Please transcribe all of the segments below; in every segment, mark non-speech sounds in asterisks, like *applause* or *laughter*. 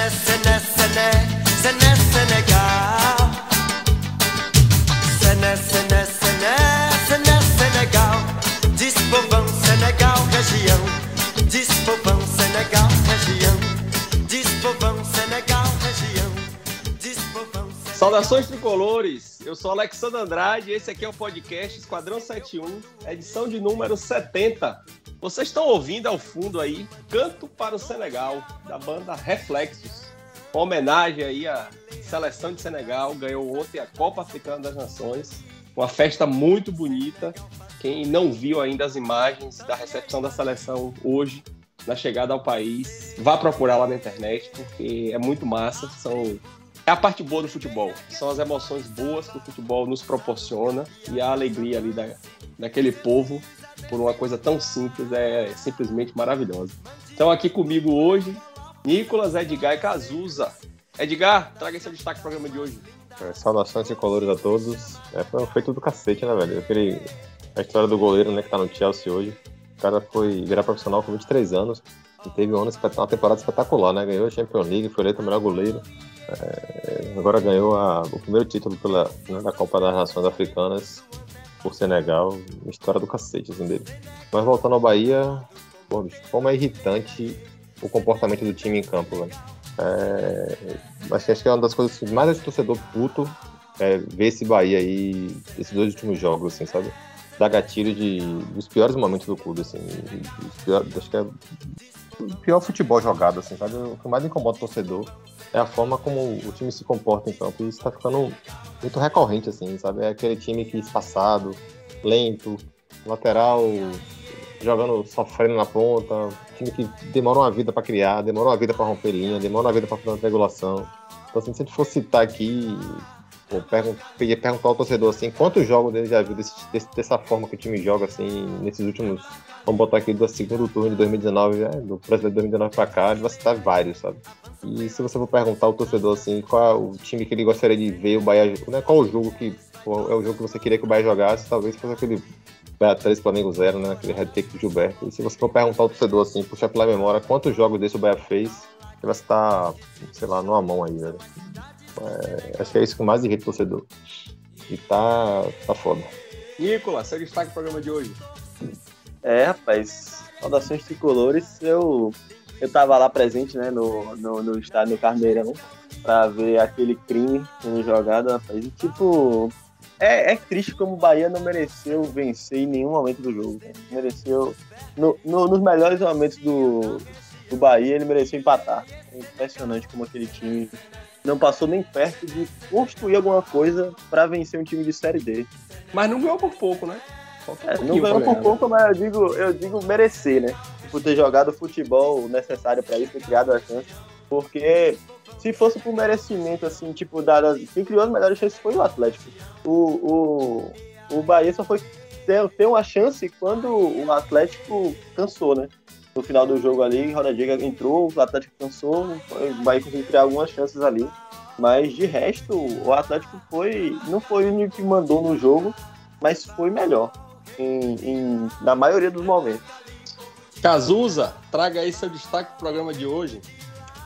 Sené, Sené, Sené, Sené, Senegal. Sené, Sené, Sené, Sené, Senegal. Diz povão, Senegal, região. Diz povão, Senegal, região. Diz povão, Senegal, região. Diz povão, Senegal. Saudações tricolores! Eu sou Alexandre Andrade e esse aqui é o podcast Esquadrão 71, edição de número 70. Vocês estão ouvindo ao fundo aí Canto para o Senegal, da banda Reflexos. Uma homenagem aí à seleção de Senegal, ganhou ontem a Copa Africana das Nações. Uma festa muito bonita. Quem não viu ainda as imagens da recepção da seleção hoje, na chegada ao país, vá procurar lá na internet, porque é muito massa. São é a parte boa do futebol. São as emoções boas que o futebol nos proporciona e a alegria ali da, daquele povo por uma coisa tão simples é simplesmente maravilhosa. Então aqui comigo hoje, Nicolas, Edgar e Cazuza. Edgar, traga seu destaque pro programa de hoje. É, saudações tricolores a todos. É, foi feito do cacete, né, velho? Aquele, a história do goleiro, né, que tá no Chelsea hoje. O cara foi virar profissional com 23 anos e teve um ano, uma temporada espetacular, né? Ganhou a Champions League, foi eleito o melhor goleiro. É, agora ganhou a, o primeiro título pela, né, da Copa das Nações Africanas por Senegal. História do cacete, assim, dele. Mas voltando ao Bahia, pô, bicho, como é irritante o comportamento do time em campo, velho. É, acho, que é uma das coisas que mais esse torcedor puto é ver esse Bahia aí, esses dois últimos jogos, assim, sabe? Dá gatilho de, dos piores momentos do clube, assim. Piores, acho que é o pior futebol jogado, assim, sabe? O que mais incomoda o torcedor é a forma como o time se comporta em campo. E isso tá ficando muito recorrente, assim, sabe? É aquele time que espaçado, lento, lateral jogando, sofrendo na ponta, time que demora uma vida para criar, demora uma vida para romper linha, demora uma vida para fazer uma regulação. Então, assim, se a gente for citar aqui, pô, perguntar, ao torcedor assim, quantos jogos ele já viu desse, desse, dessa forma que o time joga, assim, nesses últimos. Vamos botar aqui do segundo turno de 2019, é, do Brasileiro de 2019 para cá, ele vai citar vários, sabe? E se você for perguntar ao torcedor assim, qual é o time que ele gostaria de ver o Bahia, né, qual o jogo que pô, é o jogo que você queria que o Bahia jogasse, talvez fosse aquele Bahia 3 Flamengo 0, né, aquele head do Gilberto. E se você for perguntar ao torcedor assim, puxar pela memória, quantos jogos desse o Bahia fez, ele vai estar, sei lá, numa mão aí, velho. É, acho que é isso que mais irrita o torcedor. E tá, tá foda. Nicolas, seu destaque do programa de hoje. É, rapaz, saudações tricolores. Eu eu tava lá presente, né, no, no, no estádio do Carneirão, pra ver aquele crime sendo jogado, rapaz. E, tipo, é, é triste como o Bahia não mereceu vencer em nenhum momento do jogo. Né? Mereceu. No, no, nos melhores momentos do, do Bahia, ele mereceu empatar. É impressionante como aquele time não passou nem perto de construir alguma coisa para vencer um time de Série D. Mas não ganhou por pouco, né? É, não ganhou por pouco, mas eu digo, eu digo merecer, né? por ter jogado o futebol necessário para isso, ter criado a chance. Porque se fosse por merecimento, assim, tipo, dado, quem criou as melhores chances foi o Atlético. O, o, o Bahia só foi ter, ter uma chance quando o Atlético cansou, né? No final do jogo ali, Ronaldinho entrou, o Atlético cansou, o Bahia conseguiu criar algumas chances ali. Mas de resto, o Atlético foi. Não foi o único que mandou no jogo, mas foi melhor. Em, em, na maioria dos momentos. Cazuza, traga aí seu destaque pro programa de hoje.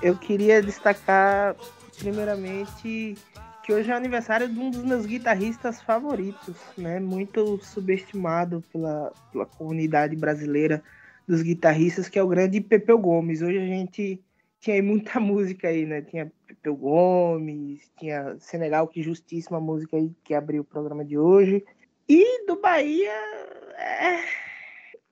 Eu queria destacar, primeiramente, que hoje é aniversário de um dos meus guitarristas favoritos, né? Muito subestimado pela, pela comunidade brasileira dos guitarristas, que é o grande Pepeu Gomes. Hoje a gente tinha muita *laughs* música aí, né? Tinha Pepeu Gomes, tinha Senegal, que justíssima música aí que abriu o programa de hoje. E do Bahia, é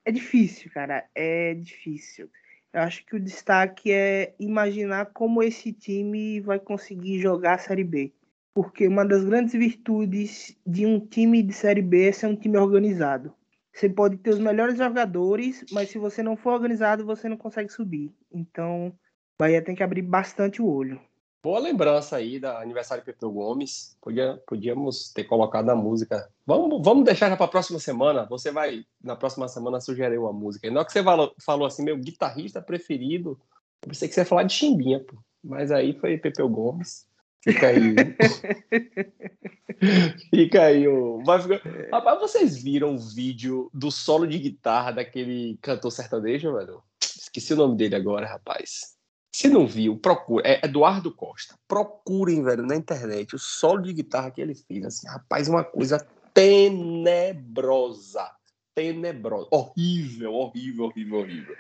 é difícil, cara. É difícil. Eu acho que o destaque é imaginar como esse time vai conseguir jogar a Série B. Porque uma das grandes virtudes de um time de Série B é ser um time organizado. Você pode ter os melhores jogadores, mas se você não for organizado, você não consegue subir. Então, Bahia tem que abrir bastante o olho. Boa lembrança aí da aniversário do Pepeu Gomes. Podia, podíamos ter colocado a música. Vamos, vamos deixar já para a próxima semana. Você vai, na próxima semana, sugerir uma música. Na hora que você falou, falou assim, meu guitarrista preferido, eu pensei que você ia falar de Chimbinha, pô. Mas aí foi Pepeu Gomes. Fica aí. *laughs* Fica aí o. Vai ficar... Rapaz, vocês viram o vídeo do solo de guitarra daquele cantor sertanejo, velho? Esqueci o nome dele agora, rapaz. Se não viu, procura. É Eduardo Costa. Procurem, velho, na internet o solo de guitarra que ele fez. Assim, rapaz, uma coisa tenebrosa. Tenebrosa. Horrível, horrível, horrível, horrível.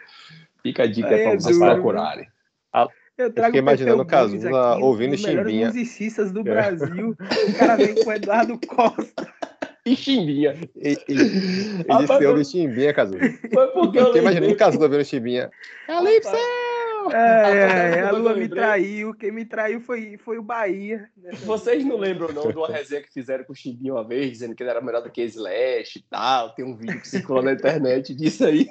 Fica a dica é, para vocês procurarem. Eu, eu fiquei imaginando o Cazuza ouvindo Chimbinha. Os musicistas do é. Brasil. o cara vem com o Eduardo Costa. *laughs* E Chimbinha. Ele, ele, ele disse ouve Chimbinha, Cazuza. Foi porque eu, eu fiquei imaginando o Cazuza ouvindo Chimbinha. Calypso! É, é, a Lua me traiu. Quem me traiu foi, foi o Bahia. Vocês não lembram, não, de uma resenha que fizeram com o Chimbinho uma vez, dizendo que ele era melhor do que Slash e tal. Tem um vídeo que circulou na internet disso aí.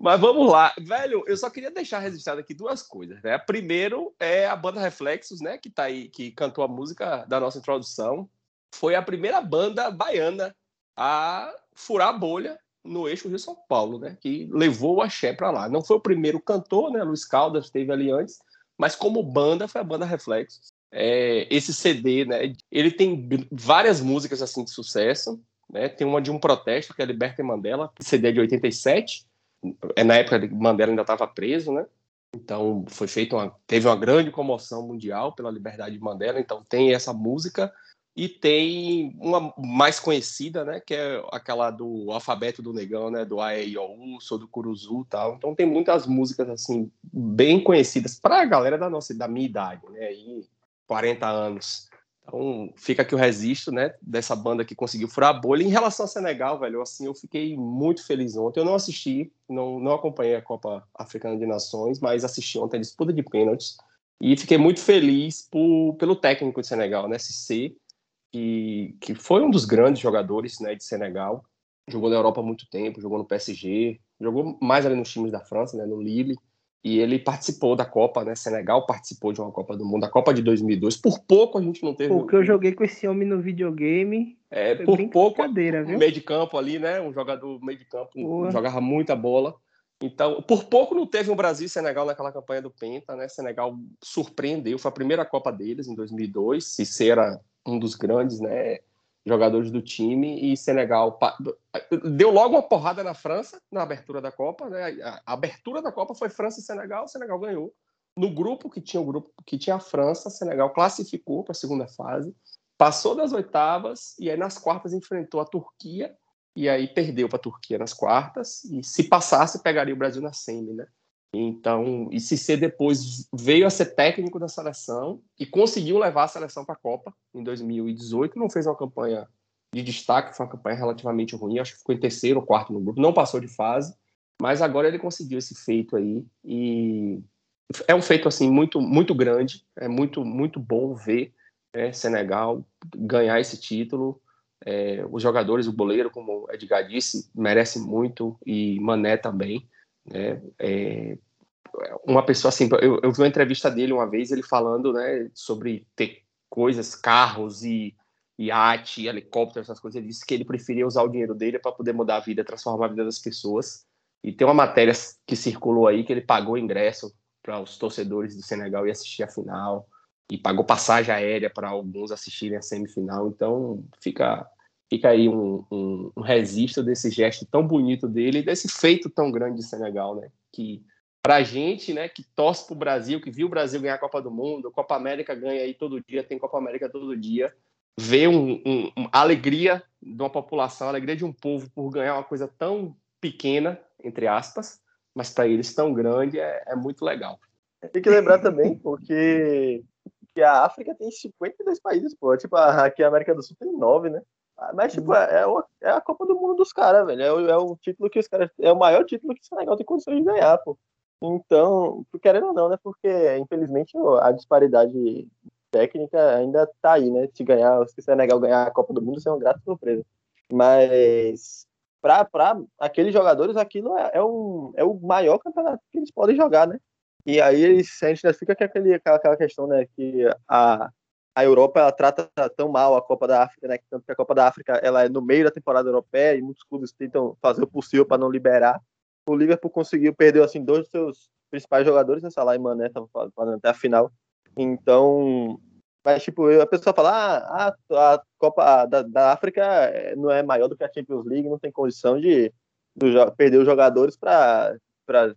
Mas vamos lá. Velho, eu só queria deixar registrado aqui duas coisas, né? Primeiro é a banda Reflexos, né? Que tá aí, que cantou a música da nossa introdução. Foi a primeira banda baiana a furar a bolha no eixo Rio-São Paulo, né? Que levou o axé para lá. Não foi o primeiro cantor, né? Luiz Caldas esteve ali antes, mas como banda foi a banda Reflexos. É, esse CD, né? Ele tem várias músicas assim de sucesso, né? Tem uma de um protesto que é Liberta Mandela, CD de 87. É na época que Mandela ainda estava preso, né? Então foi feita uma, teve uma grande comoção mundial pela liberdade de Mandela. Então tem essa música e tem uma mais conhecida, né, que é aquela do alfabeto do negão, né, do Aeiou, sou do Curuzu, tal. Então tem muitas músicas assim bem conhecidas para a galera da nossa da minha idade, né, aí 40 anos. Então fica aqui o registro, né, dessa banda que conseguiu furar a bolha. Em relação ao Senegal, velho, assim, eu fiquei muito feliz ontem. Eu não assisti, não não acompanhei a Copa Africana de Nações, mas assisti ontem a disputa de pênaltis. E fiquei muito feliz por, pelo técnico de Senegal, né, SC, que, que foi um dos grandes jogadores né, de Senegal. Jogou na Europa há muito tempo, jogou no PSG, jogou mais ali nos times da França, né, no Lille. E ele participou da Copa, né? Senegal participou de uma Copa do Mundo, a Copa de 2002. Por pouco a gente não teve. Porque eu joguei com esse homem no videogame. É, por pouco. Viu? Meio de campo ali, né? Um jogador meio de campo, Boa. jogava muita bola. Então, por pouco não teve um Brasil e Senegal naquela campanha do Penta, né? Senegal surpreendeu, foi a primeira Copa deles em 2002. Cissé era um dos grandes né, jogadores do time, e Senegal deu logo uma porrada na França na abertura da Copa. Né? A abertura da Copa foi França e Senegal, Senegal ganhou. No grupo que tinha o grupo que tinha a França, Senegal classificou para a segunda fase, passou das oitavas e aí nas quartas enfrentou a Turquia e aí perdeu para a Turquia nas quartas e se passasse pegaria o Brasil na semi, né? Então, e Cissé depois veio a ser técnico da seleção e conseguiu levar a seleção para a Copa em 2018. Não fez uma campanha de destaque, foi uma campanha relativamente ruim, acho que ficou em terceiro ou quarto no grupo, não passou de fase, mas agora ele conseguiu esse feito aí e é um feito assim muito muito grande, é muito muito bom ver né, Senegal ganhar esse título. É, os jogadores, o goleiro, como o Edgar disse, merece muito e Mané também. Né? É, uma pessoa assim, eu, eu vi uma entrevista dele uma vez, ele falando né, sobre ter coisas, carros e iate, helicóptero, essas coisas. Ele disse que ele preferia usar o dinheiro dele para poder mudar a vida, transformar a vida das pessoas. E tem uma matéria que circulou aí que ele pagou ingresso para os torcedores do Senegal e assistir a final e pagou passagem aérea para alguns assistirem a semifinal. Então fica fica aí um, um, um, registro desse gesto tão bonito dele, desse feito tão grande de Senegal, né? Que para a gente, né, que torce para o Brasil, que viu o Brasil ganhar a Copa do Mundo, Copa América ganha aí todo dia, tem Copa América todo dia, ver um, um, uma alegria de uma população, a alegria de um povo por ganhar uma coisa tão pequena, entre aspas, mas para eles tão grande, é, é, muito legal. Tem que lembrar também, porque que a África tem 52 países, pô. Tipo, aqui a América do Sul tem 9, né? Mas, tipo, é, é, a Copa do Mundo dos caras, velho. É o, é o título que os caras. É o maior título que o Senegal tem condições de ganhar, pô. Então, querendo ou não, né? Porque, infelizmente, a disparidade técnica ainda tá aí, né? Se ganhar, se o Senegal ganhar a Copa do Mundo, isso é uma grata surpresa. Mas, para aqueles jogadores, aquilo é, é, um, é o maior campeonato que eles podem jogar, né? E aí eles, a gente fica com aquele, aquela questão, né? Que a, a Europa ela trata tão mal a Copa da África, né? Tanto que a Copa da África ela é no meio da temporada europeia e muitos clubes tentam fazer o possível para não liberar. O Liverpool conseguiu, perdeu assim dois dos seus principais jogadores, né? Salah e Mané estavam falando até a final. Então, mas tipo, a pessoa fala, ah, a, Copa da, da, África eh, não é maior do que a Champions League, não tem condição de, de perder os jogadores para para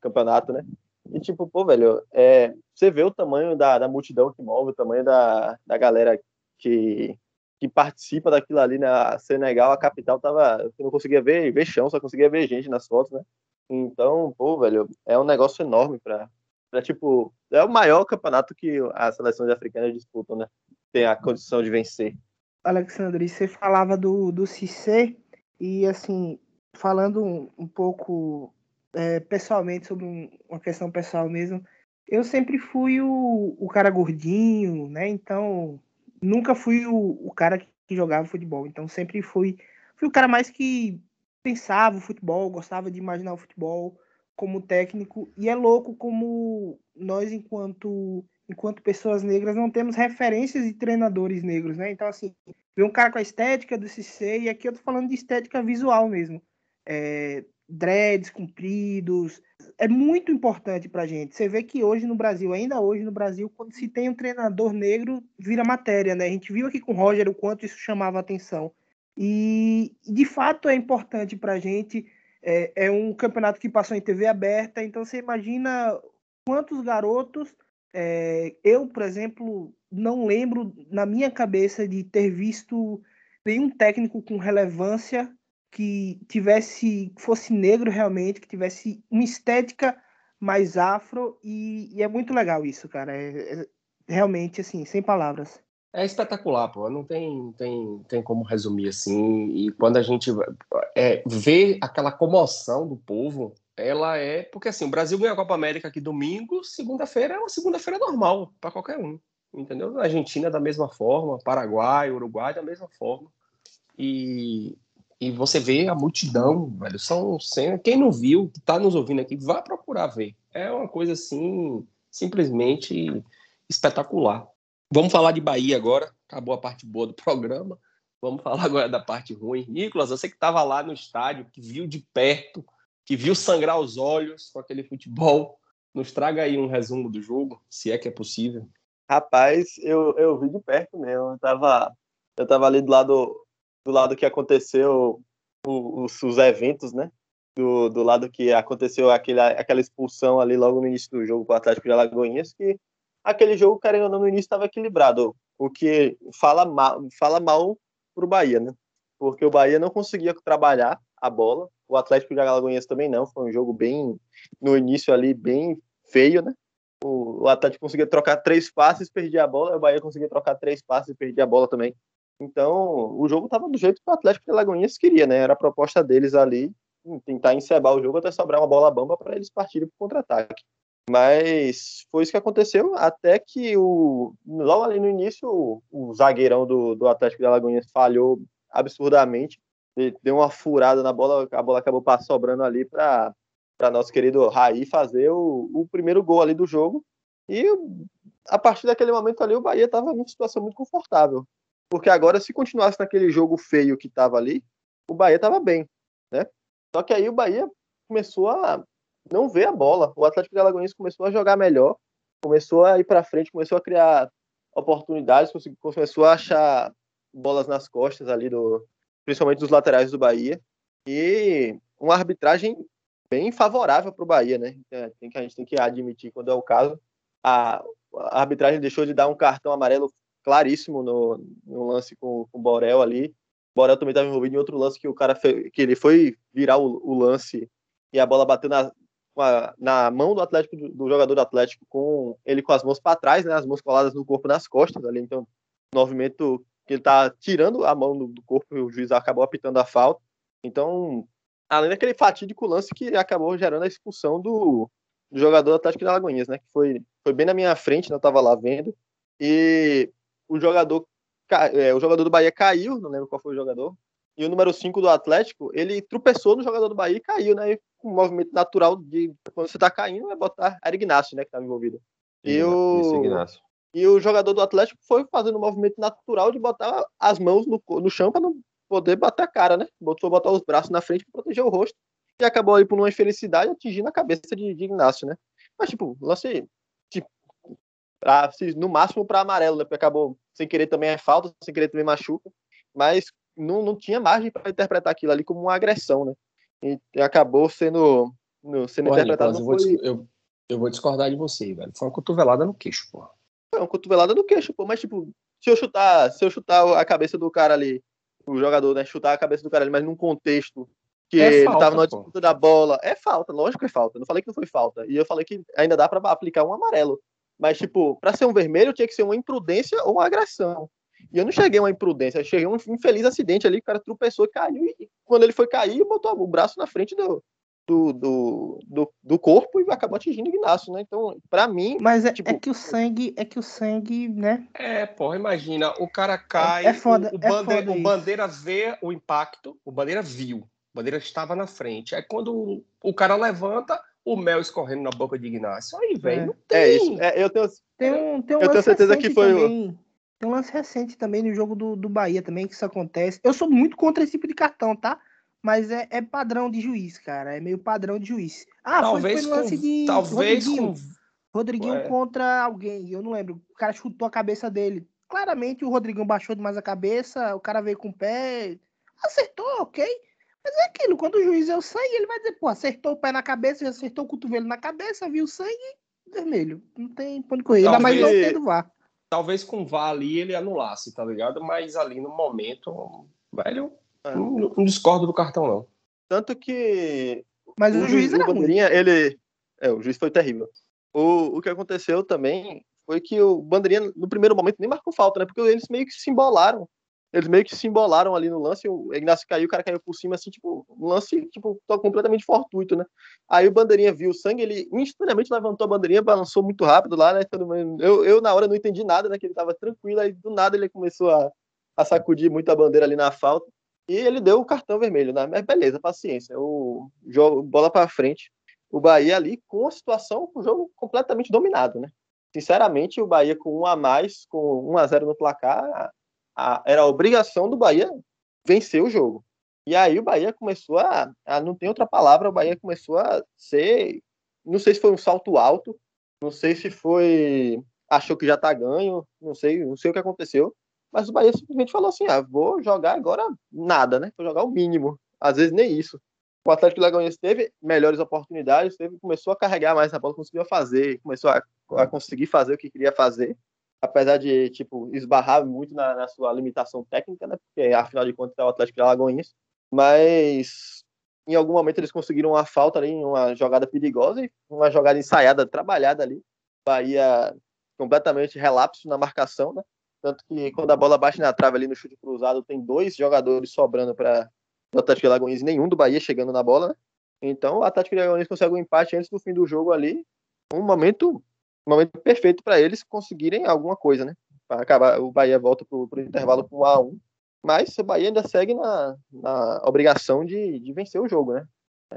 campeonato, né? E tipo, pô, velho, é, você vê o tamanho da, da multidão que move, o tamanho da, da galera que, que participa daquilo ali na Senegal, a capital tava. Eu não conseguia ver, ver chão, só conseguia ver gente nas fotos, né? Então, pô, velho, é um negócio enorme para pra tipo, é o maior campeonato que as seleções africanas disputam, né? Tem a condição de vencer. Alexandre, você falava do, do Cissé e, assim, falando um, um pouco é, pessoalmente, sobre um, uma questão pessoal mesmo, eu sempre fui o, o cara gordinho, né? Então, nunca fui o, o cara que jogava futebol. Então, sempre fui, fui o cara mais que pensava o futebol, gostava de imaginar o futebol como técnico. E é louco como nós, enquanto enquanto pessoas negras, não temos referências de treinadores negros, né? Então, assim, ver um cara com a estética do CC, e aqui eu tô falando de estética visual mesmo. É, dreads compridos. É muito importante pra gente. Você vê que hoje no Brasil, ainda hoje no Brasil, quando se tem um treinador negro, vira matéria, né? A gente viu aqui com o Roger o quanto isso chamava atenção. E, de fato, é importante pra gente. É, é um campeonato que passou em TV aberta, então você imagina quantos garotos. É, eu, por exemplo, não lembro na minha cabeça de ter visto nenhum técnico com relevância que tivesse fosse negro realmente, que tivesse uma estética mais afro e, e é muito legal isso, cara. É, é, realmente assim, sem palavras. É espetacular, pô. Não tem, tem, tem como resumir assim. E quando a gente é, vê aquela comoção do povo, ela é porque assim, o Brasil ganha a Copa América aqui domingo, segunda-feira é uma segunda-feira normal para qualquer um, entendeu? A Argentina da mesma forma, Paraguai, Uruguai da mesma forma. E e você vê a multidão, velho. São cenas. Quem não viu, que tá nos ouvindo aqui, vá procurar ver. É uma coisa assim, simplesmente espetacular. Vamos falar de Bahia agora. Acabou a parte boa do programa. Vamos falar agora da parte ruim. Nicolas, você que estava lá no estádio, que viu de perto, que viu sangrar os olhos com aquele futebol, nos traga aí um resumo do jogo, se é que é possível. Rapaz, eu, eu vi de perto mesmo. Eu tava, eu tava ali do lado do lado que aconteceu os, os eventos, né? Do, do lado que aconteceu aquele, aquela expulsão ali logo no início do jogo com o Atlético de Alagoinhas, que aquele jogo, querendo ou não, no início estava equilibrado, o que fala mal, fala mal pro Bahia, né? Porque o Bahia não conseguia trabalhar a bola, o Atlético de Alagoinhas também não, foi um jogo bem, no início ali, bem feio, né? O, o Atlético conseguia trocar três passes, perdia a bola, o Bahia conseguia trocar três passes e perdia a bola também. Então, o jogo estava do jeito que o Atlético de Alagoinhas queria, né? Era a proposta deles ali, tentar encebar o jogo até sobrar uma bola bamba para eles partirem para o contra-ataque. Mas foi isso que aconteceu, até que o, logo ali no início o, o zagueirão do, do Atlético de Alagoinhas falhou absurdamente, deu uma furada na bola, a bola acabou sobrando ali para nosso querido Raí fazer o, o primeiro gol ali do jogo. E a partir daquele momento ali o Bahia estava numa situação muito confortável. Porque agora, se continuasse naquele jogo feio que estava ali, o Bahia estava bem, né? Só que aí o Bahia começou a não ver a bola. O Atlético de Alagoas começou a jogar melhor, começou a ir para frente, começou a criar oportunidades, começou a achar bolas nas costas ali do, principalmente dos laterais do Bahia e uma arbitragem bem favorável para o Bahia, né? É, tem que a gente tem que admitir quando é o caso. A, a arbitragem deixou de dar um cartão amarelo claríssimo no, no lance com, com o Borel ali. O Borel também estava envolvido em outro lance que o cara que ele foi virar o, o lance e a bola bateu na, na mão do Atlético do, do, jogador do Atlético com ele com as mãos para trás, né, as mãos coladas no corpo nas costas ali. Então, movimento que ele tá tirando a mão do, do corpo e o juiz acabou apitando a falta. Então, além daquele fatídico lance que acabou gerando a expulsão do, do jogador do Atlético de Alagoinhas, né, que foi, foi bem na minha frente, né, eu estava lá vendo. E o jogador, é, o jogador do Bahia caiu, não lembro qual foi o jogador, e o número 5 do Atlético, ele tropeçou no jogador do Bahia e caiu, né? E com um movimento natural de quando você tá caindo, é botar era Ignacio, né, que estava envolvido. E o e o jogador do Atlético foi fazendo um movimento natural de botar as mãos no, no chão para não poder bater a cara, né? Botou botar os braços na frente para proteger o rosto e acabou aí por uma infelicidade atingindo a cabeça de, de Ignacio, né? Mas tipo, lance tipo, pra, no máximo para amarelo, né? Porque acabou sem querer também é falta, sem querer também machuca, mas não, não tinha margem para interpretar aquilo ali como uma agressão, né? E acabou sendo sendo Olha, interpretado eu, vou, foi, eu, eu vou discordar de você, velho. Foi uma cotovelada no queixo, porra. foi uma cotovelada no queixo, pô. Mas, tipo, se eu chutar, se eu chutar a cabeça do cara ali, o jogador, né, chutar a cabeça do cara ali, mas num contexto que É ele falta, tava na pô. disputa da bola, é falta, lógico que é falta. Eu não falei que não foi falta. E eu falei que ainda dá pra aplicar um amarelo. Mas, tipo, pra ser um vermelho, tinha que ser uma imprudência ou uma agressão. E eu não cheguei a uma imprudência, eu cheguei a um infeliz acidente ali, o cara tropeçou e caiu. E quando ele foi cair, botou o braço na frente do, do, do, do, do corpo e acabou atingindo o Ignacio, né? Então, pra mim, Mas é, Tipo- é que o sangue, é que o sangue, né? É, porra, imagina, o cara cai, É foda, o, o é bande- foda o. Bandeira vê o impacto, o Bandeira viu, o Bandeira estava na frente. Aí quando o, o cara levanta, o mel escorrendo na boca de Ignacio. Aí, velho, É. não tem. é isso. É, eu tenho, Tem um, tem um Eu tenho certeza que foi o- também. Tem um lance recente também no jogo do, do Bahia também que isso acontece. Eu sou muito contra esse tipo de cartão, tá? Mas é, é padrão de juiz, cara. É meio padrão de juiz. Ah, foi- talvez foi, no lance com, de talvez Rodriguinho. com Rodriguinho Ué. contra alguém, eu não lembro. O cara chutou a cabeça dele. Claramente o Rodriguinho baixou demais a cabeça, o cara veio com o pé, acertou, ok. Mas é aquilo, quando o juiz é o sangue, ele vai dizer, pô, acertou o pé na cabeça, já acertou o cotovelo na cabeça, viu o sangue, vermelho. Não tem ponto de correr. Ainda mais não tendo VAR. talvez com VAR ali ele anulasse, tá ligado? Mas ali no momento, velho, É. não, não discordo do cartão, não. tanto que Mas o, juiz era o ruim. Bandeirinha, ele. É, o juiz foi terrível. O, o que aconteceu também foi que o Bandeirinha, no primeiro momento, nem marcou falta, né? Porque eles meio que se embolaram. Eles meio que se embolaram ali no lance. O Ignacio caiu, o cara caiu por cima, assim, tipo, um lance, tipo, completamente fortuito, né? Aí o Bandeirinha viu o sangue, ele instantaneamente levantou a bandeirinha, balançou muito rápido lá, né? Eu, eu, na hora, não entendi nada, né? Que ele tava tranquilo, aí do nada ele começou a, a sacudir muito a bandeira ali na falta. E ele deu o cartão vermelho, né? Mas beleza, paciência. O jogo, bola para frente. O Bahia ali com a situação, com o jogo completamente dominado, né? Sinceramente, o Bahia com um a mais, com 1 a 0 no placar, a- era a obrigação do Bahia vencer o jogo. E aí o Bahia começou a, a- não tem outra palavra, o Bahia começou a ser, não sei se foi um salto alto, não sei se foi achou que já tá ganho, não sei, não sei o que aconteceu, mas o Bahia simplesmente falou assim: ah, vou jogar agora nada, né? Vou jogar o mínimo. Às vezes nem isso. O Atlético Lagoinense teve melhores oportunidades, teve, começou a carregar mais a bola, conseguiu fazer, começou a, a conseguir fazer o que queria fazer, apesar de tipo esbarrar muito na, na sua limitação técnica, né? Porque afinal de contas é o Atlético Lagoinense. Mas em algum momento eles conseguiram uma falta ali, uma jogada perigosa e uma jogada ensaiada, trabalhada ali. Bahia completamente relapso na marcação, né? Tanto que quando a bola bate na trave ali no chute cruzado, tem dois jogadores sobrando para o Atlético de Alagoas, nenhum do Bahia chegando na bola, né? Então o Atlético de Alagoas consegue um empate antes do fim do jogo ali. Um momento, momento perfeito para eles conseguirem alguma coisa, né? Para acabar, o Bahia volta para o intervalo com 1 a 1 mas o Bahia ainda segue na, na obrigação de, de vencer o jogo, né?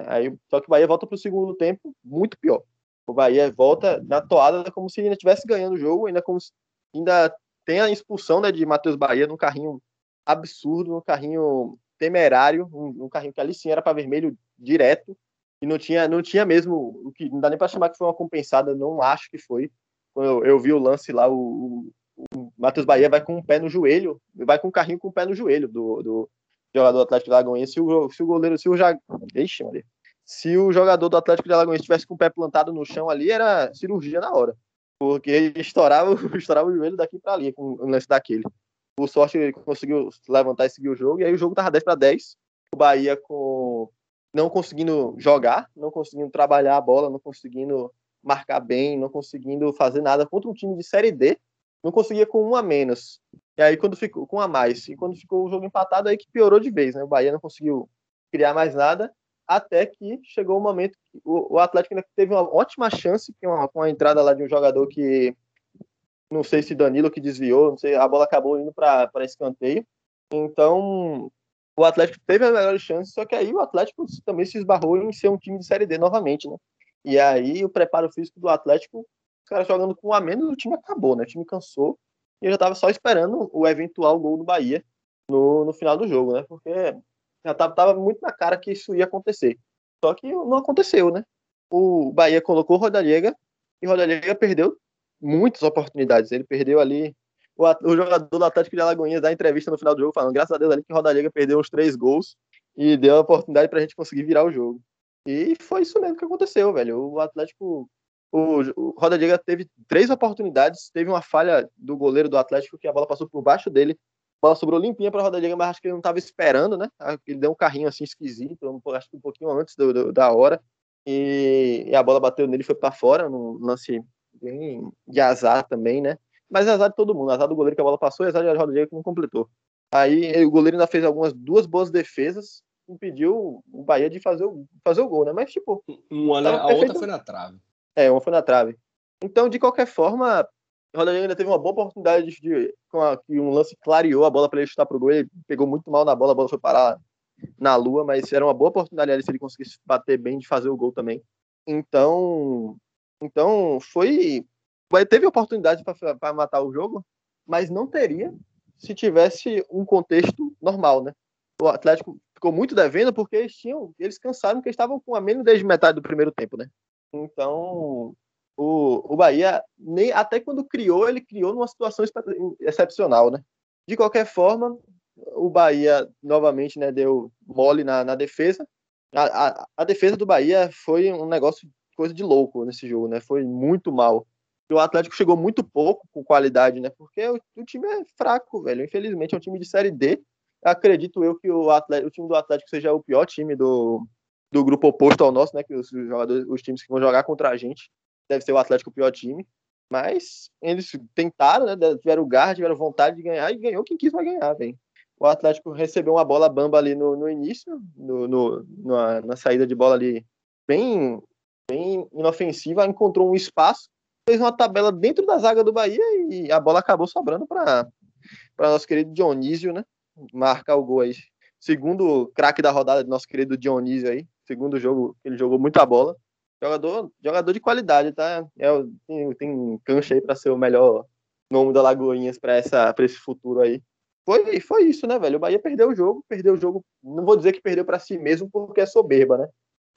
Aí, só que o Bahia volta para o segundo tempo muito pior. O Bahia volta na toada como se ainda estivesse ganhando o jogo, ainda como se, ainda tem a expulsão né, de Matheus Bahia num carrinho absurdo, num carrinho temerário, um, um carrinho que ali sim era para vermelho direto e não tinha, não tinha mesmo o que não dá nem para chamar que foi uma compensada, não acho que foi. Quando eu, eu vi o lance lá, o, o Matheus Bahia vai com o pé no joelho, vai com o carrinho com o pé no joelho do, do jogador Atlético de Alagoas. Se o, se o goleiro, se o já, Ixi, Maria. se o jogador do Atlético de Alagoas tivesse com o pé plantado no chão ali, era cirurgia na hora, porque estourava, *laughs* estourava o joelho daqui para ali com o lance daquele. Por sorte, ele conseguiu levantar e seguir o jogo, e aí o jogo tava 10 para 10. O Bahia com não conseguindo jogar, não conseguindo trabalhar a bola, não conseguindo marcar bem, não conseguindo fazer nada contra um time de Série D, não conseguia com um a menos. E aí quando ficou com um a mais, e quando ficou o jogo empatado aí que piorou de vez, né? O Bahia não conseguiu criar mais nada, até que chegou o momento que o, o Atlético ainda teve uma ótima chance com uma, com a entrada lá de um jogador que não sei se Danilo que desviou, não sei, a bola acabou indo para escanteio. Então, o Atlético teve a melhor chance, só que aí o Atlético também se esbarrou em ser um time de Série D novamente, né? E aí o preparo físico do Atlético, os caras jogando com um a menos, o time acabou, né? O time cansou e eu já tava só esperando o eventual gol do Bahia no, no final do jogo, né? Porque já tava, tava muito na cara que isso ia acontecer. Só que não aconteceu, né? O Bahia colocou o Rodallega e o Rodallega perdeu muitas oportunidades. Ele perdeu ali. O, o jogador do Atlético de Alagoinhas dá entrevista no final do jogo falando, graças a Deus ali que o Rodallega perdeu uns três gols e deu a oportunidade pra gente conseguir virar o jogo. E foi isso mesmo que aconteceu, velho. O Atlético. O, o Roda Diga teve três oportunidades. Teve uma falha do goleiro do Atlético que a bola passou por baixo dele. A bola sobrou limpinha para Roda Diga, mas acho que ele não estava esperando, né? Ele deu um carrinho assim esquisito, acho que um pouquinho antes do, do, da hora. E, e, a bola bateu nele e foi para fora, num lance bem de azar também, né? Mas azar de todo mundo, azar do goleiro que a bola passou e azar de Roda Diga que não completou. Aí o goleiro ainda fez algumas duas boas defesas, impediu o Bahia de fazer o, fazer o gol, né? Mas, tipo. Uma? A outra foi na trave. É, uma foi na trave. Então, de qualquer forma, o Rodrigo ainda teve uma boa oportunidade de, de com a, que um lance clareou a bola para ele chutar pro gol. Ele pegou muito mal na bola, a bola foi parar na lua, mas era uma boa oportunidade ali se ele conseguisse bater bem de fazer o gol também. Então, então foi. Teve oportunidade para matar o jogo, mas não teria se tivesse um contexto normal, né? O Atlético ficou muito devendo porque eles tinham, eles cansaram que estavam com a menos desde metade do primeiro tempo, né? Então, o, o Bahia, nem, até quando criou, ele criou numa situação excepcional, né? De qualquer forma, o Bahia novamente né, deu mole na, na defesa. A, a, a, defesa do Bahia foi um negócio, coisa de louco nesse jogo, né? Foi muito mal. O Atlético chegou muito pouco com qualidade, né? Porque o, o time é fraco, velho. Infelizmente é um time de Série D. Acredito eu que o, Atlético, o time do Atlético seja o pior time do, do grupo oposto ao nosso, né? Que os jogadores, os times que vão jogar contra a gente deve ser o Atlético o pior time. Mas eles tentaram, né? Tiveram garra, tiveram vontade de ganhar e ganhou quem quis vai ganhar, velho. O Atlético recebeu uma bola bamba ali no, no início, no, no na, na, saída de bola ali, bem, bem inofensiva, encontrou um espaço, fez uma tabela dentro da zaga do Bahia e a bola acabou sobrando para nosso querido Dionísio, né? Marcar o gol aí. Segundo craque da rodada, nosso querido Dionísio aí. Segundo jogo, ele jogou muita bola. Jogador, jogador de qualidade, tá? É, tem, tem cancha aí para ser o melhor nome da Lagoinhas para esse futuro aí. Foi, foi isso, né, velho? O Bahia perdeu o jogo, perdeu o jogo. Não vou dizer que perdeu para si mesmo porque é soberba, né?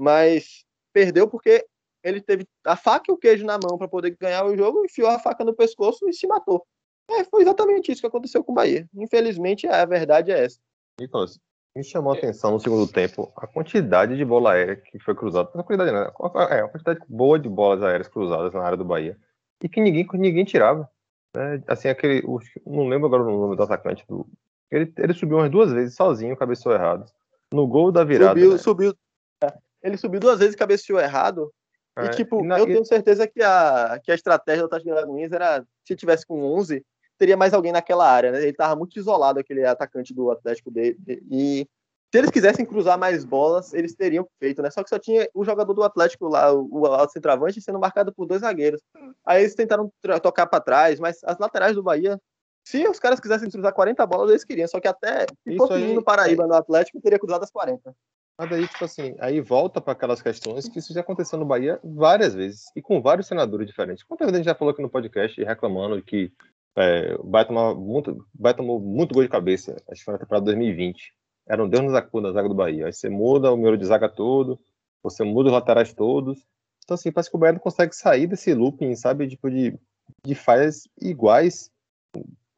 Mas perdeu porque ele teve a faca e o queijo na mão para poder ganhar o jogo, enfiou a faca no pescoço e se matou. É, foi exatamente isso que aconteceu com o Bahia. Infelizmente, a verdade é essa. Nicolas, me chamou a atenção no segundo tempo a quantidade de bola aérea que foi cruzada. Não quantidade, não. É, a quantidade boa de bolas aéreas cruzadas na área do Bahia. E que ninguém, ninguém tirava. Né? Assim, aquele. Não lembro agora o nome do atacante. Do, ele, ele subiu umas duas vezes sozinho, cabeceou errado. No gol da virada. Subiu, né? subiu. É, ele subiu duas vezes e cabeceou errado. É, e, tipo, e na, eu tenho certeza que a, que a estratégia do Atlético de Alagoinhas era, se tivesse com 11, teria mais alguém naquela área, né? Ele tava muito isolado, aquele atacante do Atlético dele. E se eles quisessem cruzar mais bolas, eles teriam feito, né? Só que só tinha o jogador do Atlético lá, o, o centroavante, sendo marcado por dois zagueiros. Aí eles tentaram tocar para trás, mas as laterais do Bahia, se os caras quisessem cruzar 40 bolas, eles queriam. Só que até fosse aí, no Paraíba, é... no Atlético, teria cruzado as 40. Mas aí, tipo assim, aí volta para aquelas questões que isso já aconteceu no Bahia várias vezes e com vários senadores diferentes. Quantas vezes a gente já falou aqui no podcast reclamando que é, tomou muito, Bahia tomou muito gol de cabeça, acho que foi na temporada 2020. Era um Deus nos acuda na zaga do Bahia. Aí você muda o número de zaga todo, você muda os laterais todos. Então, assim, parece que o Bahia não consegue sair desse looping, sabe? Tipo, de, de falhas iguais,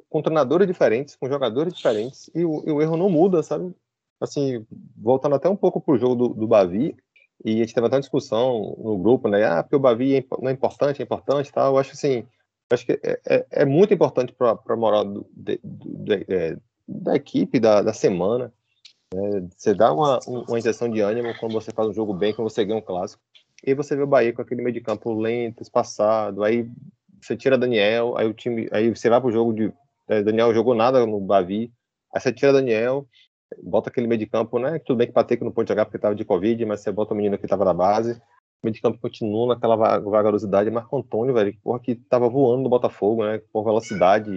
com treinadores diferentes, com jogadores diferentes, e o, e o erro não muda, sabe? Assim, voltando até um pouco pro jogo do, do Bavi, e a gente teve até uma discussão no grupo, né? Ah, porque o Bavi é não é importante, é importante tal. Eu acho assim, acho que é, é, é muito importante para a moral do, de, de, é, da equipe, da, da semana. Né? Você dá uma, uma injeção de ânimo quando você faz um jogo bem, quando você ganha um clássico. E você vê o Bahia com aquele meio de campo lento, espaçado, aí você tira Daniel, aí o time, aí você vai pro jogo de é, Daniel jogou nada no Bavi, aí você tira Daniel, bota aquele meio de campo, né? Tudo bem que Patrick não pôde jogar porque estava de Covid, mas você bota o menino que estava na base, meio de campo continua naquela vagarosidade. Marco Antônio, velho, que porra que tava voando no Botafogo, né? Por velocidade,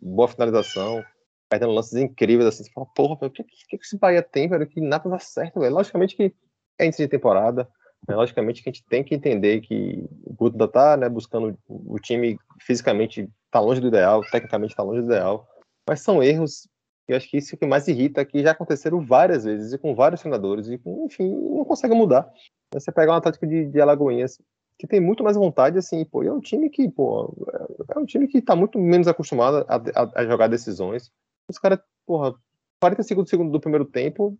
boa finalização, perdendo lances incríveis, assim. Você fala, porra, o que, que, que esse Bahia tem, velho? Que nada dá certo, velho. Logicamente que é início de temporada, né? logicamente que a gente tem que entender que o Guto tá, né, buscando o time fisicamente tá longe do ideal, tecnicamente tá longe do ideal, mas são erros e acho que isso é que mais irrita, que já aconteceram várias vezes, e com vários senadores, e enfim, não consegue mudar. Você pega um Atlético de, de Alagoinhas, que tem muito mais vontade, assim, pô, e é um time que, pô, é um time que tá muito menos acostumado a, a, a jogar decisões. Os caras, porra, 40 segundos, segundo do primeiro tempo,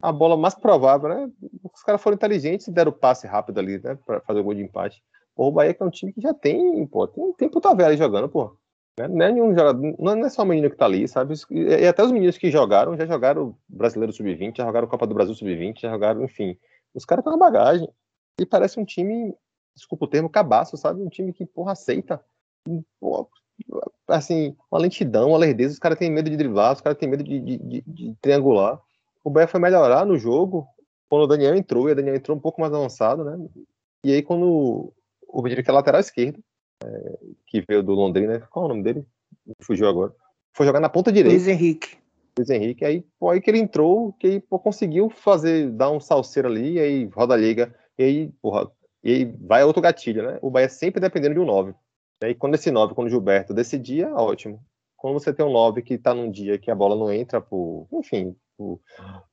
a bola mais provável, né? Os caras foram inteligentes e deram o passe rápido ali, né? Pra fazer o gol de empate. O Bahia que é um time que já tem, pô, tem, tem puta velha jogando, pô. Né? Não é nenhum jogador, não é só o menino que tá ali, sabe? E até os meninos que jogaram, já jogaram Brasileiro Sub-20, já jogaram Copa do Brasil Sub-20, já jogaram, enfim. Os caras estão na bagagem. E parece um time, desculpa o termo, cabaço, sabe? Um time que, porra, aceita. Assim, uma lentidão, uma lerdeza, os caras têm medo de driblar, os caras têm medo de, de, de, de, triangular. O Bahia foi melhorar no jogo quando o Daniel entrou, e o Daniel entrou um pouco mais avançado, né? E aí quando o que é lateral esquerdo, é, que veio do Londrina, qual é o nome dele? Fugiu agora. Foi jogar na ponta direita. Luiz Henrique. Luiz Henrique, aí, pô, aí que ele entrou, que aí, pô, conseguiu fazer, dar um salseiro ali, aí roda a liga, e aí, porra, e aí vai outro gatilho, né? O Bahia sempre dependendo de um 9. E aí, quando esse 9, quando o Gilberto decidia, ótimo. Quando você tem um 9 que tá num dia que a bola não entra por, enfim, por,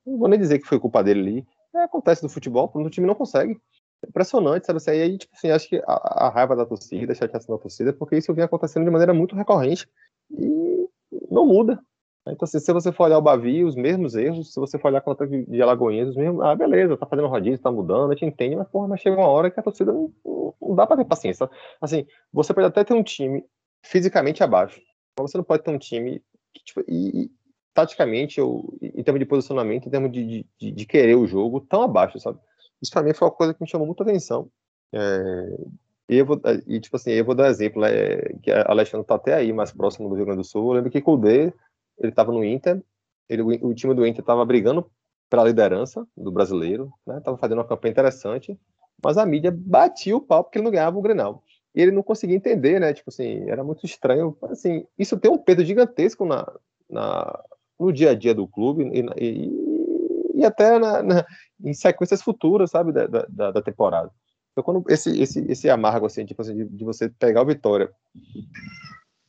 não vou nem dizer que foi culpa dele ali, é, acontece no futebol, quando o time não consegue. Impressionante, sabe? Assim, aí, tipo assim, acho que a, a raiva da torcida, a chateação da torcida, porque isso vem acontecendo de maneira muito recorrente e não muda. Então, assim, se você for olhar o Bavi, os mesmos erros, se você for olhar o de Alagoinhas, os mesmos, ah, beleza, tá fazendo rodízio, tá mudando, a gente entende, mas, porra, mas chega uma hora que a torcida não, não dá pra ter paciência. Assim, você pode até ter um time fisicamente abaixo, mas você não pode ter um time que, tipo, e taticamente, ou, em termos de posicionamento, em termos de, de, de, querer o jogo, tão abaixo, sabe? Isso pra mim foi uma coisa que me chamou muita atenção. É, e, vou, e, tipo assim, eu vou dar exemplo, é, que a Alexandre tá até aí, mais próximo do Rio Grande do Sul, eu lembro que Kudê ele estava no Inter, ele, o, time do Inter estava brigando pela liderança do brasileiro, né? Tava fazendo uma campanha interessante, mas a mídia batia o pau porque ele não ganhava o Grenal. E ele não conseguia entender, né? Tipo assim, era muito estranho. Assim, isso tem um peso gigantesco na, na no dia a dia do clube e, e, e até na, na, em sequências futuras, sabe, da, da, da, temporada. Então, quando esse, esse, esse amargo, assim, tipo assim, de, de você pegar o Vitória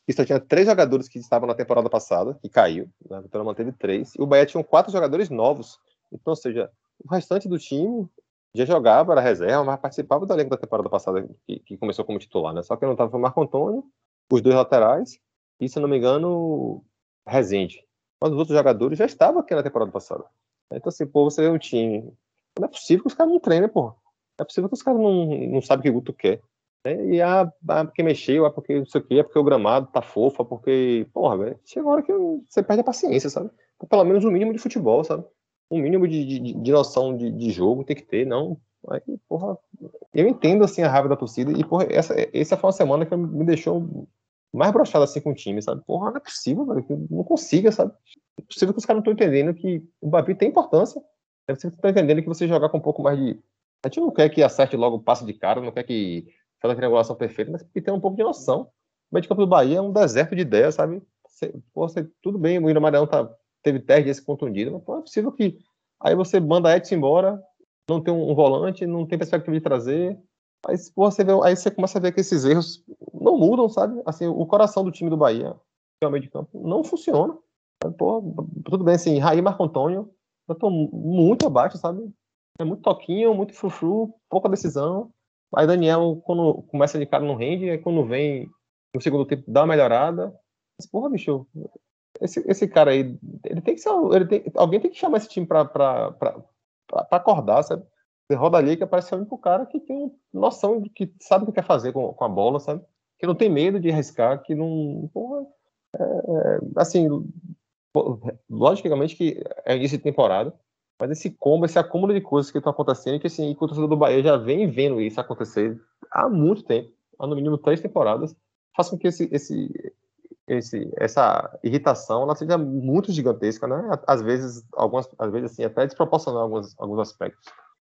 e só tinha três jogadores que estavam na temporada passada, que caiu, né? a Vitória manteve três, e o Bahia tinha quatro jogadores novos. Então, ou seja, o restante do time já jogava, era reserva, mas participava do elenco da temporada passada, que, que começou como titular, né? Só que não estava o Marco Antônio, os dois laterais, e, se não me engano, Rezende. Mas os outros jogadores já estavam aqui na temporada passada. Então, assim, pô, você vê um time. Não é possível que os caras não treinem, pô. Não é possível que os caras não, não sabem o que Guto quer. Né? E ah, ah, porque mexeu, ah, porque não sei o que, é porque o gramado tá fofo, é porque. Porra, velho, chega uma hora que você perde a paciência, sabe? Pelo menos um mínimo de futebol, sabe? Um mínimo de, de, de noção de, de jogo tem que ter, não. Aí, porra, eu entendo assim a raiva da torcida e porra, essa, essa foi uma semana que me deixou mais brochado assim com o time, sabe? Porra, não é possível, velho, que não consiga, sabe? É possível que os caras não estão entendendo que o Babi tem importância. É possível que estão entendendo que você jogar com um pouco mais de. A gente não quer que acerte logo o passe de cara, não quer que aquela triangulação perfeita, mas que tem um pouco de noção. O meio de campo do Bahia é um deserto de ideias, sabe? Você, você, tudo bem, o William Maranhão tá, teve teste esse contundido, mas é possível que aí você manda Edson embora, não tem um, um, volante, não tem perspectiva de trazer. Aí, você vê, aí você começa a ver que esses erros não mudam, sabe? Assim, o coração do time do Bahia, que é o meio de campo, não funciona. Pô, tudo bem, assim, Raí Marco Antônio, tô muito abaixo, sabe? É muito toquinho, muito frufru, pouca decisão. Aí Daniel, quando começa de cara, não rende, aí quando vem no segundo tempo, dá uma melhorada. Mas, porra, bicho, esse, esse cara aí, ele tem que ser. Ele tem, alguém tem que chamar esse time pra, pra, pra, pra acordar, sabe? Roda ali que aparece o único cara que tem noção de que sabe o que quer fazer com, com a bola, sabe? Que não tem medo de arriscar, que não. Porra, é, é assim, logicamente que é início de temporada, mas esse combo, esse acúmulo de coisas que estão acontecendo, que assim, o torcedor do Bahia já vem vendo isso acontecer há muito tempo, há no mínimo três temporadas, faz com que esse, esse, esse, essa irritação ela seja muito gigantesca, né? Às vezes, algumas, às vezes assim, até desproporcional em alguns, alguns aspectos,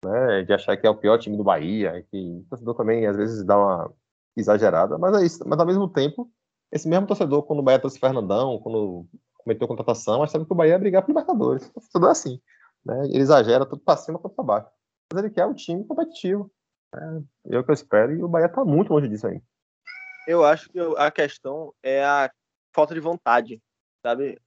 né? De achar que é o pior time do Bahia, que o torcedor também às vezes dá uma exagerada, mas é isso. Mas ao mesmo tempo, esse mesmo torcedor, quando o Bahia trouxe Fernandão, quando cometeu contratação, achava que o Bahia ia brigar por Libertadores. O torcedor é assim. Né? Ele exagera tudo para cima, tudo para baixo. Mas ele quer um time competitivo. Né? É o que eu espero e o Bahia está muito longe disso aí. Eu acho que a questão é a falta de vontade, sabe?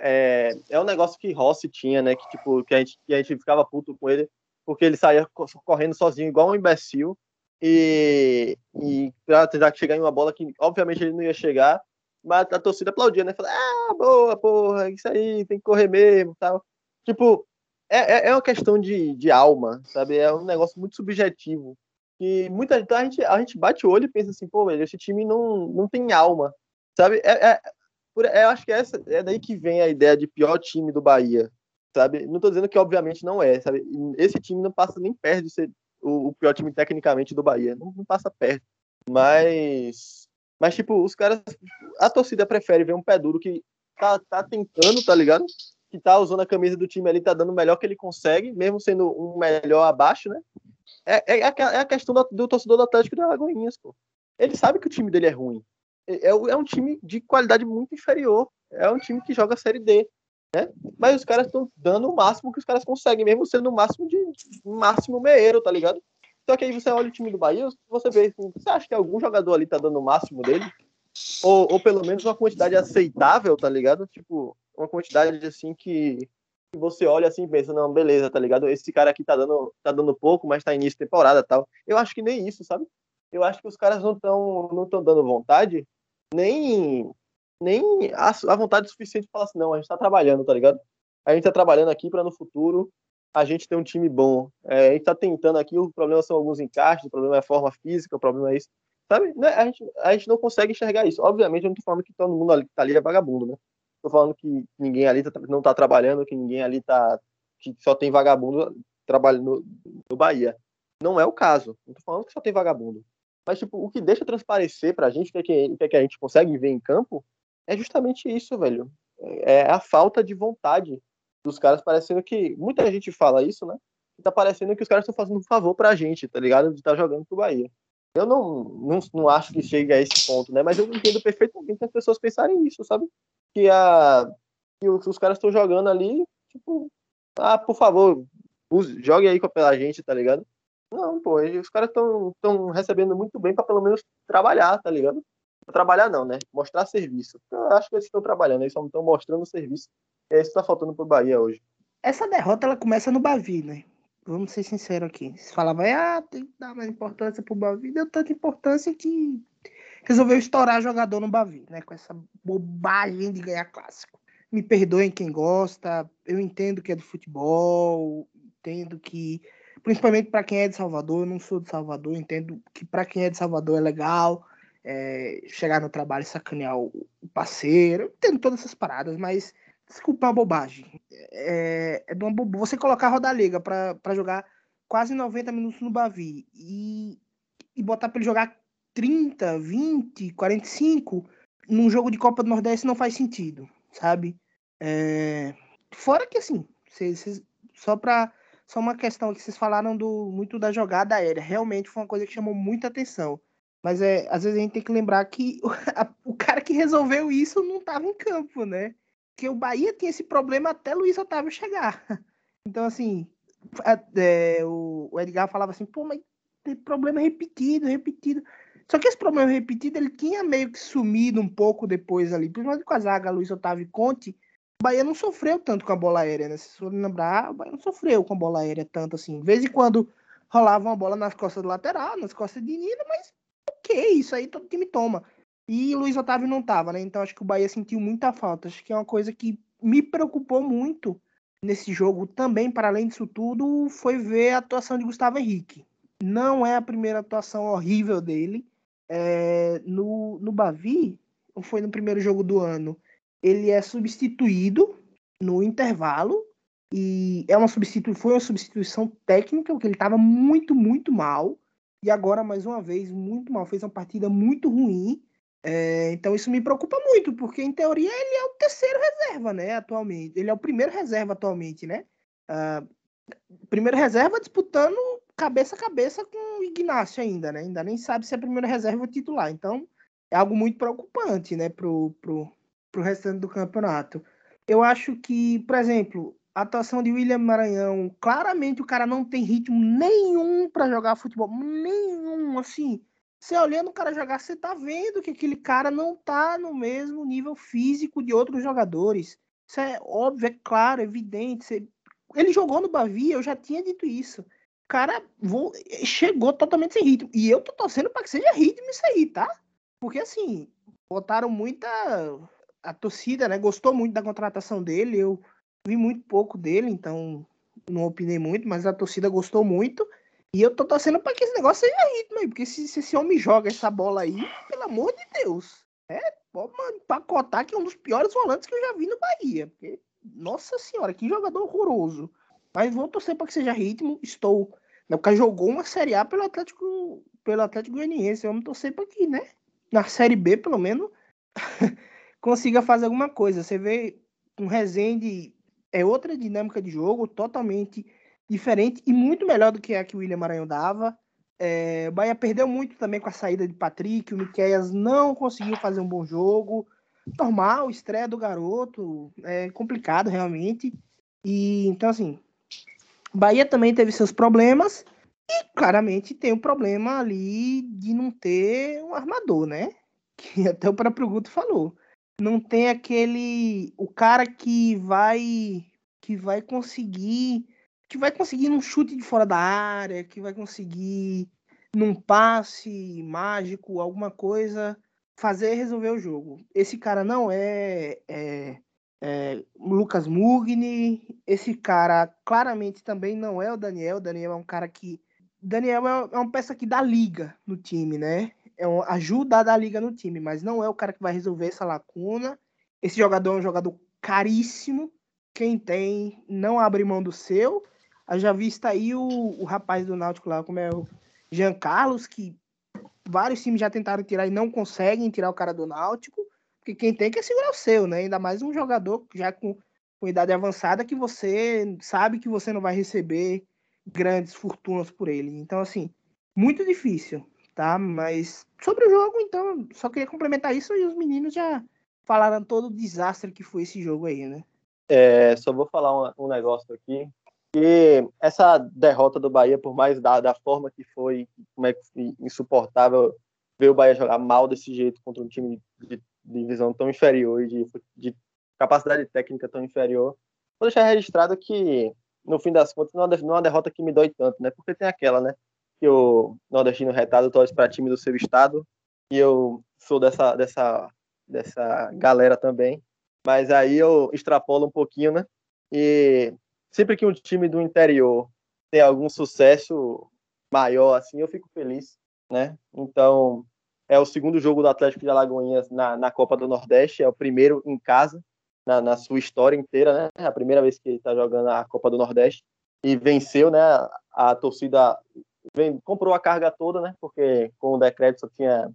É, é um negócio que Rossi tinha, né? Que tipo que a gente que a gente ficava puto com ele porque ele saía correndo sozinho igual um imbecil e, e para tentar chegar em uma bola que obviamente ele não ia chegar, mas a torcida aplaudia, né? Falava, ah, boa, porra, isso aí, tem que correr mesmo, tal. Tipo, é, é, é uma questão de, de alma, sabe? É um negócio muito subjetivo. E muita então a gente, a gente bate o olho e pensa assim, pô, velho, esse time não, não tem alma, sabe? É, é, é, eu acho que essa, é daí que vem a ideia de pior time do Bahia, sabe? Não tô dizendo que obviamente não é, sabe? Esse time não passa nem perto de ser o, o pior time tecnicamente do Bahia, não, não passa perto. Mas, mas tipo, os caras, a torcida prefere ver um pé duro que tá, tá tentando, tá ligado? Que tá usando a camisa do time ali, tá dando o melhor que ele consegue, mesmo sendo um melhor abaixo, né? É, é, é a questão do, do torcedor do Atlético de Alagoinhas, pô. Ele sabe que o time dele é ruim. É, é, é um time de qualidade muito inferior. É um time que joga a Série D. Né? Mas os caras estão dando o máximo que os caras conseguem, mesmo sendo o máximo de máximo meio, tá ligado? Só que aí você olha o time do Bahia, você vê assim, você acha que algum jogador ali tá dando o máximo dele? Ou, ou pelo menos uma quantidade aceitável, tá ligado? Tipo, uma quantidade assim que, que você olha assim e pensa, não, beleza, tá ligado? Esse cara aqui tá dando, tá dando pouco, mas tá início de temporada tal. Eu acho que nem isso, sabe? Eu acho que os caras não estão não tão dando vontade nem, nem a, a vontade suficiente de falar assim, não, a gente está trabalhando, tá ligado? A gente está trabalhando aqui para no futuro a gente ter um time bom. É, a gente está tentando aqui, o problema são alguns encaixes, o problema é a forma física, o problema é isso. Sabe? Né, a gente, a gente não consegue enxergar isso. Obviamente, eu não estou falando que todo mundo ali, tá ali é vagabundo, né? Estou falando que ninguém ali tá, não está trabalhando, que ninguém ali tá. que só tem vagabundo trabalhando no, no Bahia. Não é o caso. Não estou falando que só tem vagabundo. Mas, tipo, o que deixa transparecer pra gente, o que, é que, que, é que a gente consegue ver em campo, é justamente isso, velho. É a falta de vontade dos caras, parecendo que. Muita gente fala isso, né? Tá parecendo que os caras estão fazendo um favor pra gente, tá ligado? De estar tá jogando pro Bahia. Eu não, não, não acho que chegue a esse ponto, né? Mas eu entendo perfeitamente as pessoas pensarem isso, sabe? Que, a, que os, os caras estão jogando ali, tipo, ah, por favor, use, jogue aí pela gente, tá ligado? Não, pô, os caras estão recebendo muito bem para pelo menos trabalhar, tá ligado? Trabalhar não, né? Mostrar serviço. Eu acho que eles estão trabalhando, eles só não estão mostrando serviço. É isso que tá faltando pro Bahia hoje. Essa derrota, ela começa no Bavi, né? Vamos ser sinceros aqui. Você falava, ah, tem que dar mais importância pro Bavi. Deu tanta importância que resolveu estourar jogador no Bavi, né? Com essa bobagem de ganhar clássico. Me perdoem quem gosta, eu entendo que é do futebol, entendo que principalmente para quem é de Salvador. Eu não sou de Salvador, entendo que para quem é de Salvador é legal é, chegar no trabalho e sacanear o, parceiro. Eu entendo todas essas paradas, mas desculpa a bobagem. É, é uma bo... Você colocar a Roda Liga para jogar quase 90 minutos no Bavi e, e botar para ele jogar 30, 20, 45 num jogo de Copa do Nordeste não faz sentido, sabe? É... Fora que assim, cês, cês, só para só uma questão que vocês falaram do muito da jogada aérea. Realmente foi uma coisa que chamou muita atenção. Mas é, às vezes a gente tem que lembrar que o, *laughs* a, o cara que resolveu isso não estava em campo, né? Porque o Bahia tinha esse problema até Luiz Otávio chegar. *laughs* Então, assim, é, o, o, Edgar falava assim, pô, mas tem problema repetido, repetido. Só que esse problema repetido, ele tinha meio que sumido um pouco depois ali, principalmente com a zaga Luiz Otávio e Conte, o Bahia não sofreu tanto com a bola aérea, né? Se for lembrar, o Bahia não sofreu com a bola aérea tanto assim. De vez em quando rolava uma bola nas costas do lateral, nas costas de Nina, mas ok, isso aí todo time toma. E Luiz Otávio não tava, né? Então acho que o Bahia sentiu muita falta. Acho que é uma coisa que me preocupou muito nesse jogo também, para além disso tudo, foi ver a atuação de Gustavo Henrique. Não é a primeira atuação horrível dele. É, no, no Bavi, foi no primeiro jogo do ano, ele é substituído no intervalo e é uma substitu... foi uma substituição técnica, porque ele estava muito, muito mal. E agora, mais uma vez, muito mal. Fez uma partida muito ruim. É, então isso me preocupa muito, porque em teoria ele é o terceiro reserva, né? Atualmente. Ele é o primeiro reserva atualmente, né? Uh, primeiro reserva disputando cabeça a cabeça com o Ignacio ainda, né? Ainda nem sabe se é primeiro reserva ou titular. Então é algo muito preocupante, né? Pro, pro, para o restante do campeonato. Eu acho que, por exemplo, a atuação de William Maranhão, claramente o cara não tem ritmo nenhum para jogar futebol, nenhum, assim. Você olhando o cara jogar, você tá vendo que aquele cara não tá no mesmo nível físico de outros jogadores. Isso é óbvio, é claro, é evidente. Você... Ele jogou no Bavi, eu já tinha dito isso. O cara vou... chegou totalmente sem ritmo. E eu tô torcendo para que seja ritmo isso aí, tá? Porque assim, botaram muita a torcida, né, gostou muito da contratação dele. Eu vi muito pouco dele, então não opinei muito, mas a torcida gostou muito. E eu tô torcendo para que esse negócio seja ritmo aí, porque se, se esse homem joga essa bola aí, pelo amor de Deus, é, pode empacotar que é um dos piores volantes que eu já vi no Bahia. Porque, nossa senhora, que jogador horroroso. Mas vou torcer para que seja ritmo. Estou. Né, cara jogou uma Série A pelo Atlético, pelo Atlético Goianiense. Vamos torcer para que, né? Na Série B, pelo menos, *laughs* consiga fazer alguma coisa. Você vê um Rezende é outra dinâmica de jogo, totalmente diferente e muito melhor do que a que o William Maranhão dava. É, o Bahia perdeu muito também com a saída de Patrick, o Miqueias não conseguiu fazer um bom jogo. Normal, estreia do garoto, é complicado realmente. E então assim, Bahia também teve seus problemas e claramente tem o um problema ali de não ter um armador, né? *laughs* Que até o próprio Guto falou. Não tem aquele o cara que vai que vai conseguir que vai conseguir num chute de fora da área, que vai conseguir num passe mágico, alguma coisa, fazer resolver o jogo. Esse cara não é, é, é Lucas Mugni, esse cara claramente também não é o Daniel. O Daniel é um cara que. Daniel é, é uma peça que dá liga no time, né? É um, ajuda a liga no time, mas não é o cara que vai resolver essa lacuna. Esse jogador é um jogador caríssimo. Quem tem não abre mão do seu. Já vista aí o, o rapaz do Náutico lá, como é o Jean Carlos, que vários times já tentaram tirar e não conseguem tirar o cara do Náutico, porque quem tem que segurar o seu, né? Ainda mais um jogador já com, com idade avançada que você sabe que você não vai receber grandes fortunas por ele. Então, assim, muito difícil, tá? Mas sobre o jogo, então, só queria complementar isso e os meninos já falaram todo o desastre que foi esse jogo aí, né? É, só vou falar um, um negócio aqui que essa derrota do Bahia, por mais da, da forma que foi, como é que insuportável ver o Bahia jogar mal desse jeito contra um time de, divisão tão inferior e de, de, capacidade técnica tão inferior, vou deixar registrado que, no fim das contas, não é uma derrota que me dói tanto, né? Porque tem aquela, né? Que o nordestino retado torce para time do seu estado e eu sou dessa, dessa, dessa galera também. Mas aí eu extrapolo um pouquinho, né? E sempre que um time do interior tem algum sucesso maior, assim, eu fico feliz, né? Então, é o segundo jogo do Atlético de Alagoinhas na, na Copa do Nordeste, é o primeiro em casa, na, na sua história inteira, né? É a primeira vez que ele está jogando a Copa do Nordeste e venceu, né? A torcida comprou a carga toda, né? Porque com o decreto só tinha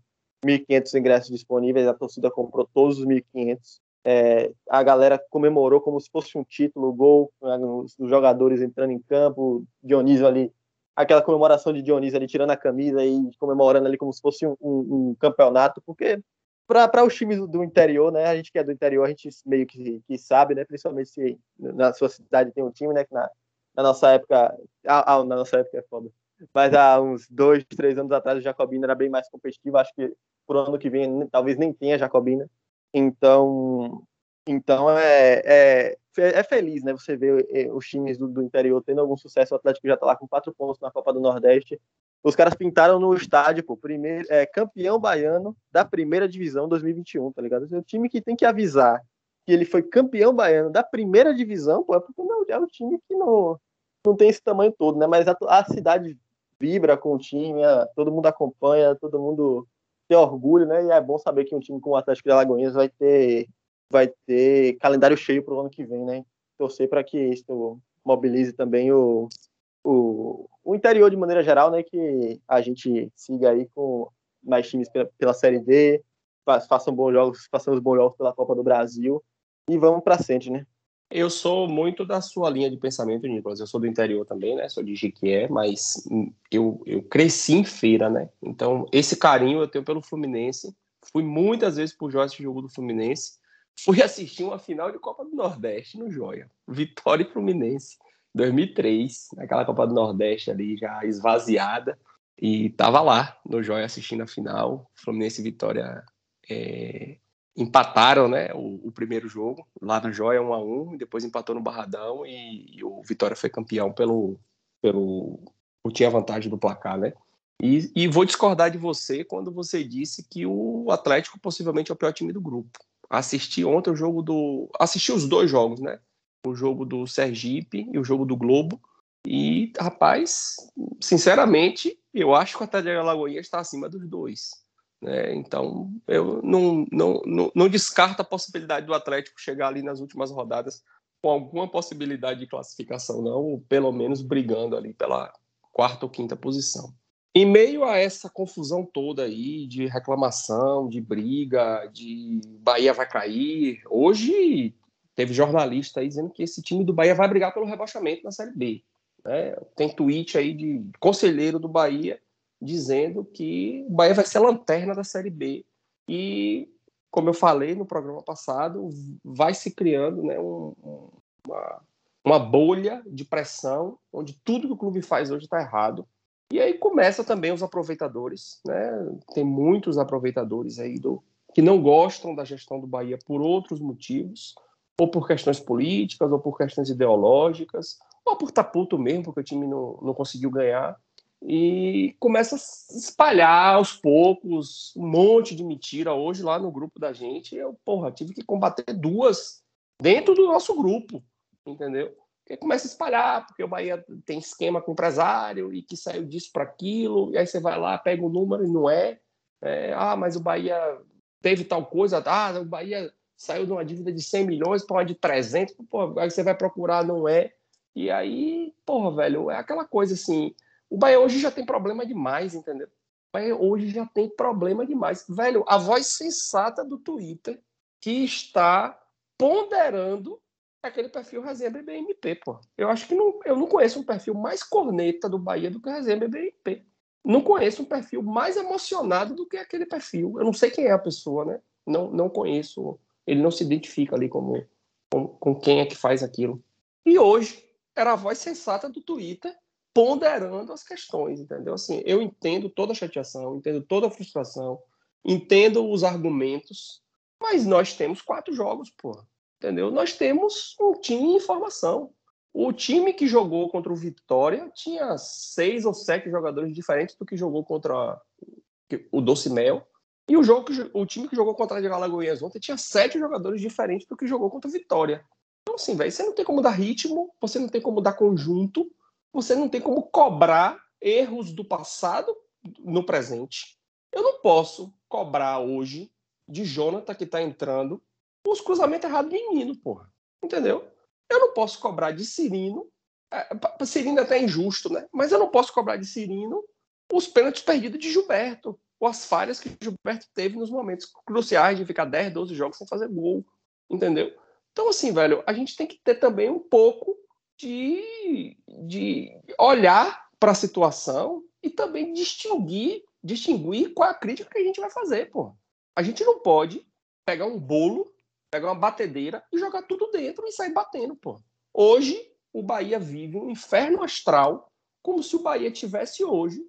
1.500 ingressos disponíveis, a torcida comprou todos os 1.500 é, a galera comemorou como se fosse um título, gol, né, os, jogadores entrando em campo, Dionísio ali, aquela comemoração de Dionísio ali tirando a camisa e comemorando ali como se fosse um, um, um campeonato, porque para os times do, do, interior, né, a gente que é do interior, a gente meio que, que sabe, né, principalmente se na sua cidade tem um time, né, que na, na nossa época, ah, ah, na nossa época é foda, mas há uns dois, três anos atrás o Jacobina era bem mais competitivo, acho que pro ano que vem talvez nem tenha Jacobina, então, então é, é, é feliz, né? Você ver é, os times do, do, interior tendo algum sucesso. O Atlético já está lá com quatro pontos na Copa do Nordeste. Os caras pintaram no estádio, pô, primeiro, é, campeão baiano da primeira divisão 2021, tá ligado? É um time que tem que avisar que ele foi campeão baiano da primeira divisão, pô, é porque não é um time que não, não tem esse tamanho todo, né? Mas a, a cidade vibra com o time, todo mundo acompanha, todo mundo ter orgulho, né? E é bom saber que um time como o Atlético de Alagoinhas vai ter, vai ter calendário cheio para o ano que vem, né? Torcer para que isso mobilize também o, o, o interior de maneira geral, né? Que a gente siga aí com mais times pela, pela Série D, façam bons jogos, façamos bons jogos pela Copa do Brasil e vamos para frente, né? Eu sou muito da sua linha de pensamento, Nicolas. Eu sou do interior também, né? Sou de Jiquié, mas eu, eu cresci em feira, né? Então, esse carinho eu tenho pelo Fluminense. Fui muitas vezes pro Joia jogo do Fluminense. Fui assistir uma final de Copa do Nordeste no Joia. Vitória e Fluminense, 2003, naquela Copa do Nordeste ali já esvaziada. E tava lá no Joia assistindo a final. Fluminense Vitória é, empataram né, o, o, primeiro jogo lá no Joia 1 a 1 depois empatou no Barradão e, e, o Vitória foi campeão pelo pelo tinha vantagem do placar, né? E, e, vou discordar de você quando você disse que o Atlético possivelmente é o pior time do grupo. Assisti ontem o jogo do assisti os dois jogos, né? o jogo do Sergipe e o jogo do Globo. E, rapaz, sinceramente, eu acho que o Atlético de Alagoinhas está acima dos dois. Né? Então, eu não, não, não, não descarto a possibilidade do Atlético chegar ali nas últimas rodadas com alguma possibilidade de classificação, não, ou pelo menos brigando ali pela quarta ou quinta posição. Em meio a essa confusão toda aí de reclamação, de briga, de Bahia vai cair, hoje teve jornalista aí dizendo que esse time do Bahia vai brigar pelo rebaixamento na Série B. Né? Tem tweet aí de conselheiro do Bahia dizendo que o Bahia vai ser a lanterna da Série B. E, como eu falei no programa passado, vai se criando né, um, uma, uma bolha de pressão onde tudo que o clube faz hoje está errado e aí começa também os aproveitadores, né? Tem muitos aproveitadores aí do que não gostam da gestão do Bahia por outros motivos, ou por questões políticas, ou por questões ideológicas, ou por taputo mesmo, porque o time não, não conseguiu ganhar. E começa a espalhar aos poucos um monte de mentira. Hoje, lá no grupo da gente, eu, porra, tive que combater duas dentro do nosso grupo, entendeu? Porque começa a espalhar, porque o Bahia tem esquema com empresário e que saiu disso para aquilo, e aí você vai lá, pega o número e não é. é. Ah, mas o Bahia teve tal coisa, ah, o Bahia saiu de uma dívida de 100 milhões para uma de 300, pô, aí você vai procurar, não é. E aí, porra, velho, é aquela coisa assim, o Bahia hoje já tem problema demais, entendeu? O Bahia hoje já tem problema demais. Velho, a voz sensata do Twitter que está ponderando aquele perfil Resenha BBMP, pô. Eu acho que não, eu não conheço um perfil mais corneta do Bahia do que o Resenha BBMP. Não conheço um perfil mais emocionado do que aquele perfil. Eu não sei quem é a pessoa, né? Não, não conheço. Ele não se identifica ali como com, com quem é que faz aquilo. E hoje era a voz sensata do Twitter ponderando as questões, entendeu? Assim, eu entendo toda a chateação, entendo toda a frustração, entendo os argumentos, mas nós temos quatro jogos, porra entendeu? Nós temos um time em formação. O time que jogou contra o Vitória tinha seis ou sete jogadores diferentes do que jogou contra o Docimel. E o, jogo que, o time que jogou contra a Alagoinhas ontem tinha sete jogadores diferentes do que jogou contra o Vitória. Então, assim, velho, você não tem como dar ritmo, você não tem como dar conjunto, você não tem como cobrar erros do passado no presente. Eu não posso cobrar hoje de Jonathan que está entrando os cruzamentos errados de Nino, porra. Entendeu? Eu não posso cobrar de Cirino. É, Cirino é até injusto, né? Mas eu não posso cobrar de Cirino os pênaltis perdidos de Gilberto. Ou as falhas que Gilberto teve nos momentos cruciais de ficar 10, 12 jogos sem fazer gol. Entendeu? Então, assim, velho, a gente tem que ter também um pouco de, de olhar para a situação e também distinguir, distinguir qual é a crítica que a gente vai fazer, pô. A gente não pode pegar um bolo pegar uma batedeira e jogar tudo dentro e sair batendo, pô. Hoje, o Bahia vive um inferno astral, como se o Bahia tivesse hoje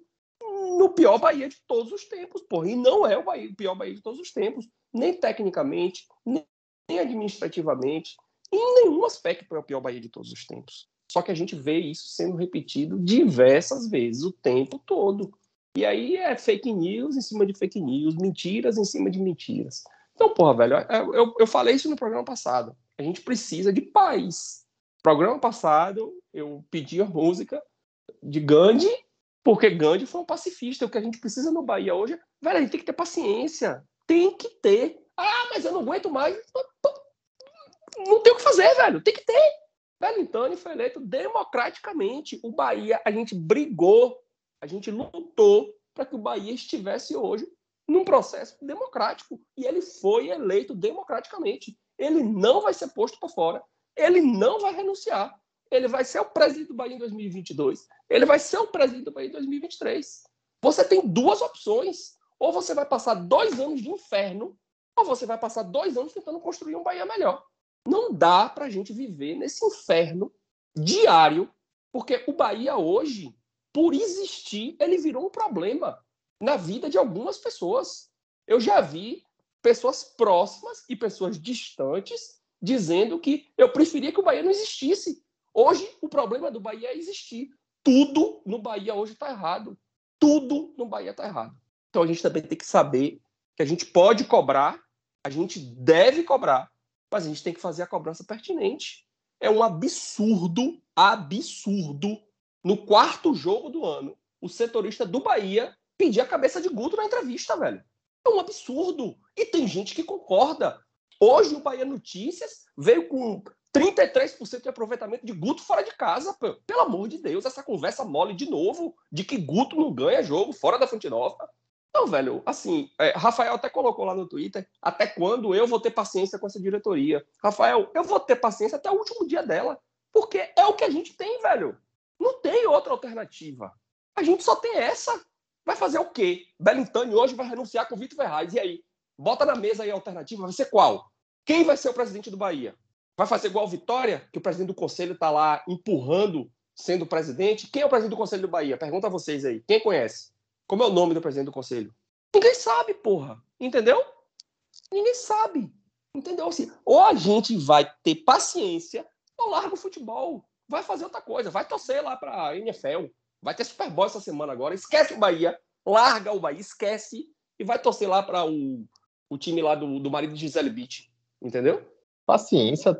no pior Bahia de todos os tempos, pô. E não é o, Bahia, o pior Bahia de todos os tempos, nem tecnicamente, nem, nem administrativamente, em nenhum aspecto é o pior Bahia de todos os tempos. Só que a gente vê isso sendo repetido diversas vezes, o tempo todo. E aí é fake news em cima de fake news, mentiras em cima de mentiras. Então, porra, velho, eu, eu falei isso no programa passado. A gente precisa de paz. Programa passado, eu pedi a música de Gandhi, porque Gandhi foi um pacifista. O que a gente precisa no Bahia hoje, velho, a gente tem que ter paciência. Tem que ter. Ah, mas eu não aguento mais. Não tem o que fazer, velho. Tem que ter. Wellington foi eleito democraticamente. O Bahia, a gente brigou, a gente lutou para que o Bahia estivesse hoje num processo democrático. E ele foi eleito democraticamente. Ele não vai ser posto para fora. Ele não vai renunciar. Ele vai ser o presidente do Bahia em 2022. Ele vai ser o presidente do Bahia em 2023. Você tem duas opções. Ou você vai passar dois anos de inferno, ou você vai passar dois anos tentando construir um Bahia melhor. Não dá para a gente viver nesse inferno diário, porque o Bahia hoje, por existir, ele virou um problema na vida de algumas pessoas. Eu já vi pessoas próximas e pessoas distantes dizendo que eu preferia que o Bahia não existisse. Hoje, o problema do Bahia é existir. Tudo no Bahia hoje está errado. Tudo no Bahia está errado. Então a gente também tem que saber que a gente pode cobrar, a gente deve cobrar, mas a gente tem que fazer a cobrança pertinente. É um absurdo, absurdo, no quarto jogo do ano, o setorista do Bahia pedir a cabeça de Guto na entrevista, velho. É um absurdo. E tem gente que concorda. Hoje o Bahia Notícias veio com 33% de aproveitamento de Guto fora de casa. Pelo amor de Deus, essa conversa mole de novo de que Guto não ganha jogo fora da Fonte Nova. Não, velho, assim, é, Rafael até colocou lá no Twitter até quando eu vou ter paciência com essa diretoria. Rafael, eu vou ter paciência até o último dia dela. Porque é o que a gente tem, velho. Não tem outra alternativa. A gente só tem essa. Vai fazer o quê? Belintani hoje vai renunciar com o Vitor Ferraz. E aí? Bota na mesa aí a alternativa. Vai ser qual? Quem vai ser o presidente do Bahia? Vai fazer igual Vitória, que o presidente do conselho está lá empurrando, sendo presidente? Quem é o presidente do conselho do Bahia? Pergunta a vocês aí. Quem conhece? Como é o nome do presidente do conselho? Ninguém sabe, porra. Entendeu? Ninguém sabe. Entendeu? Assim, ou a gente vai ter paciência ou larga o futebol. Vai fazer outra coisa. Vai torcer lá para a NFL. Vai ter Super Bowl essa semana agora. Esquece o Bahia. Larga o Bahia. Esquece. E vai torcer lá para o, o time lá do, do marido de Gisele Beach. Entendeu? Paciência.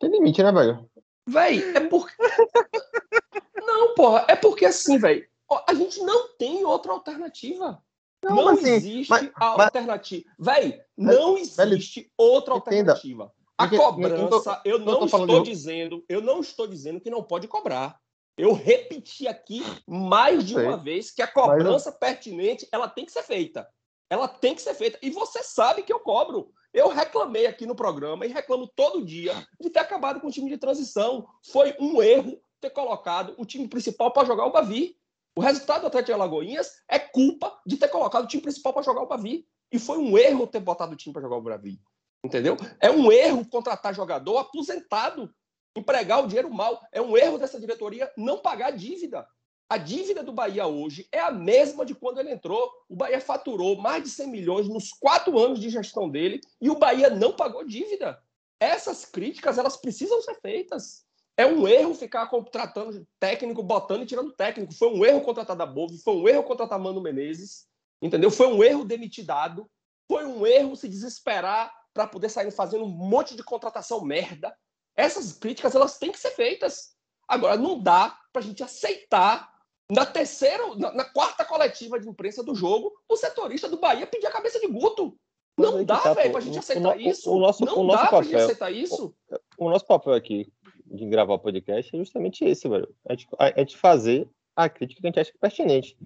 Tem limite, né, velho? Véi, é porque. *laughs* não, porra. É porque assim, velho a gente não tem outra alternativa. Não, não assim, existe mas, alternativa. Véi, não existe outra alternativa. A cobrança, eu não estou dizendo, eu não estou dizendo que não pode cobrar. Eu repeti aqui mais de uma vez que a cobrança pertinente, ela tem que ser feita. Ela tem que ser feita. E você sabe que eu cobro. Eu reclamei aqui no programa e reclamo todo dia de ter acabado com o time de transição. Foi um erro ter colocado o time principal para jogar o Bavi. O resultado do Atlético de Alagoinhas é culpa de ter colocado o time principal para jogar o Bavi. E foi um erro ter botado o time para jogar o Bavi. Entendeu? É um erro contratar jogador aposentado, empregar o dinheiro mal. É um erro dessa diretoria não pagar a dívida. A dívida do Bahia hoje é a mesma de quando ele entrou. O Bahia faturou mais de 100 milhões nos quatro anos de gestão dele e o Bahia não pagou dívida. Essas críticas elas precisam ser feitas. É um erro ficar contratando técnico, botando e tirando técnico. Foi um erro contratar da Bove, foi um erro contratar Mano Menezes, entendeu? Foi um erro demitidado, foi um erro se desesperar para poder sair fazendo um monte de contratação merda. Essas críticas elas têm que ser feitas. Agora não dá para a gente aceitar na terceira, na, na, quarta coletiva de imprensa do jogo, o setorista do Bahia pedir a cabeça de Guto. Não dá, tá, velho, para a gente aceitar o, isso. O, nosso, não o nosso dá para a gente aceitar isso. O, o nosso papel aqui de gravar o podcast é justamente esse, velho. É de, é de fazer a crítica que a gente acha pertinente.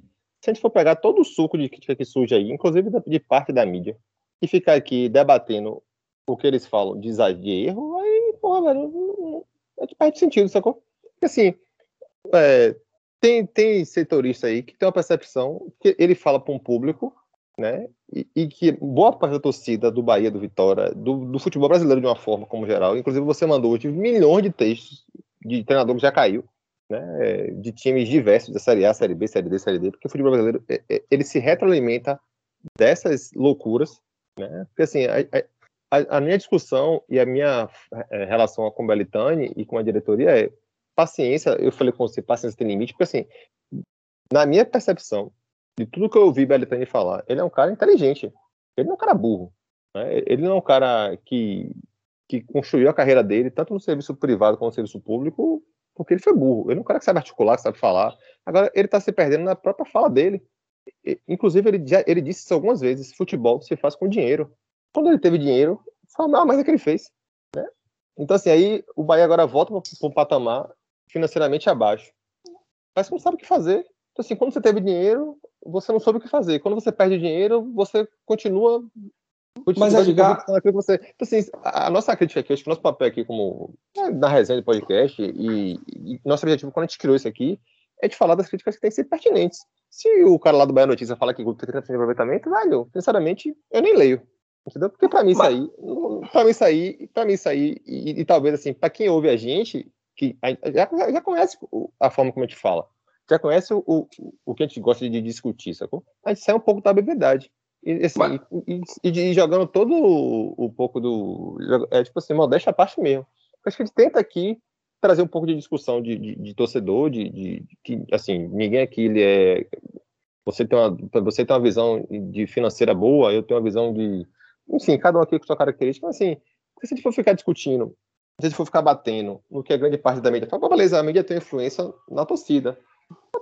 Se a gente for pegar todo o suco de crítica que surge aí, inclusive de parte da mídia, e ficar aqui debatendo o que eles falam de exagero, aí, porra, velho, é de parte sentido, sacou? Porque assim, é, tem, tem setorista aí que tem uma percepção que ele fala para um público né? E, e, que boa parte da torcida do Bahia, do Vitória, do, do, futebol brasileiro de uma forma como geral, inclusive você mandou hoje milhões de textos de treinador que já caiu, né? De times diversos, da Série A, Série B, Série D, Série D, porque o futebol brasileiro é, é, ele se retroalimenta dessas loucuras, né? Porque assim, a, a, a minha discussão e a minha é, relação com o Belitani e com a diretoria é paciência, eu falei com você, paciência tem limite, porque assim, na minha percepção, de tudo que eu ouvi Belitani falar, ele é um cara inteligente. Ele não é um cara burro. Né? Ele não é um cara que, que construiu a carreira dele, tanto no serviço privado quanto no serviço público, porque ele foi burro. Ele é um cara que sabe articular, que sabe falar. Agora, ele está se perdendo na própria fala dele. Inclusive, ele, já, ele disse isso algumas vezes: futebol se faz com dinheiro. Quando ele teve dinheiro, a maior merda que ele fez. Né? Então, assim, aí o Bahia agora volta para um patamar financeiramente abaixo. Mas não sabe o que fazer. Então, assim, quando você teve dinheiro, você não soube o que fazer. Quando você perde dinheiro, você continua. Mas Edgar... você... Então, assim, a nossa crítica aqui, acho que o nosso papel aqui, como né, na resenha do podcast, e, e, nosso objetivo quando a gente criou isso aqui, é de falar das críticas que têm que ser pertinentes. Se o cara lá do Bahia Notícia fala que o tem 30% de aproveitamento, velho, sinceramente, eu nem leio. Entendeu? Porque para mim isso aí, para mim isso aí, para mim isso aí, e, e, talvez assim, para quem ouve a gente, que já, já conhece a forma como a gente fala já conhece o, o, o que a gente gosta de discutir, sacou? A gente sai um pouco da beberidade. E, assim, Mas... e, e, e, jogando todo o, o, pouco do. É tipo assim, modéstia a parte mesmo. Acho que a gente tenta aqui trazer um pouco de discussão de, de, de torcedor, de, de, que, assim, ninguém aqui ele é. Você tem, uma, você tem uma visão de financeira boa, eu tenho uma visão de. Enfim, cada um aqui com sua característica, mas assim, se a gente for ficar discutindo se for ficar batendo no que a grande parte da mídia fala, beleza, a mídia tem influência na torcida.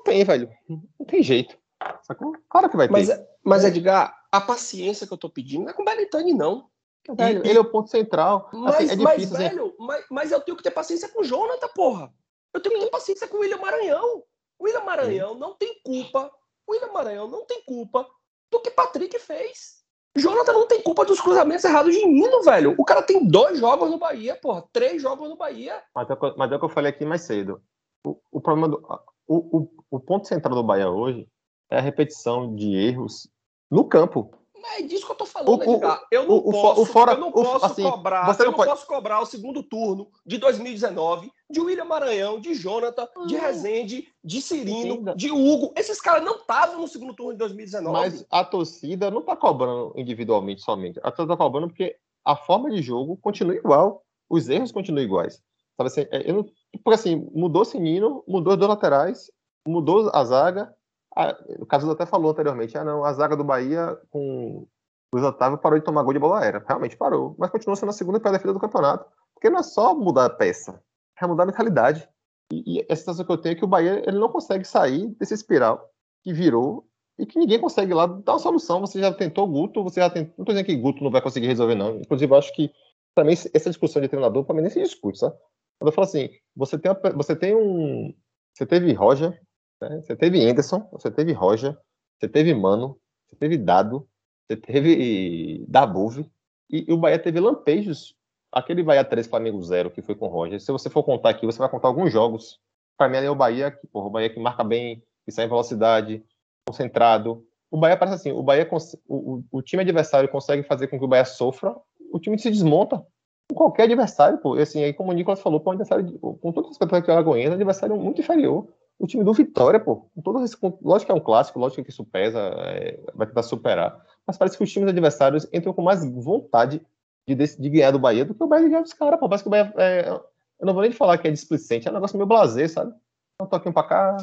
Não tem, velho. Não tem jeito. Sacou? Claro que vai ter. Mas, mas Edgar, a paciência que eu tô pedindo não é com o Belintani, não. Velho, ele é o ponto central. Mas, assim, é difícil, mas, assim. velho, mas, mas, eu tenho que ter paciência com o Jonathan, porra. Eu tenho que ter paciência com o William Maranhão. O William Maranhão não tem culpa. O William Maranhão não tem culpa do que Patrick fez. Jonathan não tem culpa dos cruzamentos errados de Nino, velho. O cara tem dois jogos no Bahia, porra. Três jogos no Bahia. Mas é, mas é o que eu falei aqui mais cedo. O, o problema do. O, o, o ponto central do Bahia hoje é a repetição de erros no campo. É disso que eu tô falando, o, Edgar. Eu não o, posso, o fora, eu não posso assim, cobrar, você não eu não pode... posso cobrar o segundo turno de 2019 de William Maranhão, de Jonathan, de Rezende, de Cirino, de Hugo. Esses caras não estavam no segundo turno de 2019. Mas a torcida não tá cobrando individualmente somente. A torcida tá cobrando porque a forma de jogo continua igual. Os erros continuam iguais. Sabe assim, é, eu não, porque assim, mudou o Sinino, mudou os laterais, mudou a zaga, ah, o Caso até falou anteriormente, ah não, a zaga do Bahia com o Otávio parou de tomar gol de bola aérea. Realmente parou, mas continua sendo a segunda pior defesa do campeonato. Porque não é só mudar a peça, é mudar a mentalidade. E, e a sensação que eu tenho é que o Bahia ele não consegue sair desse espiral que virou e que ninguém consegue lá dar uma solução. Você já tentou Guto, você já tentou. Não estou dizendo que Guto não vai conseguir resolver, não. Inclusive, eu acho que também essa discussão de treinador, para mim, nem se discute, sabe? Quando eu falo assim, você tem, uma, você tem um. Você teve Roger, né? Você teve Anderson, você teve Roger, você teve Mano, você teve Dado, você teve Dabuve, e, e o Bahia teve lampejos. Aquele Bahia 3 Flamengo 0 que foi com o Roger, se você for contar aqui, você vai contar alguns jogos. Para mim, é o Bahia, que, porra, o Bahia que marca bem, que sai em velocidade, concentrado. O Bahia parece assim, o Bahia o, o, o time adversário consegue fazer com que o Bahia sofra, o time se desmonta com qualquer adversário, pô. E assim, aí como o Nicolas falou, com um adversário, com todo respeito ao é um adversário muito inferior o time do Vitória, pô, com todo esse, lógico que é um clássico, lógico que isso pesa, é, vai tentar superar, mas parece que os times adversários entram com mais vontade de, de ganhar do Bahia do que o Bahia ganhar dos caras, pô. Parece que o Bahia, é, eu não vou nem falar que é displicente, é um negócio meio blazer, sabe? Um toquinho pra cá,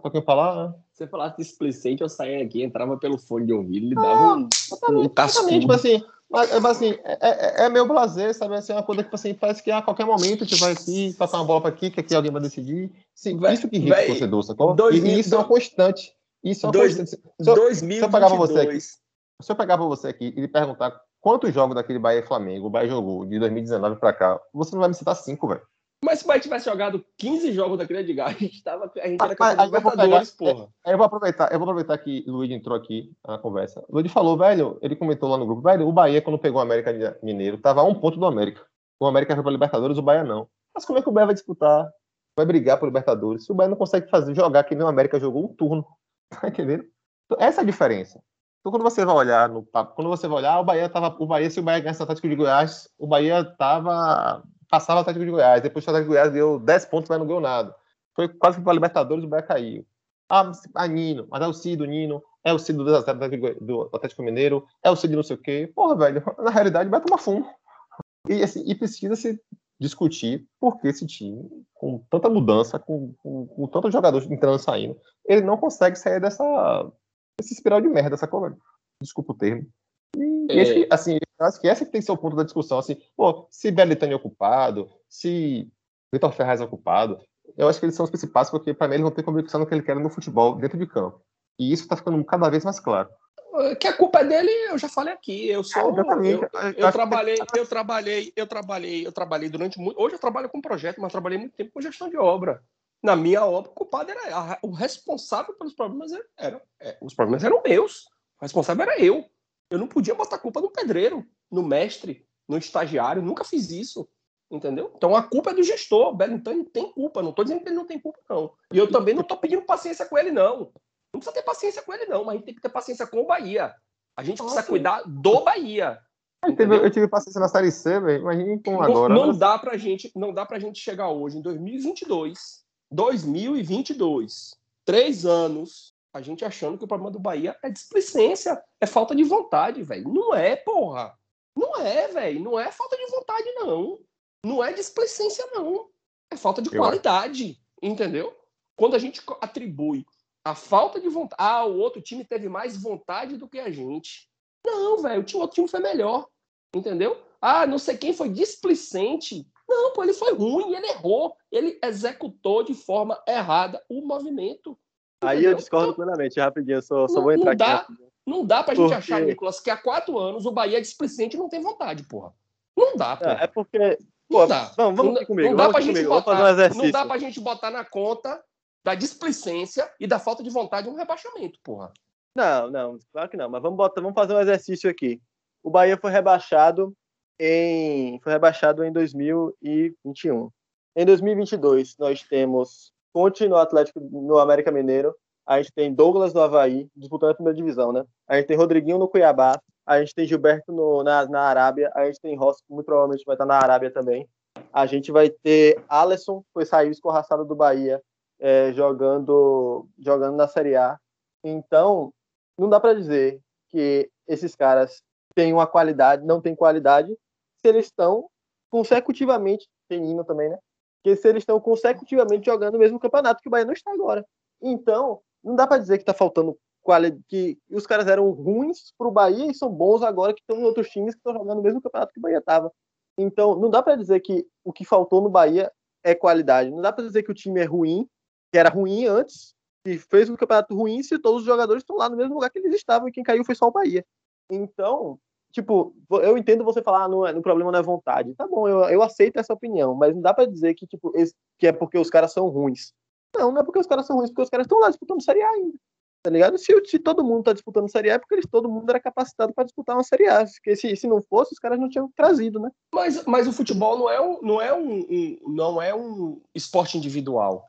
toquinho pra lá. Você falasse displicente, eu saía aqui, entrava pelo fone de ouvido e dava ah, um, um cascudo. Tipo assim, mas, assim, é, é, é meio blazer, sabe? Assim, é uma coisa que tipo assim, parece que a qualquer momento a gente vai aqui, passar uma bola para aqui, que aqui alguém vai decidir. Sim, isso que irrita o torcedor, sacou? Dois, e isso é uma constante. Isso é uma dois, constante. Se eu, 2022. se eu pegar pra você aqui, se eu pegar pra você aqui e lhe perguntar quantos jogos daquele Bahia e Flamengo o Bahia jogou de 2019 para cá, você não vai me citar cinco, velho. Mas se o Bahia tivesse jogado 15 jogos daquele Edgar, a gente, tava, a gente era campeão Libertadores, porra. É, eu vou aproveitar, eu vou aproveitar que o Luiz entrou aqui na conversa. O Luiz falou, velho, ele comentou lá no grupo, velho, o Bahia, quando pegou o América Mineiro, tava a um ponto do América. O América foi para Libertadores, o Bahia não. Mas como é que o Bahia vai disputar? Vai brigar por Libertadores? Se o Bahia não consegue fazer, jogar que nem o América jogou um turno. *laughs* Tá entendendo? Então, essa é a diferença. Então, quando você vai olhar no quando você vai olhar, o Bahia tava. O Bahia, se o Bahia ganhasse o Atlético de Goiás, o Bahia tava passava o Atlético de Goiás. Depois o Atlético de Goiás deu 10 pontos, mas não ganhou nada. Foi quase que para a Libertadores, o Bahia caiu. Ah, a Nino, mas é o Cid do Nino, é o Cid do, do Atlético Mineiro, é o Cid não sei o quê. Porra, velho, *laughs* na realidade vai tomar fumo. E, assim, e precisa se discutir por que esse time, com tanta mudança, com, com, com tantos jogadores entrando e saindo, ele não consegue sair dessa desse espiral de merda, essa coisa. Desculpa o termo. E, é... esse, assim, acho que esse que tem que ser o ponto da discussão. Assim, pô, se Belitani é ocupado, se Vitor Ferraz é ocupado, eu acho que eles são os principais, porque para mim eles vão ter convicção no que ele quer no futebol, dentro de campo. E isso está ficando cada vez mais claro. Que a culpa é dele, eu já falei aqui. Eu sou. É, eu, eu, eu trabalhei, eu trabalhei, eu trabalhei, eu trabalhei durante muito. Hoje eu trabalho com projeto, mas trabalhei muito tempo com gestão de obra. Na minha obra, o culpado era o responsável pelos problemas era, era é, os problemas eram meus. O responsável era eu. Eu não podia botar culpa no pedreiro, no mestre, no estagiário, nunca fiz isso. Entendeu? Então a culpa é do gestor. O tem culpa. Não estou dizendo que ele não tem culpa, não. E eu também não estou pedindo paciência com ele, não. Não precisa ter paciência com ele, não, mas a gente tem que ter paciência com o Bahia. A gente precisa cuidar do Bahia. Eu tive, eu tive, paciência na série C, velho. Imagina com agora. Não, não dá pra gente, não dá pra gente chegar hoje em 2022, 2022, três anos a gente achando que o problema do Bahia é displicência, é falta de vontade, velho. Não é, porra. Não é, velho. Não é falta de vontade, não. Não é displicência, não. É falta de Eu qualidade, acho. entendeu? Quando a gente atribui a falta de vontade. Ah, o outro time teve mais vontade do que a gente. Não, velho. O outro time foi melhor, entendeu? Ah, não sei quem foi displicente. Não, pô, ele foi ruim, ele errou, ele executou de forma errada o movimento. Aí eu discordo Então, plenamente, rapidinho, eu só, só Não- vou entrar não dá. aqui. rapidinho. Não dá pra gente Porque- achar, Nicolas, que há quatro anos o Bahia é displicente e não tem vontade, porra. Não dá, É, porra. é porque. Não Pô, dá. vamos, vamos não, comigo, não dá vamos pra gente comigo, vamos botar, fazer um não dá pra gente botar na conta da displicência e da falta de vontade um rebaixamento, porra. Não, não, claro que não, mas vamos, botar, vamos fazer um exercício aqui. O Bahia foi rebaixado em foi rebaixado em 2021. Em 2022, nós temos Ponte no Atlético no América Mineiro, a gente tem Douglas no Havaí, disputando a primeira divisão, né? A gente tem Rodriguinho no Cuiabá, a gente tem Gilberto no- na, na Arábia, a gente tem Rossi, que muito provavelmente vai estar na Arábia também. A gente vai ter Alisson, que foi saiu escorraçado do Bahia, é, jogando, jogando na Série A. Então, não dá para dizer que esses caras têm uma qualidade, não têm qualidade, se eles estão consecutivamente, tem hino também, né? Que se eles estão consecutivamente jogando o mesmo campeonato que o Bahia não está agora. Então, não dá para dizer que tá faltando que os caras eram ruins pro Bahia e são bons agora que estão em outros times que estão jogando o mesmo campeonato que o Bahia tava. Então, não dá para dizer que o que faltou no Bahia é qualidade. Não dá para dizer que o time é ruim, que era ruim antes, que fez um campeonato ruim se todos os jogadores estão lá no mesmo lugar que eles estavam e quem caiu foi só o Bahia. Então, tipo, eu entendo você falar, ah, não, é- no problema não é vontade. Tá bom, eu, eu aceito essa opinião, mas não dá pra dizer que, tipo, esse- que é porque os caras são ruins. Não, não é porque os caras são ruins, porque os caras estão lá disputando Série A ainda. Tá ligado? Se, se todo mundo tá disputando Série A, é porque eles, todo mundo era capacitado para disputar uma Série A. Porque se, se não fosse, os caras não tinham trazido, né? Mas, mas o futebol não é um, não é um, um- não é um esporte individual.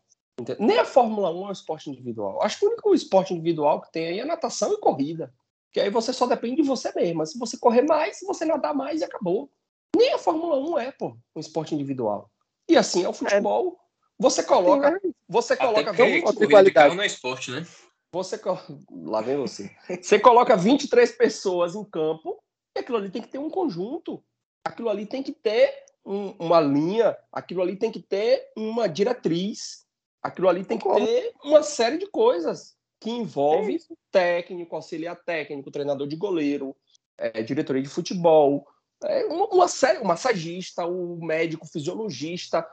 Nem a Fórmula 1 é um esporte individual. Acho que o único esporte individual que tem aí é natação e corrida. Que aí você só depende de você mesmo. Mas Se você correr mais, se você nadar mais, e acabou. Nem a Fórmula 1 é, pô, um esporte individual. E assim é o futebol. Você coloca, você Até coloca porque 20, outra corrida de qualidade. não é esporte, né? você lá vem você. Você coloca 23 pessoas em campo e aquilo ali tem que ter um conjunto. Aquilo ali tem que ter um- uma linha, aquilo ali tem que ter uma diretriz, aquilo ali tem que ter uma série de coisas que É envolve isso. técnico, auxiliar técnico, treinador de goleiro, é, diretoria de futebol, é, uma, uma série, o massagista, o médico, o fisiologista,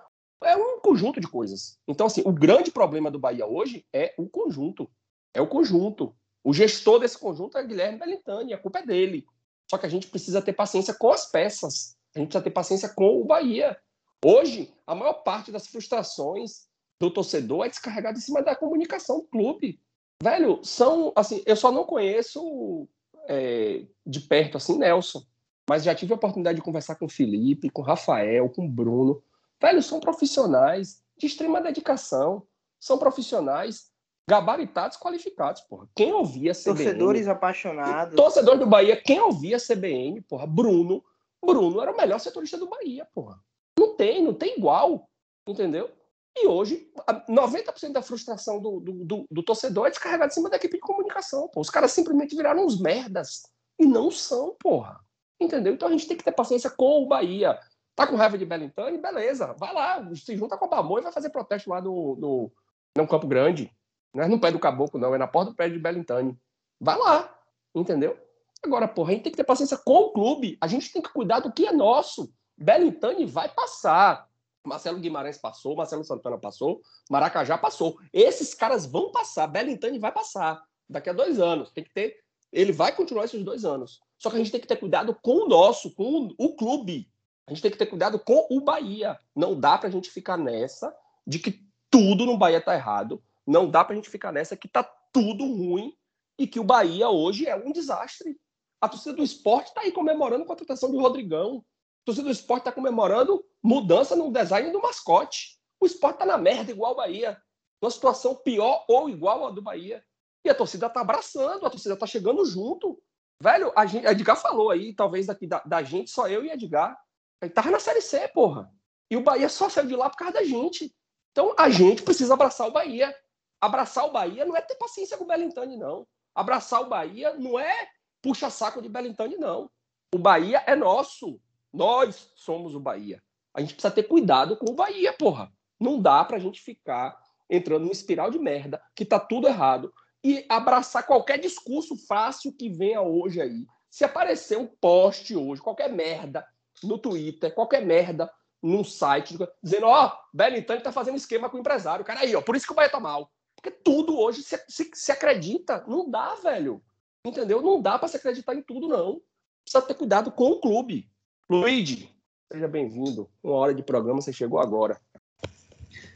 é um conjunto de coisas. Então, assim, o grande problema do Bahia hoje é o conjunto. É o conjunto. O gestor desse conjunto é Guilherme Belintani, a culpa é dele. Só que a gente precisa ter paciência com as peças. A gente precisa ter paciência com o Bahia. Hoje, a maior parte das frustrações do torcedor é descarregada em cima da comunicação do clube. Velho, são assim, eu só não conheço é, de perto assim Nelson, mas já tive a oportunidade de conversar com o Felipe, com o Rafael, com o Bruno. Velho, são profissionais de extrema dedicação, são profissionais gabaritados, qualificados, porra. Quem ouvia CBN, Torcedores apaixonados. torcedor do Bahia, quem ouvia CBN, porra, Bruno, Bruno era o melhor setorista do Bahia, porra. Não tem, não tem igual, entendeu? E hoje, a- 90% da frustração do, do, do- do torcedor é descarregada em cima da equipe de comunicação, pô. Os caras simplesmente viraram uns merdas. E não são, porra. Entendeu? Então a gente tem que ter paciência com o Bahia. Tá com raiva de Belintani? Beleza, vai lá, se junta com a Bamô e vai fazer protesto lá no, no, no Campo Grande. Não é no pé do caboclo, não, é na porta do pé de Belintani. Vai lá, entendeu? Agora, porra, a gente tem que ter paciência com o clube. A gente tem que cuidar do que é nosso. Belintani vai passar. Marcelo Guimarães passou, Marcelo Santana passou, Maracajá passou. Esses caras vão passar. Belintani vai passar daqui a dois anos. Tem que ter. Ele vai continuar esses dois anos. Só que a gente tem que ter cuidado com o nosso, com o, clube. A gente tem que ter cuidado com o Bahia. Não dá pra gente ficar nessa de que tudo no Bahia tá errado. Não dá pra gente ficar nessa que tá tudo ruim e que o Bahia hoje é um desastre. A torcida do esporte tá aí comemorando a contratação do Rodrigão. A torcida do esporte tá comemorando mudança no design do mascote. O esporte tá na merda igual o Bahia. Uma situação pior ou igual à do Bahia. E a torcida tá abraçando, a torcida tá chegando junto. Velho, a gente, Edgar falou aí, talvez daqui da, da gente, só eu e Edgar. Ele tava na Série C, porra. E o Bahia só saiu de lá por causa da gente. Então a gente precisa abraçar o Bahia. Abraçar o Bahia não é ter paciência com o Belintani, não. Abraçar o Bahia não é puxa-saco de Belintani, não. O Bahia é nosso. Nós somos o Bahia. A gente precisa ter cuidado com o Bahia, porra. Não dá pra gente ficar entrando numa espiral de merda, que tá tudo errado, e abraçar qualquer discurso fácil que venha hoje aí. Se aparecer um post hoje, qualquer merda no Twitter, qualquer merda num site dizendo, ó, oh, Belintani tá fazendo esquema com o empresário. Cara, aí, ó, por isso que o Bahia tá mal. Porque tudo hoje se, se, se acredita. Não dá, velho. Entendeu? Não dá para se acreditar em tudo, não. Precisa ter cuidado com o clube. Luigi, seja bem-vindo. Uma hora de programa, você chegou agora.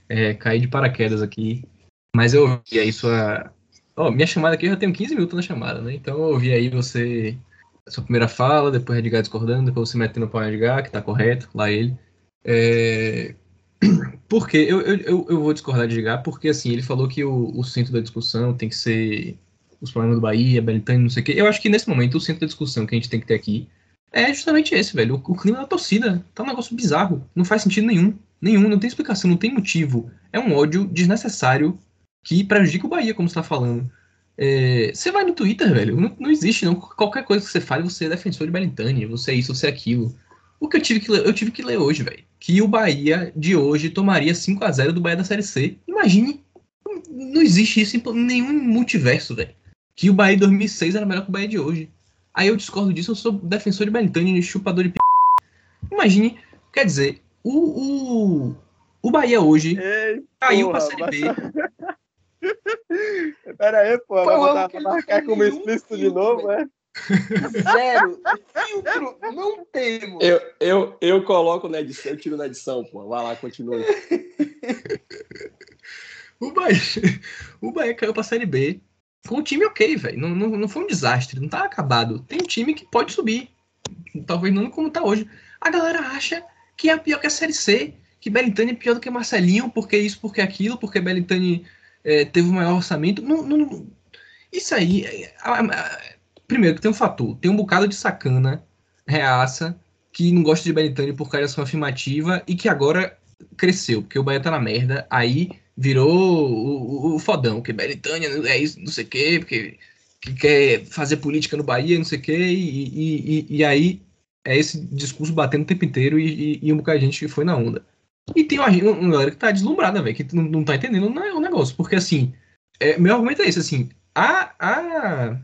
É, caí de paraquedas aqui. Mas eu ouvi aí sua. Oh, minha chamada aqui eu já tenho 15 minutos na chamada, né? Então eu ouvi aí você. Sua primeira fala, depois Edgar discordando, depois você metendo o pau em Edgar, que tá correto, lá ele. É... *clears throat* Porque eu, eu, eu vou discordar de Edgar, porque assim, ele falou que o, o centro da discussão tem que ser os problemas do Bahia, Belitani, não sei o quê. Eu acho que nesse momento o centro da discussão que a gente tem que ter aqui é justamente esse, velho. O, o clima da torcida tá um negócio bizarro. Não faz sentido nenhum. Nenhum, não tem explicação, não tem motivo. É um ódio desnecessário que prejudica o Bahia, como você tá falando. É, você vai no Twitter, velho, não, não, existe, não. Qualquer coisa que você fale, você é defensor de Belintani, você é isso, você é aquilo. O que eu tive que ler, eu tive que ler hoje, velho. Que o Bahia de hoje tomaria 5 a 0 do Bahia da Série C. Imagine. Não existe isso em nenhum multiverso, velho. Que o Bahia de 2006 era melhor que o Bahia de hoje. Aí eu discordo disso, eu sou defensor de Belintani, chupador de p. Imagine, quer dizer, o, o, o Bahia hoje Ei, caiu porra, pra Série B. *laughs* Pera aí, pô, vai botar pra marcar como explícito de novo, é? Zero. Filtro, *laughs* não temos. Eu, eu, eu coloco na edição, eu tiro na edição, pô. Vai lá, continua. *laughs* o, Bahia, o Bahia caiu pra Série B com um time ok, velho. Não, não, não foi um desastre, não tá acabado. Tem um time que pode subir. Talvez não como tá hoje. A galera acha que é pior que a Série C, que Belintani é pior do que Marcelinho, porque isso, porque aquilo, porque Belintani é, teve o maior orçamento. Não, não, isso aí. É, primeiro, que tem um fator: tem um bocado de sacana, reaça, que não gosta de Belintani por causa da sua afirmativa e que agora cresceu, porque o Bahia tá na merda. Aí virou o, o, o fodão, que Belintani é isso, não sei o quê, porque que quer fazer política no Bahia, não sei o quê, e, e, e, e aí é esse discurso batendo o tempo inteiro e, e, e um bocado de gente foi na onda. E tem uma, uma galera que tá deslumbrada, velho, que não, não tá entendendo o negócio. Porque, assim, é, meu argumento é esse, assim, a, a,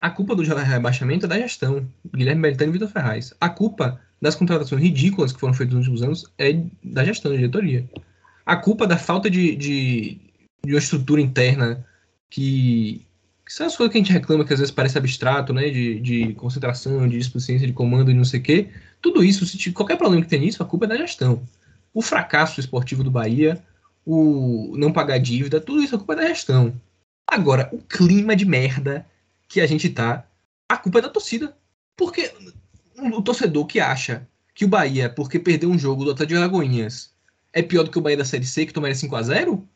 a culpa do rebaixamento é da gestão. Guilherme Beltrano e Vitor Ferraz. A culpa das contratações ridículas que foram feitas nos últimos anos é da gestão, da diretoria. A culpa da falta de, de, de uma estrutura interna que, que são as coisas que a gente reclama que às vezes parece abstrato, né? De, de concentração, de displicência de comando e não sei o quê. Tudo isso, se qualquer problema que tem nisso, a culpa é da gestão. O fracasso esportivo do Bahia, o não pagar dívida, tudo isso a culpa é da gestão. Agora, o clima de merda que a gente tá, a culpa é da torcida. Porque o torcedor que acha que o Bahia, porque perdeu um jogo do Atlético de Alagoinhas, é pior do que o Bahia da Série C, que tomaria 5 a 0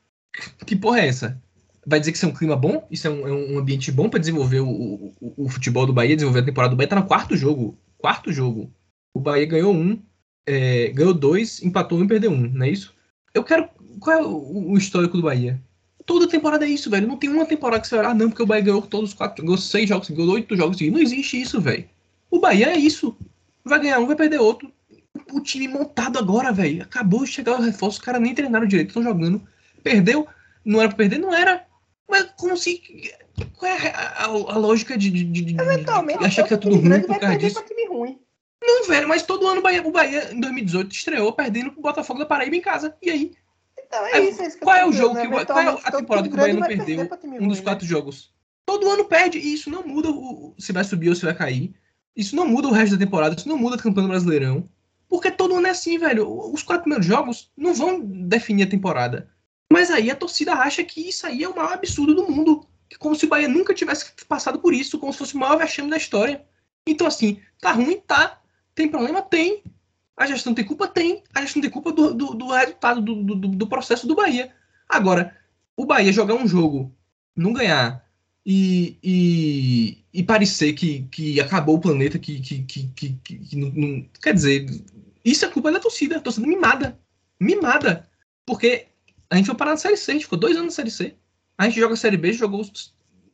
Que porra é essa? vai dizer que isso é um clima bom, isso é um, é um ambiente bom para desenvolver o, o, o, futebol do Bahia, desenvolver a temporada do Bahia. Tá no quarto jogo. Quarto jogo. O Bahia ganhou um, é, ganhou dois, empatou um e perdeu um, não é isso? Eu quero. Qual é o, o, histórico do Bahia? Toda temporada é isso, velho. Não tem uma temporada que você vai, ah, não, porque o Bahia ganhou todos os quatro, ganhou seis jogos, ganhou oito jogos. Não existe isso, velho. O Bahia é isso. Vai ganhar um, vai perder outro. O time montado agora, velho. Acabou de chegar o reforço, os caras nem treinaram direito, estão jogando. Perdeu. Não era pra perder? Não era. Mas como se. Qual é a, a, a lógica de, de, de, achar que é tudo ruim por causa disso? Não, velho, mas todo ano o Bahia, o Bahia em 2018 estreou perdendo pro Botafogo da Paraíba em casa. E aí? Então é isso, é isso Qual é o jogo né? que qual é a temporada que o Bahia não perdeu um dos né? quatro jogos? Todo ano perde e isso não muda o, se vai subir ou se vai cair. Isso não muda o resto da temporada, isso não muda a campanha do Brasileirão. Porque todo ano é assim, velho. Os quatro primeiros jogos não vão definir a temporada. Mas aí a torcida acha que isso aí é o maior absurdo do mundo. Como se o Bahia nunca tivesse passado por isso, como se fosse o maior vexame da história. Então, assim, tá ruim? Tá. Tem problema? Tem. A gestão tem culpa? Tem. A gestão tem culpa do, do, do resultado do, do, do, processo do Bahia. Agora, o Bahia jogar um jogo, não ganhar e, e, e parecer que, que acabou o planeta, que, que, que, que, que não, não, Quer dizer, isso é culpa da torcida. Torcida mimada. Mimada. Porque a gente foi parar na Série C, a gente ficou dois anos na Série C. A gente joga a Série B, jogou,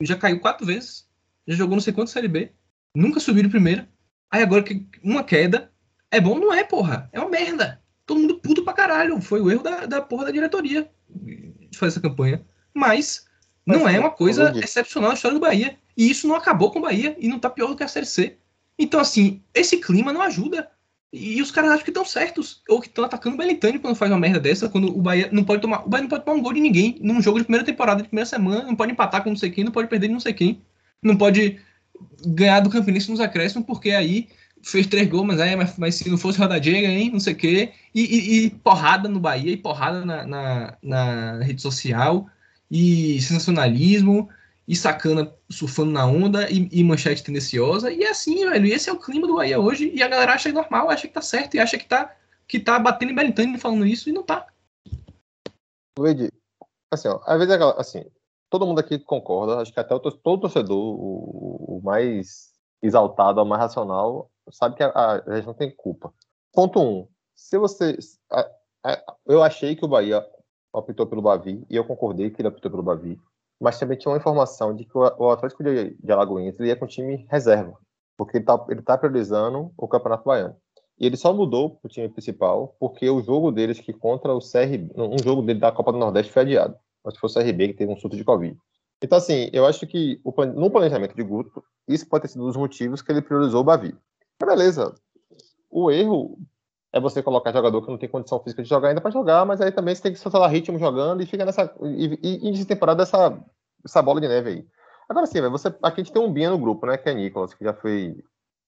já caiu quatro vezes. Já jogou não sei quanto Série B. Nunca subiu de primeira. Aí agora que uma queda. É bom? Não é, porra. É uma merda. Todo mundo puto pra caralho. Foi o erro da, da porra da diretoria de fazer essa campanha. Mas não é uma coisa excepcional na história do Bahia. E isso não acabou com o Bahia e não tá pior do que a Série C. Então, assim, esse clima não ajuda. E os caras acham que estão certos, ou que estão atacando o Belintani quando faz uma merda dessa, quando o Bahia não pode tomar. O Bahia não pode tomar um gol de ninguém num jogo de primeira temporada, de primeira semana, não pode empatar com não sei quem, não pode perder de não sei quem, não pode ganhar do Campinense nos acréscimos, porque aí fez três gols, mas, aí, mas, mas se não fosse Rodadiega, hein, não sei o quê, e, e, e, porrada no Bahia, e porrada na, na, na rede social, e sensacionalismo, e sacana surfando na onda e, e, manchete tendenciosa. E é assim, velho. E esse é o clima do Bahia hoje. E a galera acha normal, acha que tá certo e acha que tá, que tá batendo em Belintani falando isso e não tá. Luigi, assim, ó, às vezes, assim, todo mundo aqui concorda, acho que até o, todo torcedor, o, o, mais exaltado, o mais racional, sabe que a, a, gente não tem culpa. Ponto um, se você. A, eu achei que o Bahia optou pelo Bavi, e eu concordei que ele optou pelo Bavi mas também tinha uma informação de que o Atlético de, de Alagoinhas ia com time reserva, porque ele está ele tá priorizando o Campeonato Baiano. E ele só mudou para o time principal porque o jogo deles que contra o CRB, um jogo dele da Copa do Nordeste foi adiado. Mas foi o CRB que teve um surto de Covid. Então, assim, eu acho que o, no planejamento de Guto, isso pode ter sido um dos motivos que ele priorizou o Bavi. Mas beleza. O erro é você colocar jogador que não tem condição física de jogar ainda para jogar, mas aí também você tem que soltar ritmo jogando e fica nessa. E, e, e temporada essa, essa bola de neve aí. Agora sim, você, aqui a gente tem um Binha no grupo, né? Que é Nicolas, que já foi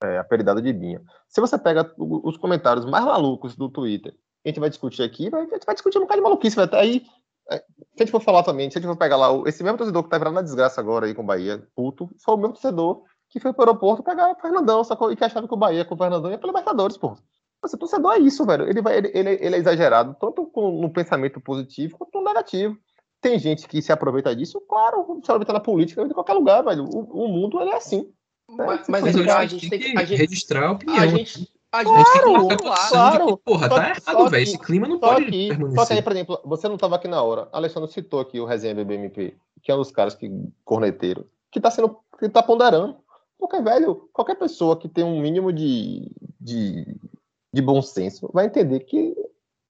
é, apelidado de Binha. Se você pega os comentários mais malucos do Twitter, a gente vai discutir aqui, a gente vai discutir um bocado de maluquice, vai estar aí. É, se a gente for falar também, se a gente for pegar lá, esse mesmo torcedor que tá virando na desgraça agora aí com o Bahia, puto, foi o mesmo torcedor que foi pro aeroporto pegar o Fernandão, sacou? E que achava que o Bahia com o Fernandão ia pelo Libertadores, pô. O torcedor é isso, velho. Ele, vai, ele, ele, ele é exagerado, tanto com, no pensamento positivo quanto no negativo. Tem gente que se aproveita disso, claro, se aproveita na política, em qualquer lugar, velho. O, o mundo ele é assim. Né? Mas, mas a, gente, a, gente, tem que, gente, registrar a opinião. A gente, a gente claro, tem que claro. Que, porra, tá errado, velho. Esse clima não pode aqui, permanecer. Só que aí, por exemplo, você não estava aqui na hora. Alexandre citou aqui o Resenha BBMP, que é um dos caras que corneteiro, que tá sendo, que tá ponderando. Porque, velho, qualquer pessoa que tem um mínimo de, de de bom senso vai entender que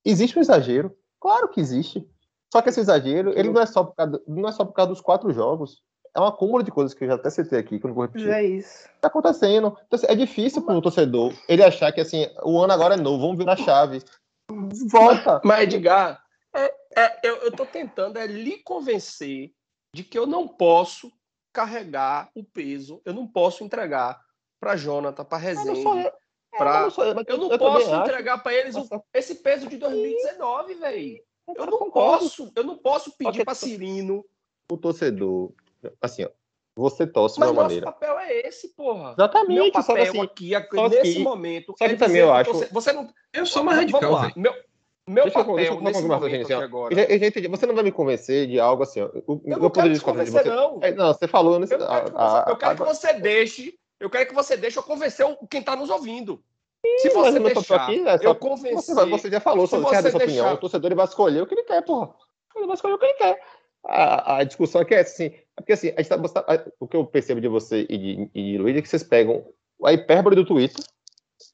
existe um exagero. Claro que existe. Só que esse exagero, ele não é só por causa, não é só por causa dos quatro jogos. É um acúmulo de coisas que eu já até citei aqui, que eu não vou repetir. É isso. Tá acontecendo. Então, assim, é difícil para o torcedor ele achar que assim, o ano agora é novo, vamos virar chave. Volta. Mas, Edgar, é, é, eu, eu tô tentando é lhe convencer de que eu não posso carregar o peso, eu não posso entregar para Jonathan, para Rezende, Pra... Eu não, sou, eu, eu não eu posso entregar para eles o, esse peso de 2019, velho. Eu não concordo. posso, eu não posso pedir para Cirino. O torcedor, assim, ó, você torce de uma maneira. Mas papel é esse, porra. Exatamente. Meu papel assim, aqui, nesse que, momento. Só que também eu acho. Você, você, não. Eu sou mais radical, velho. Meu, meu deixa papel eu, deixa eu nesse momento assim, agora. Eu, eu entendi. Você não vai me convencer de algo assim. Ó. Eu, eu, eu não quero te convencer, você. não. É, não, você falou. Nesse, eu, quero, a, a, eu quero a, que você deixe eu quero que você deixe eu convencer quem está nos ouvindo. Se você deixar, aqui, é só, eu convencer... Você, você já falou, se você quer dessa deixar... opinião, o torcedor ele vai escolher o que ele quer, porra. Ele vai escolher o que ele quer. A, a discussão aqui é assim, é porque assim, a gente tá, o que eu percebo de você e de, e de Luiz é que vocês pegam a hipérbole do Twitter,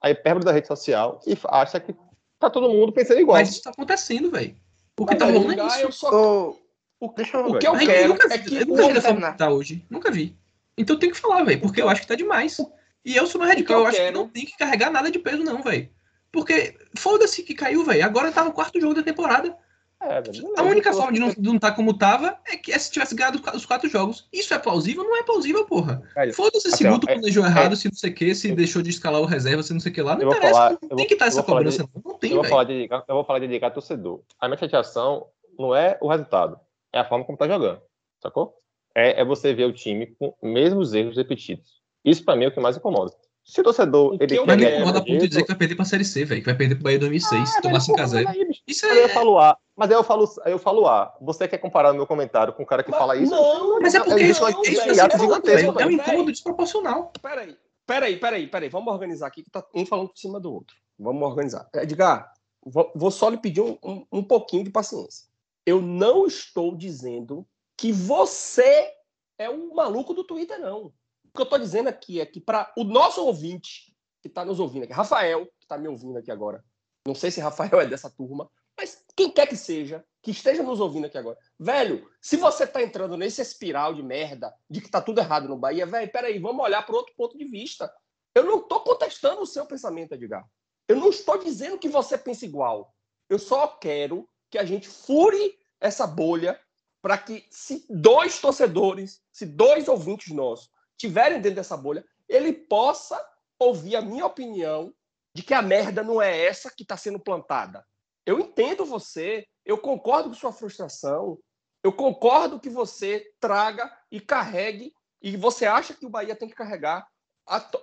a hipérbole da rede social e acha que tá todo mundo pensando igual. Mas isso tá acontecendo, velho. O que tá rolando é isso. Só... O, o, eu o que eu quero nunca, é que... Eu nunca vi tá hoje. Nunca vi. Então tem que falar, velho, porque eu acho que tá demais. E eu sou mais radical, eu, acho que não tem que carregar nada de peso, não, velho. Porque foda-se que caiu, velho. Agora tá no quarto jogo da temporada. É, a única forma de não estar não tá como tava é que é se tivesse ganhado os quatro jogos. Isso é plausível? Não é plausível, porra. Foda-se se o Guto planejou é, errado, se não sei o que, se deixou de escalar o reserva, se não sei o que lá. Não interessa. Falar, não tem que estar essa cobrança, de, não. tem, eu vou, falar de, eu vou falar de dedicar torcedor. A minha chateação não é o resultado, é a forma como tá jogando. Sacou? É, é você ver o time com mesmos erros repetidos. Isso pra mim é o que mais incomoda. Se o torcedor. O ele mas me incomoda a ponto de dizer que vai perder pra Série C, velho. Que vai perder pro Bahia 2006, ah, tomar 5x0. Isso aí. Eu falo A. Mas aí eu falo, aí eu falo A. Você quer comparar no meu comentário com o cara que mas, fala isso? Não, mas é porque é, isso, não, isso, é, gigantesco, é um incômodo desproporcional. Peraí, peraí, peraí, peraí. Vamos organizar aqui que tá um falando por cima do outro. Vamos organizar. Edgar, vou só lhe pedir um, um, um pouquinho de paciência. Eu não estou dizendo que você é o maluco do Twitter, não que eu estou dizendo aqui é que para o nosso ouvinte que está nos ouvindo aqui, Rafael, que está me ouvindo aqui agora, não sei se Rafael é dessa turma, mas quem quer que seja, que esteja nos ouvindo aqui agora, velho, se você está entrando nesse espiral de merda, de que está tudo errado no Bahia, velho, peraí, vamos olhar para outro ponto de vista. Eu não estou contestando o seu pensamento, Edgar. Eu não estou dizendo que você pensa igual. Eu só quero que a gente fure essa bolha para que, se dois torcedores, se dois ouvintes nossos tiverem dentro dessa bolha, ele possa ouvir a minha opinião de que a merda não é essa que está sendo plantada. Eu entendo você, eu concordo com sua frustração, eu concordo que você traga e carregue, e você acha que o Bahia tem que carregar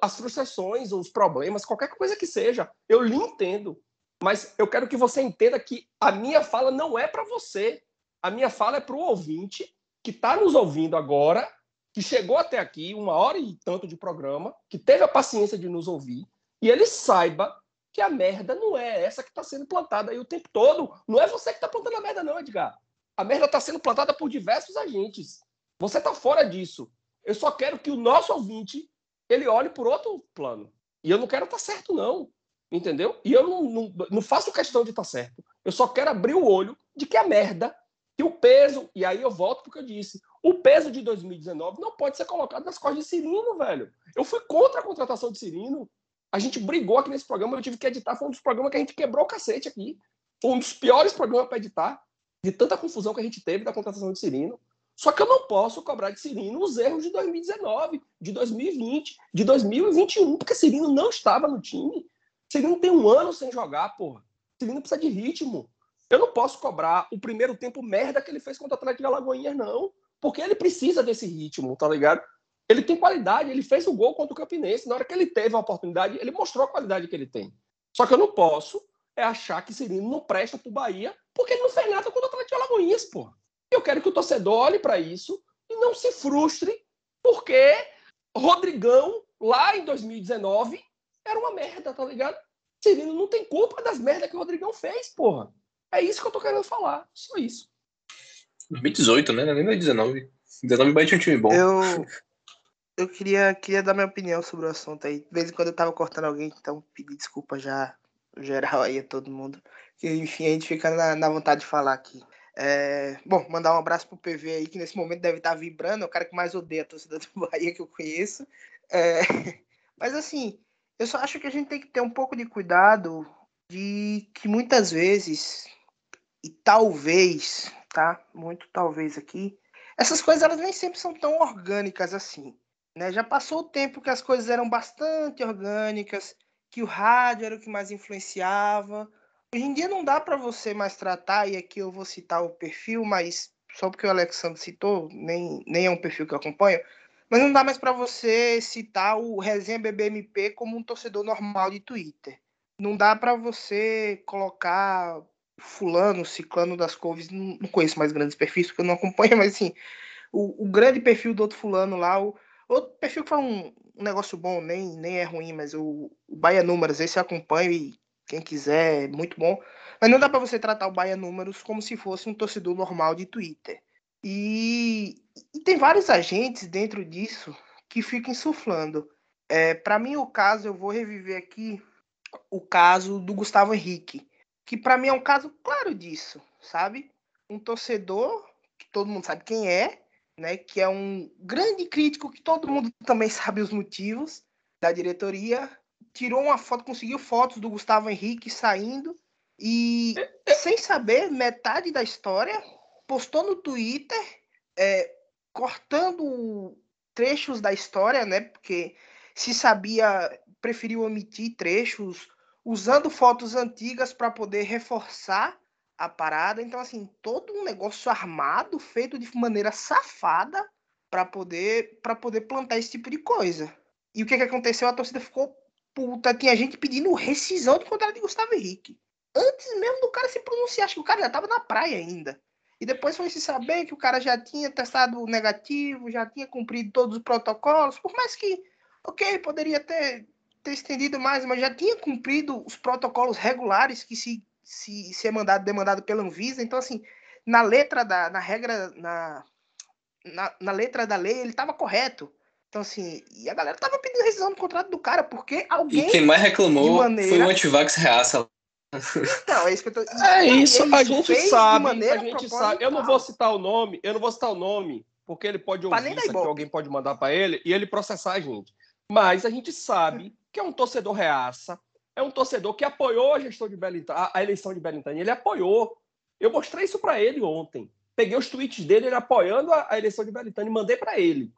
as frustrações, os problemas, qualquer coisa que seja. Eu lhe entendo. Mas eu quero que você entenda que a minha fala não é para você. A minha fala é para o ouvinte que está nos ouvindo agora, que chegou até aqui, uma hora e tanto de programa, que teve a paciência de nos ouvir, e ele saiba que a merda não é essa que está sendo plantada aí o tempo todo. Não é você que está plantando a merda, não, Edgar. A merda está sendo plantada por diversos agentes. Você está fora disso. Eu só quero que o nosso ouvinte ele olhe por outro plano. E eu não quero estar tá certo, não. Entendeu? E eu não, não, não faço questão de estar tá certo. Eu só quero abrir o olho de que a merda, que o peso, e aí eu volto porque eu disse, o peso de 2019 não pode ser colocado nas costas de Cirino, velho. Eu fui contra a contratação de Cirino. A gente brigou aqui nesse programa, eu tive que editar, foi um dos programas que a gente quebrou o cacete aqui. Foi um dos piores programas para editar, de tanta confusão que a gente teve da contratação de Cirino. Só que eu não posso cobrar de Cirino os erros de 2019, de 2020, de 2021, porque Cirino não estava no time. Cirino tem um ano sem jogar, porra. Cirino precisa de ritmo. Eu não posso cobrar o primeiro tempo merda que ele fez contra o Atlético de Alagoinhas, não. Porque ele precisa desse ritmo, tá ligado? Ele tem qualidade, ele fez o gol contra o Campinense. Na hora que ele teve a oportunidade, ele mostrou a qualidade que ele tem. Só que eu não posso é achar que Cirino não presta pro Bahia, porque ele não fez nada contra o Atlético de Alagoinhas, porra. Eu quero que o torcedor olhe para isso e não se frustre, porque Rodrigão, lá em 2019, era uma merda, tá ligado? Cirino não tem culpa das merdas que o Rodrigão fez, porra. É isso que eu tô querendo falar. Só isso. 2018, né? Nem 2019. 19 vai tinha um time bom. Eu, eu queria, queria dar minha opinião sobre o assunto aí. De vez em quando eu tava cortando alguém, então pedir desculpa já geral aí a todo mundo. Enfim, a gente fica na, na vontade de falar aqui. É, bom, mandar um abraço pro PV aí, que nesse momento deve estar tá vibrando. É o cara que mais odeia a torcida do *laughs* Bahia que eu conheço. É, mas assim, eu só acho que a gente tem que ter um pouco de cuidado de que muitas vezes, e talvez, tá? Muito talvez aqui, essas coisas elas nem sempre são tão orgânicas assim. Né? Já passou o tempo que as coisas eram bastante orgânicas, que o rádio era o que mais influenciava, Hoje em dia não dá para você mais tratar, e aqui eu vou citar o perfil, mas só porque o Alexandre citou, nem, nem é um perfil que eu acompanho, mas não dá mais para você citar o Resenha BBMP como um torcedor normal de Twitter. Não dá para você colocar fulano, ciclano das couves, não, conheço mais grandes perfis, porque eu não acompanho, *laughs* mas assim, o, o grande perfil do outro fulano lá, o outro perfil que foi um, um negócio bom, nem, nem é ruim, mas o, o Bahia Números, esse acompanho e quem quiser, muito bom. Mas não dá para você tratar o Bahia Números como se fosse um torcedor normal de Twitter. E, e tem vários agentes dentro disso que ficam insuflando. É, para mim, o caso, eu vou reviver aqui o caso do Gustavo Henrique, que para mim é um caso claro disso, sabe? Um torcedor que todo mundo sabe quem é, né? Que é um grande crítico que todo mundo também *laughs* sabe os motivos da diretoria, tirou uma foto, conseguiu fotos do Gustavo Henrique saindo e sem saber metade da história, postou no Twitter é, cortando trechos da história, né? Porque se sabia, preferiu omitir trechos, usando fotos antigas para poder reforçar a parada. Então, assim, todo um negócio armado, feito de maneira safada para poder para poder plantar esse tipo de coisa. E o que, que aconteceu? A torcida ficou puta, tinha gente pedindo rescisão do contrato de Gustavo Henrique. Antes mesmo do cara se pronunciar, acho que o cara já tava na praia ainda. E depois foi se saber que o cara já tinha testado negativo, já tinha cumprido todos os protocolos, por mais que, ok, poderia ter, ter estendido mais, mas já tinha cumprido os protocolos regulares que se, se, se é mandado, demandado pela Anvisa. Então, assim, na letra da, na regra, na, na, na letra da lei, ele estava correto. Então, assim, e a galera tava pedindo rescisão do contrato do cara, porque alguém. E quem mais reclamou maneira... foi o antivax reaça. Então, é isso que eu tô. É isso, a gente sabe. A gente sabe. Eu não vou citar o nome, eu não vou citar o nome, porque ele pode ouvir isso aqui, alguém pode mandar para ele e ele processar a gente. Mas a gente sabe que é um torcedor reaça, é um torcedor que apoiou a gestão de Belintani, a eleição de Belintani. Ele apoiou. Eu mostrei isso para ele ontem. Peguei os tweets dele ele apoiando a, a eleição de Belintani mandei para ele.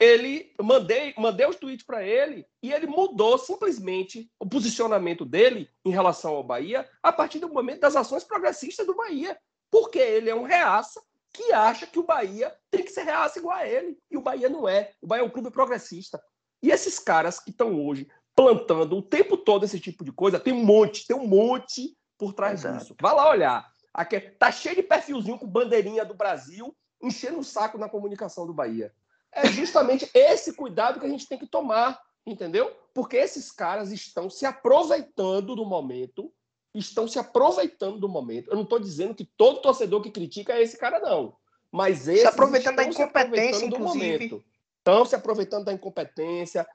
Ele mandei, mandei os tweets para ele e ele mudou simplesmente o posicionamento dele em relação ao Bahia a partir do momento das ações progressistas do Bahia. Porque ele é um reaça que acha que o Bahia tem que ser reaça igual a ele. E o Bahia não é. O Bahia é um clube progressista. E esses caras que estão hoje plantando o tempo todo esse tipo de coisa, tem um monte, tem um monte por trás Exato. disso. Vai lá olhar. Aqui, tá cheio de perfilzinho com bandeirinha do Brasil, enchendo o saco na comunicação do Bahia. É justamente esse cuidado que a gente tem que tomar, entendeu? Porque esses caras estão se aproveitando do momento, estão se aproveitando do momento. Eu não estou dizendo que todo torcedor que critica é esse cara, não. Mas esse se aproveitando da incompetência, do momento. Estão se aproveitando da incompetência.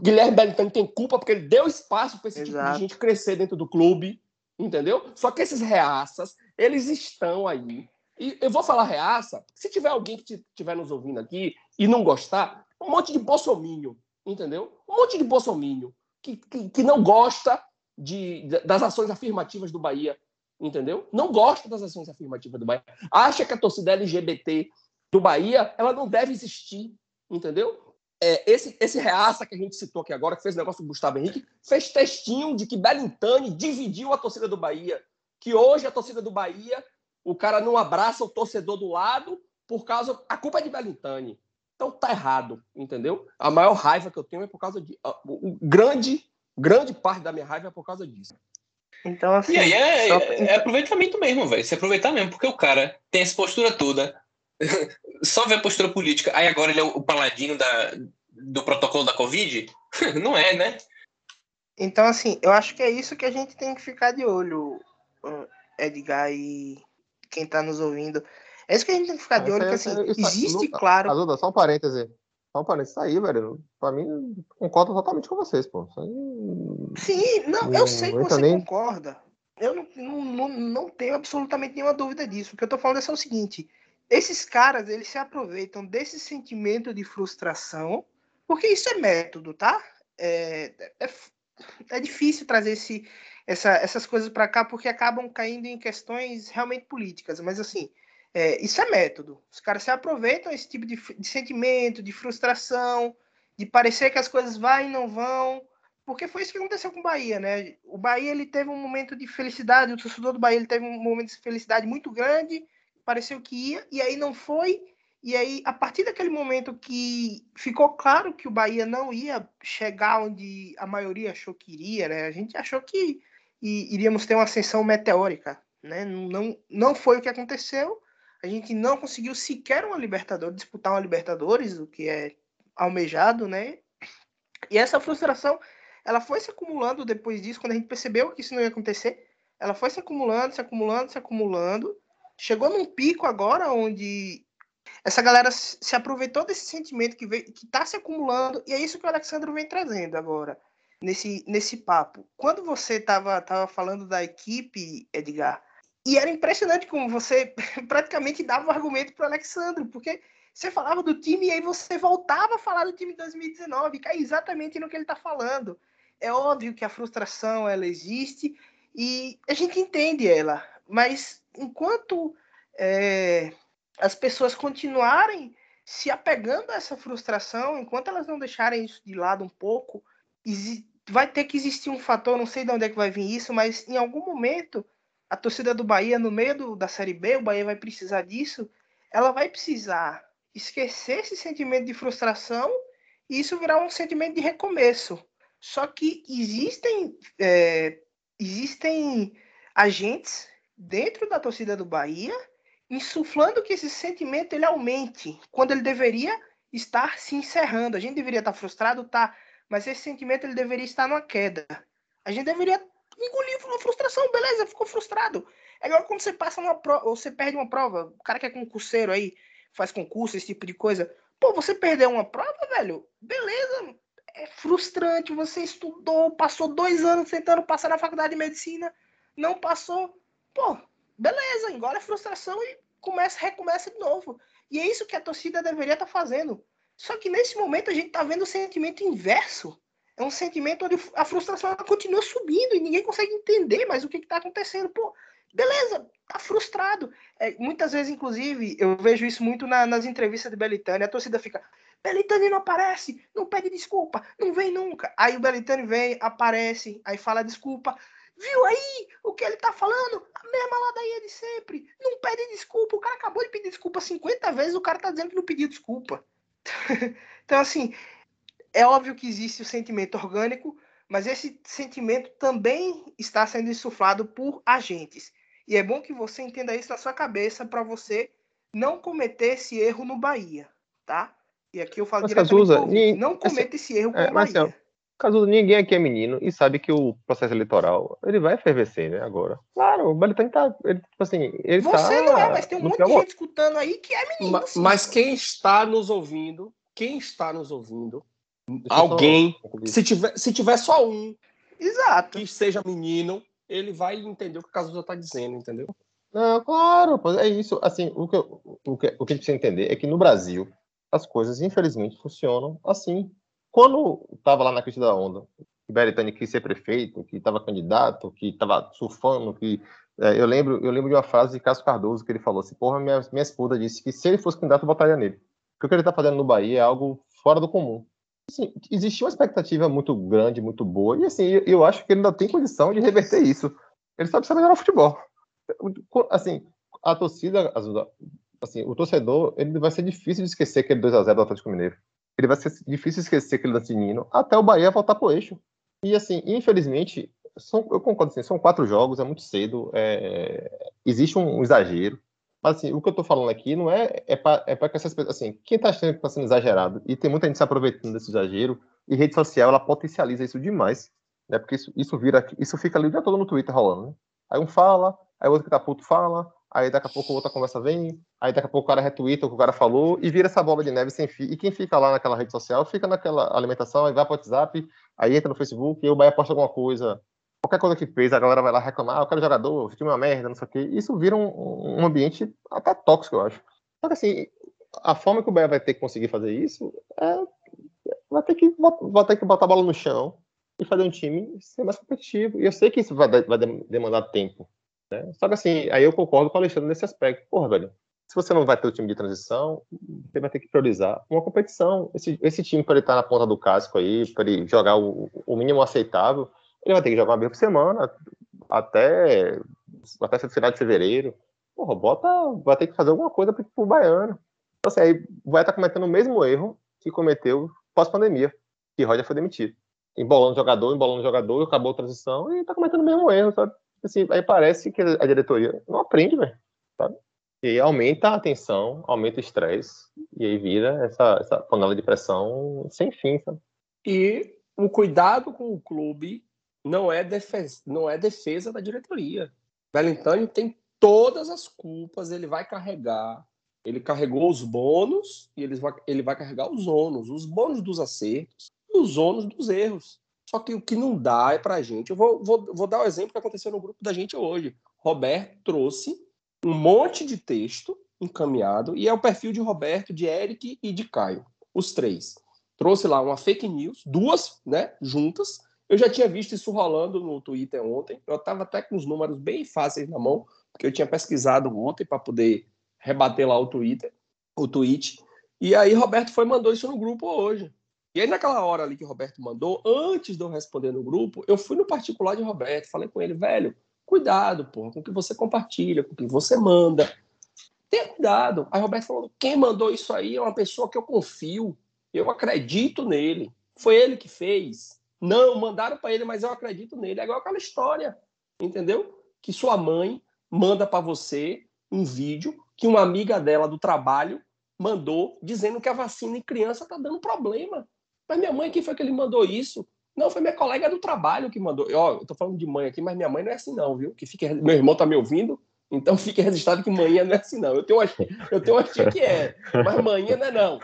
Guilherme Belintani tem culpa porque ele deu espaço para esse Exato. tipo de gente crescer dentro do clube, entendeu? Só que esses reaças, eles estão aí. E eu vou falar reaça, se tiver alguém que estiver nos ouvindo aqui e não gostar, um monte de bolsomínio, entendeu? Um monte de bolsomínio que, que, que não gosta de, das ações afirmativas do Bahia, entendeu? Não gosta das ações afirmativas do Bahia. Acha que a torcida LGBT do Bahia ela não deve existir entendeu? É, esse, esse reaça que a gente citou aqui agora, que fez o negócio do Gustavo Henrique, fez textinho de que Belintani dividiu a torcida do Bahia. Que hoje a torcida do Bahia, o cara não abraça o torcedor do lado por causa. A culpa é de Belintani. Então tá errado, entendeu? A maior raiva que eu tenho é por causa de. O grande, grande parte da minha raiva é por causa disso. Então, assim. E aí é, só... é, é aproveitamento mesmo, velho. Se aproveitar mesmo, porque o cara tem essa postura toda, só ver a postura política. Aí agora ele é o paladino da, do protocolo da Covid? *laughs* Não é, né? Então, assim, eu acho que é isso que a gente tem que ficar de olho, Edgar e quem está nos ouvindo. É isso que a gente tem que ficar de olho, que assim, existe, claro. Ajuda, só um parêntese. Só um parênteses, isso aí, velho. Pra mim, concordo totalmente com vocês, pô. Aí... Sim, não, não, eu sei que você nem... concorda. Eu não, não, não, não tenho absolutamente nenhuma dúvida disso. O que eu tô falando é só o seguinte: esses caras, eles se aproveitam desse sentimento de frustração, porque isso é método, tá? É, é, é difícil trazer esse, essa, essas coisas para cá porque acabam caindo em questões realmente políticas, mas assim, é, isso é método. Os caras se aproveitam esse tipo de, de, sentimento, de frustração, de parecer que as coisas vão e não vão, porque foi isso que aconteceu com o Bahia, né? O Bahia ele teve um momento de felicidade, o torcedor do Bahia ele teve um momento de felicidade muito grande, pareceu que ia, e aí não foi. E aí, a partir daquele momento que ficou claro que o Bahia não ia chegar onde a maioria achou que iria, né? A gente achou que iríamos ter uma ascensão meteórica, né? Não, não foi o que aconteceu. A gente não conseguiu sequer uma Libertadores, disputar uma Libertadores, o que é almejado, né? E essa frustração, ela foi se acumulando depois disso, quando a gente percebeu que isso não ia acontecer. Ela foi se acumulando, se acumulando, se acumulando chegou num pico agora onde essa galera se aproveitou desse sentimento que está se acumulando e é isso que o Alexandre vem trazendo agora nesse nesse papo. Quando você estava tava falando da equipe, Edgar, e era impressionante como você *laughs* praticamente dava o argumento para o Alexandre, porque você falava do time e aí você voltava a falar do time de 2019, que é exatamente no que ele está falando. É óbvio que a frustração ela existe e a gente entende ela, mas enquanto é, as pessoas continuarem se apegando a essa frustração, enquanto elas não deixarem isso de lado um pouco, vai ter que existir um fator, não sei de onde é que vai vir isso, mas em algum momento a torcida do Bahia, no meio do, da Série B, o Bahia vai precisar disso, ela vai precisar esquecer esse sentimento de frustração e isso virar um sentimento de recomeço. Só que existem, é, existem agentes dentro da torcida do Bahia, insuflando que esse sentimento ele aumente, quando ele deveria estar se encerrando. A gente deveria estar frustrado, tá, mas esse sentimento ele deveria estar numa queda. A gente deveria engolir uma frustração, beleza, ficou frustrado. É igual quando você passa uma prova, ou você perde uma prova, o cara que é concurseiro aí, faz concurso, esse tipo de coisa. Pô, você perdeu uma prova, velho, beleza, é frustrante, você estudou, passou dois anos tentando passar na faculdade de medicina, não passou, pô, beleza, engole a frustração e começa, recomeça de novo. E é isso que a torcida deveria estar tá fazendo. Só que nesse momento a gente está vendo o sentimento inverso. É um sentimento onde a frustração continua subindo e ninguém consegue entender mais o que está acontecendo. Pô, beleza, tá frustrado. É, muitas vezes, inclusive, eu vejo isso muito na, nas entrevistas de Belitani. A torcida fica: Belitani não aparece, não pede desculpa, não vem nunca. Aí o Belitani vem, aparece, aí fala desculpa. Viu aí o que ele tá falando? A mesma ladainha de sempre. Não pede desculpa. O cara acabou de pedir desculpa 50 vezes, o cara tá dizendo que não pediu desculpa. *laughs* então, assim, é óbvio que existe o sentimento orgânico, mas esse sentimento também está sendo insuflado por agentes. E é bom que você entenda isso na sua cabeça para você não cometer esse erro no Bahia, tá? E aqui eu falo Mas, diretamente Cazuza, não cometa esse erro com é, Bahia. assim, Caso ninguém aqui é menino e sabe que o processo eleitoral ele vai efervescer, né? Agora. Claro, o Belitani tá. Ele, tipo assim, ele Você tá não é, mas tem um monte de gente escutando aí que é menino. Ma- sim. Mas quem está nos ouvindo, quem está nos ouvindo, Deixa alguém, se tiver, se tiver só um Exato. que seja menino, ele vai entender o que o Cazuza está dizendo, entendeu? Não, claro, é isso. Assim, o que, eu- o, que, o que a gente precisa entender é que no Brasil as coisas, infelizmente, funcionam assim. Quando estava lá na crista da onda, que Beretani quis ser prefeito, que estava candidato, que estava surfando, que é, eu lembro, eu lembro de uma frase de Cássio Cardoso que ele falou assim: "Porra, minha, minha esposa disse que se ele fosse candidato eu votaria nele". Porque o que ele está fazendo no Bahia é algo fora do comum. Assim, existia uma expectativa muito grande, muito boa, e assim, eu, eu acho que ele ainda tem condição de reverter isso. Ele sabe melhorar o futebol assim, a torcida, assim, o torcedor, ele vai ser difícil de esquecer aquele 2x0 do Atlético Mineiro. Ele vai ser difícil esquecer aquele lance de Nino, até o Bahia voltar pro eixo. E assim, infelizmente, são, eu concordo assim, são quatro jogos, é muito cedo, é, existe um, um exagero. Mas assim, o que eu tô falando aqui não é é para é pra que essas pessoas, assim, quem tá achando que tá sendo exagerado, e tem muita gente se aproveitando desse exagero, e rede social, ela potencializa isso demais, né? Porque isso, isso vira, isso fica ali o dia todo no Twitter rolando, né? Aí um fala, aí o outro que tá puto fala, aí daqui a pouco outra conversa vem, aí daqui a pouco o cara retweeta o que o cara falou, e vira essa bola de neve sem fim. E quem fica lá naquela rede social fica naquela alimentação, aí vai pro WhatsApp, aí entra no Facebook, e o Bahia posta alguma coisa, qualquer coisa que fez, a galera vai lá reclamar, ah, eu quero jogador, o é uma merda, não sei o quê. Isso vira um, um ambiente até tóxico, eu acho. Só que assim, a forma que o Bahia vai ter que conseguir fazer isso é. Vai ter que, vai ter que botar a bola no chão e fazer um time ser mais competitivo. E eu sei que isso vai, vai demandar tempo. Né? Só que assim, aí eu concordo com o Alexandre nesse aspecto. Porra, velho, se você não vai ter o time de transição, você vai ter que priorizar uma competição. Esse, esse time, para ele estar na ponta do casco aí, para ele jogar o, o mínimo aceitável, ele vai ter que jogar uma vez por semana, até, até final de fevereiro. Porra, bota, vai ter que fazer alguma coisa pro, pro baiano. Então, assim, aí vai estar cometendo o mesmo erro que cometeu pós-pandemia, que Roger foi demitido. Embolando jogador, embolando jogador, acabou a transição e tá cometendo o mesmo erro, sabe? Assim, aí parece que a diretoria não aprende, velho, sabe? E aumenta a tensão, aumenta o estresse, e aí vira essa, essa panela de pressão sem fim, sabe? E o cuidado com o clube não é defesa, não é defesa da diretoria. Belintani tem todas as culpas, ele vai carregar. Ele carregou os bônus e ele vai, ele vai carregar os ônus, os bônus dos acertos e os ônus dos erros. Só que o que não dá é pra gente. Eu vou, vou, vou dar o um exemplo que aconteceu no grupo da gente hoje. Roberto trouxe um monte de texto encaminhado e é o perfil de Roberto, de Eric e de Caio, os três. Trouxe lá uma fake news, duas, né, juntas. Eu já tinha visto isso rolando no Twitter ontem. Eu estava até com os números bem fáceis na mão, porque eu tinha pesquisado ontem para poder rebater lá o Twitter, o tweet. E aí Roberto foi mandou isso no grupo hoje. E aí naquela hora ali que o Roberto mandou, antes de eu responder no grupo, eu fui no particular de Roberto, falei com ele, velho, cuidado, porra, com o que você compartilha, com o que você manda. Tenha cuidado. Aí Roberto falou, quem mandou isso aí é uma pessoa que eu confio, eu acredito nele. Foi ele que fez. Não, mandaram para ele, mas eu acredito nele. É igual aquela história, entendeu? Que sua mãe manda para você um vídeo que uma amiga dela do trabalho mandou dizendo que a vacina em criança tá dando problema. Mas minha mãe, quem foi que ele mandou isso? Não, foi minha colega do trabalho que mandou. Ó, eu tô falando de mãe aqui, mas minha mãe não é assim não, viu? Que fique... Meu irmão tá me ouvindo, então fique registrado que manhã não é assim não. Eu tenho uma, eu tenho uma tia que é, mas manhã não é não.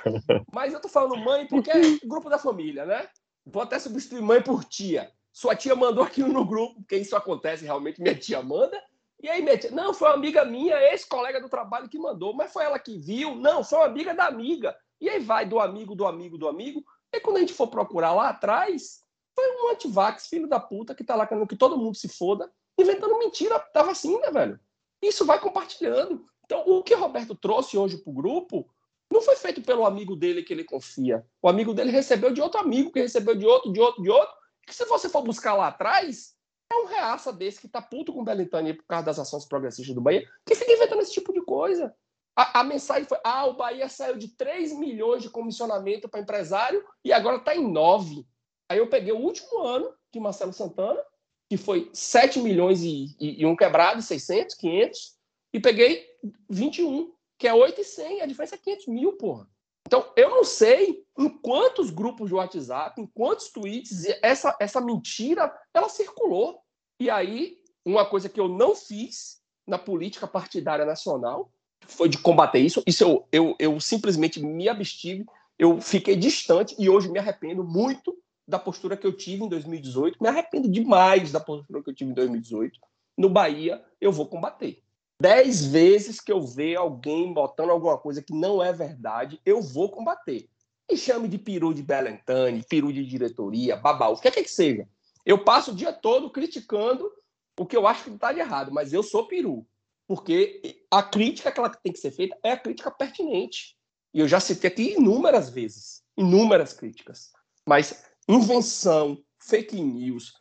Mas eu tô falando mãe porque é grupo da família, né? Vou até substituir mãe por tia. Sua tia mandou aquilo no grupo, porque isso acontece realmente, minha tia manda. E aí, minha tia, não, foi uma amiga minha, ex-colega do trabalho que mandou, mas foi ela que viu, não, foi uma amiga da amiga. E aí vai do amigo, do amigo, do amigo. E quando a gente for procurar lá atrás, foi um antivax, filho da puta, que tá lá querendo que todo mundo se foda, inventando mentira da vacina, velho. Isso vai compartilhando. Então, o que Roberto trouxe hoje pro grupo não foi feito pelo amigo dele que ele confia. O amigo dele recebeu de outro amigo, que recebeu de outro, de outro, de outro. Que se você for buscar lá atrás, é um reaça desse que tá puto com o Belintani por causa das ações progressistas do Bahia, que fica inventando esse tipo de coisa. A, a, mensagem foi: ah, o Bahia saiu de 3 milhões de comissionamento para empresário e agora está em 9. Aí eu peguei o último ano de Marcelo Santana, que foi 7 milhões e, e, e um quebrado, 600, 500, e peguei 21, que é 8 e 100. A diferença é 500 mil, porra. Então, eu não sei em quantos grupos de WhatsApp, em quantos tweets, essa, essa mentira ela circulou. E aí, uma coisa que eu não fiz na política partidária nacional foi de combater isso. Isso eu, eu, eu simplesmente me abstive, eu fiquei distante e hoje me arrependo muito da postura que eu tive em 2018. Me arrependo demais da postura que eu tive em 2018. No Bahia, eu vou combater. Dez vezes que eu ver alguém botando alguma coisa que não é verdade, eu vou combater. E chame de peru de Belentane, peru de diretoria, babau, o que é que seja. Eu passo o dia todo criticando o que eu acho que está de errado, mas eu sou peru porque a crítica que ela tem que ser feita é a crítica pertinente. E eu já citei aqui inúmeras vezes, inúmeras críticas. Mas invenção, fake news,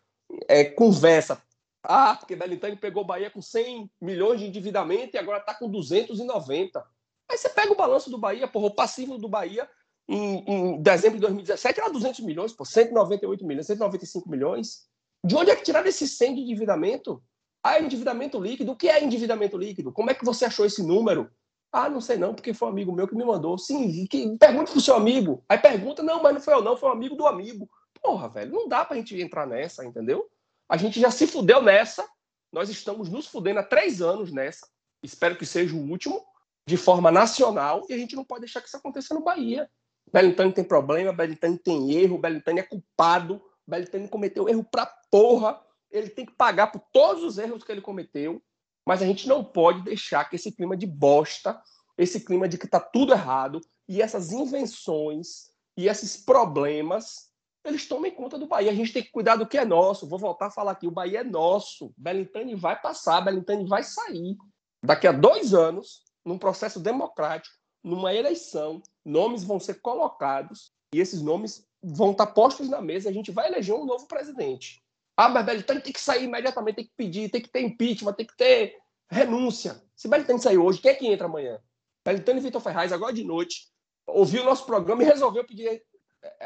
é, conversa. Ah, porque Belintani pegou Bahia com 100 milhões de endividamento e agora está com 290. Aí você pega o balanço do Bahia, porra, o passivo do Bahia em, em, dezembro de 2017 era 200 milhões, por 198 milhões, 195 milhões. De onde é que tiraram esse 100 de endividamento? Ah, endividamento líquido. O que é endividamento líquido? Como é que você achou esse número? Ah, não sei não, porque foi um amigo meu que me mandou. Sim, que, pergunta pro seu amigo. Aí pergunta, não, mas não foi eu não, foi um amigo do amigo. Porra, velho, não dá pra gente entrar nessa, entendeu? A gente já se fudeu nessa. Nós estamos nos fudendo há três anos nessa. Espero que seja o último, de forma nacional, e a gente não pode deixar que isso aconteça no Bahia. Belintani tem problema, Belintani tem erro, Belintani é culpado, Belintani cometeu erro pra porra ele tem que pagar por todos os erros que ele cometeu, mas a gente não pode deixar que esse clima de bosta, esse clima de que está tudo errado, e essas invenções e esses problemas, eles tomem conta do Bahia. A gente tem que cuidar do que é nosso. Vou voltar a falar aqui: o Bahia é nosso. Belintani vai passar, Belintani vai sair. Daqui a dois anos, num processo democrático, numa eleição, nomes vão ser colocados e esses nomes vão estar postos na mesa. A gente vai eleger um novo presidente. Ah, mas Belitani tem que sair imediatamente, tem que pedir, tem que ter impeachment, tem que ter renúncia. Se Belitani sair hoje, quem é que entra amanhã? Belitani e Vitor Ferraz, agora de noite, ouviu o nosso programa e resolveu pedir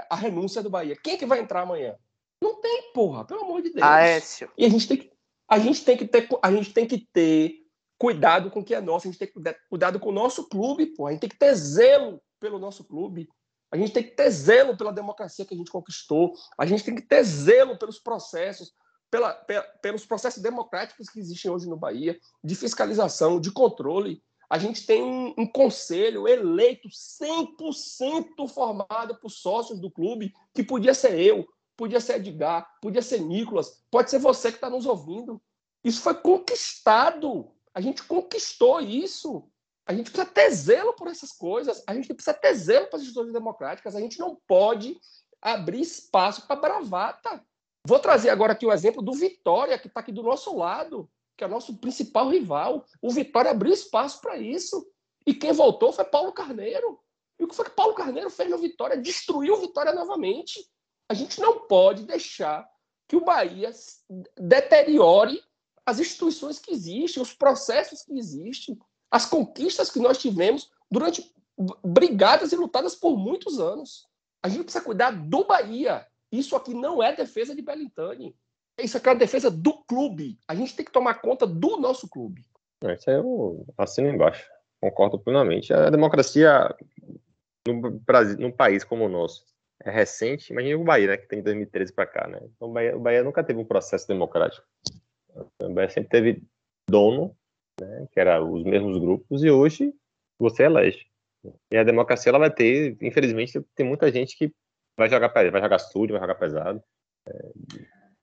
a renúncia do Bahia. Quem é que vai entrar amanhã? Não tem, porra, pelo amor de Deus. Aécio. E a gente tem que, a gente tem que ter, a gente tem que ter cuidado com o que é nosso, a gente tem que ter cuidado com o nosso clube, porra. A gente tem que ter zelo pelo nosso clube. A gente tem que ter zelo pela democracia que a gente conquistou. A gente tem que ter zelo pelos processos, pela, pelos processos democráticos que existem hoje no Bahia, de fiscalização, de controle. A gente tem um, um conselho eleito 100% formado por sócios do clube, que podia ser eu, podia ser Edgar, podia ser Nicolas, pode ser você que está nos ouvindo. Isso foi conquistado. A gente conquistou isso. A gente precisa ter zelo por essas coisas, a gente precisa ter zelo para as instituições democráticas, a gente não pode abrir espaço para bravata. Vou trazer agora aqui o exemplo do Vitória, que está aqui do nosso lado, que é o nosso principal rival. O Vitória abriu espaço para isso. E quem voltou foi Paulo Carneiro. E o que foi que Paulo Carneiro fez no Vitória? Destruiu o Vitória novamente. A gente não pode deixar que o Bahia deteriore as instituições que existem, os processos que existem as conquistas que nós tivemos durante brigadas e lutadas por muitos anos. A gente precisa cuidar do Bahia. Isso aqui não é defesa de Belintani. Isso aqui é a defesa do clube. A gente tem que tomar conta do nosso clube. É, isso aí eu assino embaixo. Concordo plenamente. A democracia no, Brasil, num país como o nosso é recente. Imagina o Bahia, né, que tem de 2013 para cá. Né? Então, o Bahia, o Bahia nunca teve um processo democrático. O Bahia sempre teve dono né, que era os mesmos grupos, e hoje você elege. E a democracia ela vai ter, infelizmente, tem muita gente que vai jogar vai jogar sujo, vai jogar pesado, é,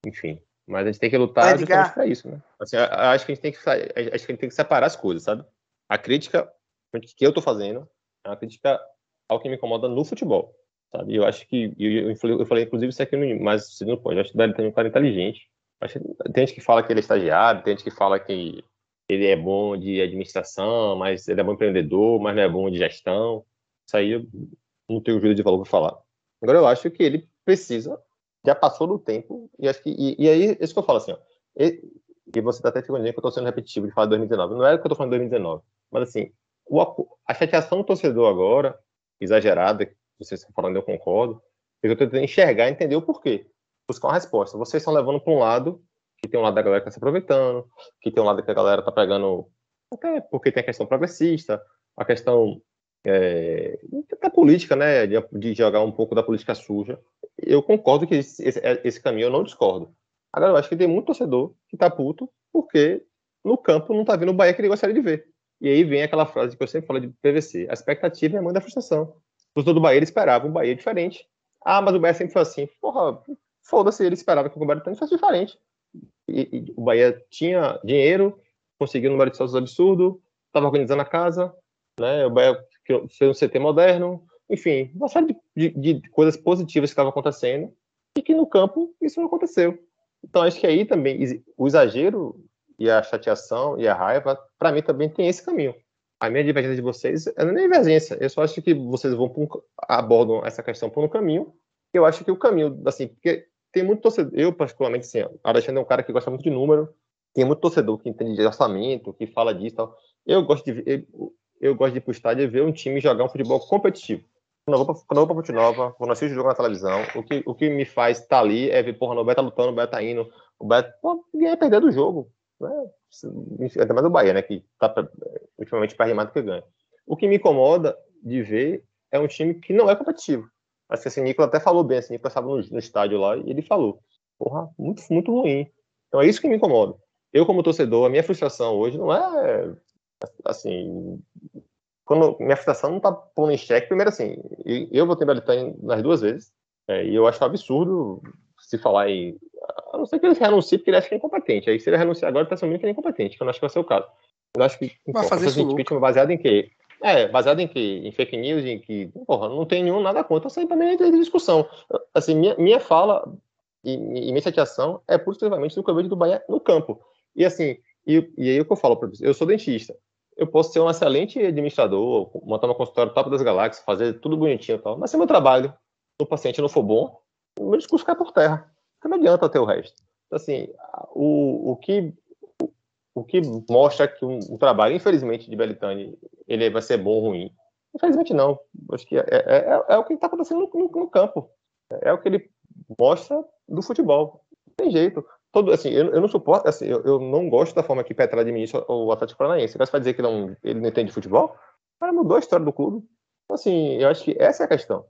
enfim. Mas a gente tem que lutar justamente para isso, né? Assim, acho que a gente tem que acho que a gente tem que separar as coisas, sabe? A crítica que eu tô fazendo é uma crítica ao que me incomoda no futebol. sabe? Eu acho que, eu, eu, falei, eu falei inclusive isso aqui, no, mas você não pode. Eu acho que o Belitani é um cara inteligente. Acho, tem gente que fala que ele é estagiário, tem gente que fala que ele é bom de administração, mas ele é bom empreendedor, mas não é bom de gestão. Isso aí eu não tenho juízo de valor para falar. Agora eu acho que ele precisa, já passou do tempo, e acho que e, e aí isso que eu falo assim, ó, e, e você está até ficando que eu estou sendo repetitivo de falar de 2019. Não é o que eu estou falando de 2019, mas assim, o, a chateação do torcedor agora, exagerada, que vocês estão falando, eu concordo, eu estou tentando enxergar e entender o porquê, buscar uma resposta. Vocês estão levando para um lado que tem um lado da galera que está se aproveitando, que tem um lado que a galera está pegando, até porque tem a questão progressista, a questão é, da política, né, de, de, jogar um pouco da política suja. Eu concordo que esse, esse, esse, caminho eu não discordo. Agora, eu acho que tem muito torcedor que tá puto porque no campo não tá vendo o Bahia que ele gostaria de ver. E aí vem aquela frase que eu sempre falo de PVC: a expectativa é a mãe da frustração. O torcedor do Bahia ele esperava um Bahia diferente. Ah, mas o Bahia sempre foi assim. Porra, foda-se, ele esperava que o Bahia fosse diferente. E, e, o Bahia tinha dinheiro, conseguiu um número de sócios absurdo, estava organizando a casa, né? O Bahia fez um CT moderno, enfim, uma série de, de, de coisas positivas que estavam acontecendo e que no campo isso não aconteceu. Então acho que aí também o exagero e a chateação e a raiva, para mim também tem esse caminho. A minha divergência de vocês é nem divergência, eu só acho que vocês vão um, abordam essa questão por um caminho. Eu acho que o caminho, assim, porque tem muito torcedor, eu particularmente, o Alexandre é um cara que gosta muito de número, tem muito torcedor que entende de orçamento, que fala disso tal. Eu gosto de eu, eu gosto de ir pro estádio e ver um time jogar um futebol competitivo. Quando eu vou pra, quando Ponte Nova, quando assisto o jogo na televisão, o que, o que me faz estar tá ali é ver, porra, o Beto tá lutando, o Beto tá indo, o Beto, pô, ninguém é perder do jogo. Né? Ainda mais o Bahia, né, que tá ultimamente perde mais do que ganha. O que me incomoda de ver é um time que não é competitivo. Acho que assim, o Nicolas até falou bem, o Nicolas estava no, no, estádio lá e ele falou, porra, muito, muito ruim. Então é isso que me incomoda. Eu, como torcedor, a minha frustração hoje não é, assim, quando minha frustração não está pondo em xeque, primeiro assim, eu vou ter Belitani nas duas vezes, é, e eu acho absurdo se falar em, a não ser que ele renuncie porque ele acha que é incompetente, aí se ele renunciar agora, ele está assumindo que ele é incompetente, que eu não acho que vai ser o caso. Eu acho que, vai fazer isso impeachment baseado em quê? É, baseado em que? Em fake news, em que, porra, não tem nenhum nada contra, isso aí também é de discussão. Assim, minha, minha fala e, e minha chateação é pura exclusivamente do vejo do Bahia no campo. E assim, e, e aí o que eu falo para eu sou dentista, eu posso ser um excelente administrador, montar uma consultório top das galáxias, fazer tudo bonitinho e tal, mas se meu trabalho, o paciente não for bom, o meu discurso cai por terra. Não adianta ter o resto. Então, assim, o, o que o que mostra que um, um, trabalho, infelizmente, de Belitani, ele vai ser bom ou ruim. Infelizmente não. Acho que é, é, é, é o que está acontecendo no, no, no, campo. É o que ele mostra do futebol. Não tem jeito. Todo, assim, eu, eu não suporto, assim, eu, eu, não gosto da forma que Petra administra o Atlético Paranaense. Você vai dizer que não, ele não entende futebol? O cara mudou a história do clube. Então, assim, eu acho que essa é a questão.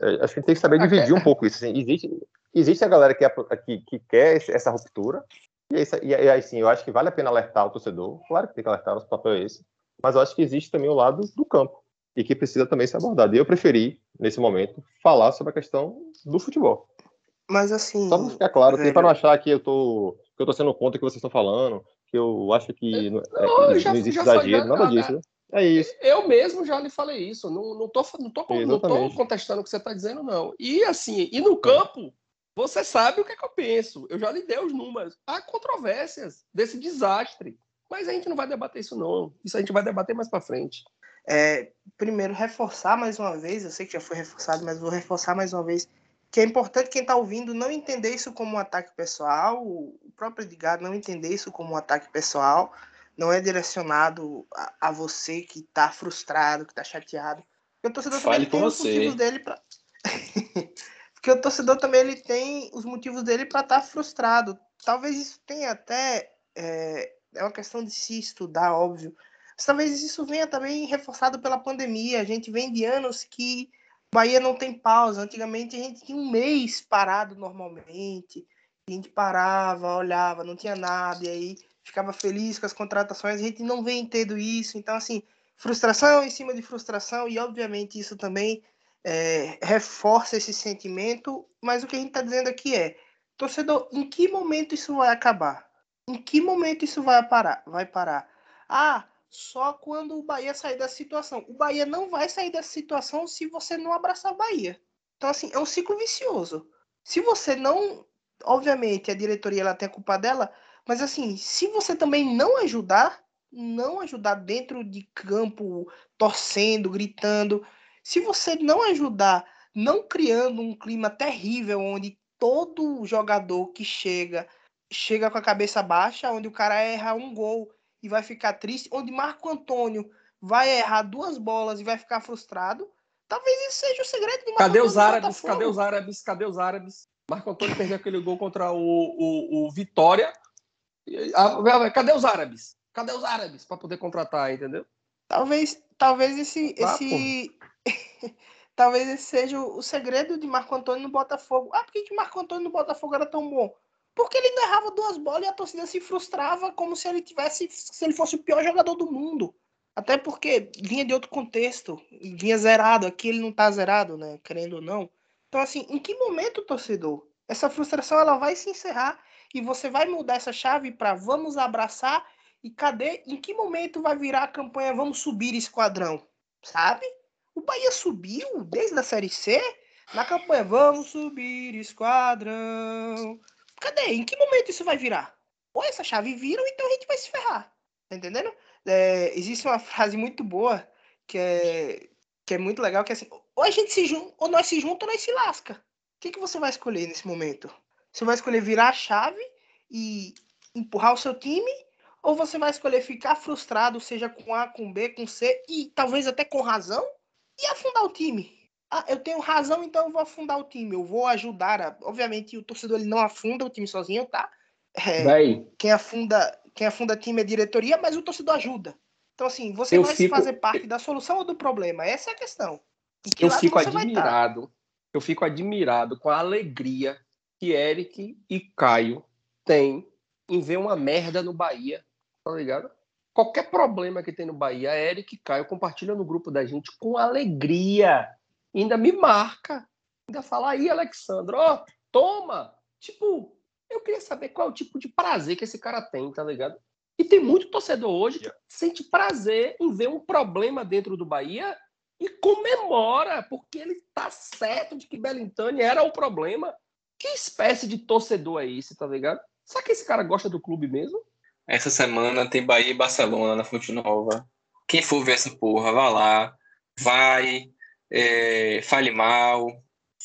Eu acho que tem que saber dividir um pouco isso. Assim. Existe, existe a galera que, é, que, que quer essa ruptura, e, esse, e, aí sim, eu acho que vale a pena alertar o torcedor. Claro que tem que alertar, nosso papel é esse. Mas eu acho que existe também o lado do campo. E que precisa também ser abordado. E eu preferi, nesse momento, falar sobre a questão do futebol. Mas assim. Só pra ficar claro, velho... para não achar que eu tô. que eu tô sendo contra o que vocês estão falando, que eu acho que não, é, já, não existe exagero, nada disso. Né? É isso. Eu mesmo já lhe falei isso. Não, não, tô, não, tô, não tô contestando o que você está dizendo, não. E assim, e no campo, você sabe o que, é que eu penso. Eu já lhe dei os números. Há controvérsias desse desastre. Mas a gente não vai debater isso, não. Isso a gente vai debater mais para frente. É, primeiro, reforçar mais uma vez. Eu sei que já foi reforçado, mas vou reforçar mais uma vez. Que é importante quem está ouvindo não entender isso como um ataque pessoal. O próprio Edgar não entender isso como um ataque pessoal. Não é direcionado a, a você que está frustrado, que está chateado. O torcedor Fale também tem os motivos dele para. *laughs* Porque o torcedor também ele tem os motivos dele para estar tá frustrado. Talvez isso tenha até. É, é uma questão de se estudar, óbvio. Mas talvez isso venha também reforçado pela pandemia. A gente vem de anos que Bahia não tem pausa. Antigamente a gente tinha um mês parado normalmente. A gente parava, olhava, não tinha nada, e aí ficava feliz com as contratações. A gente não vem tendo isso. Então, assim, frustração em cima de frustração, e obviamente isso também é, reforça esse sentimento, mas o que a gente está dizendo aqui é, torcedor, em que momento isso vai acabar? Em que momento isso vai parar? Vai parar? Ah, só quando o Bahia sair da situação. O Bahia não vai sair da situação se você não abraçar o Bahia. Então, assim, é um ciclo vicioso. Se você não. Obviamente, a diretoria ela tem a culpa dela, mas assim, se você também não ajudar, não ajudar dentro de campo, torcendo, gritando, se você não ajudar, não criando um clima terrível onde todo jogador que chega chega com a cabeça baixa, onde o cara erra um gol e vai ficar triste, onde Marco Antônio vai errar duas bolas e vai ficar frustrado, talvez isso seja o segredo de Marco Cadê os árabes? Cadê os árabes? Cadê os árabes? Marco Antônio perdeu aquele gol contra o, o, o Vitória. Cadê os árabes? Cadê os árabes para poder contratar, entendeu? Talvez, talvez esse, ah, esse *laughs* talvez esse seja o segredo de Marco Antônio no Botafogo. Ah, por que, Marco Antônio no Botafogo era tão bom? Porque ele errava duas bolas e a torcida se frustrava como se ele tivesse, se ele fosse o pior jogador do mundo. Até porque vinha de outro contexto, vinha zerado. Aqui ele não tá zerado, né? Querendo ou não. Então, assim, em que momento, torcedor, essa frustração ela vai se encerrar e você vai mudar essa chave para vamos abraçar e cadê? Em que momento vai virar a campanha vamos subir esquadrão? Sabe? O Bahia subiu desde a Série C na campanha Vamos subir esquadrão. Cadê? Em que momento isso vai virar? Ou essa chave vira, ou então a gente vai se ferrar. Tá entendendo? É, existe uma frase muito boa que é, que é muito legal, que é assim, ou a gente se junta, ou nós se junta ou nós se lasca. O que, que você vai escolher nesse momento? Você vai escolher virar a chave e empurrar o seu time, ou você vai escolher ficar frustrado, seja com A, com B, com C, e talvez até com razão, e afundar o time. Ah, eu tenho razão, então eu vou afundar o time. Eu vou ajudar. A... Obviamente, o torcedor ele não afunda o time sozinho, tá? É, quem afunda quem afunda time é diretoria, mas o torcedor ajuda. Então, assim, você eu vai fico... fazer parte da solução ou do problema? Essa é a questão. Eu fico admirado. Eu fico admirado com a alegria que Eric e Caio têm em ver uma merda no Bahia. Tá ligado? Qualquer problema que tem no Bahia, Eric e Caio compartilham no grupo da gente com alegria. Ainda me marca. Ainda fala aí, Alexandre, ó, oh, toma. Tipo, eu queria saber qual é o tipo de prazer que esse cara tem, tá ligado? E tem muito torcedor hoje que sente prazer em ver um problema dentro do Bahia e comemora, porque ele tá certo de que Belintani era o problema. Que espécie de torcedor é esse, tá ligado? Será que esse cara gosta do clube mesmo? Essa semana tem Bahia e Barcelona na Fonte Nova. Quem for ver essa porra, vá lá. Vai, é, fale mal,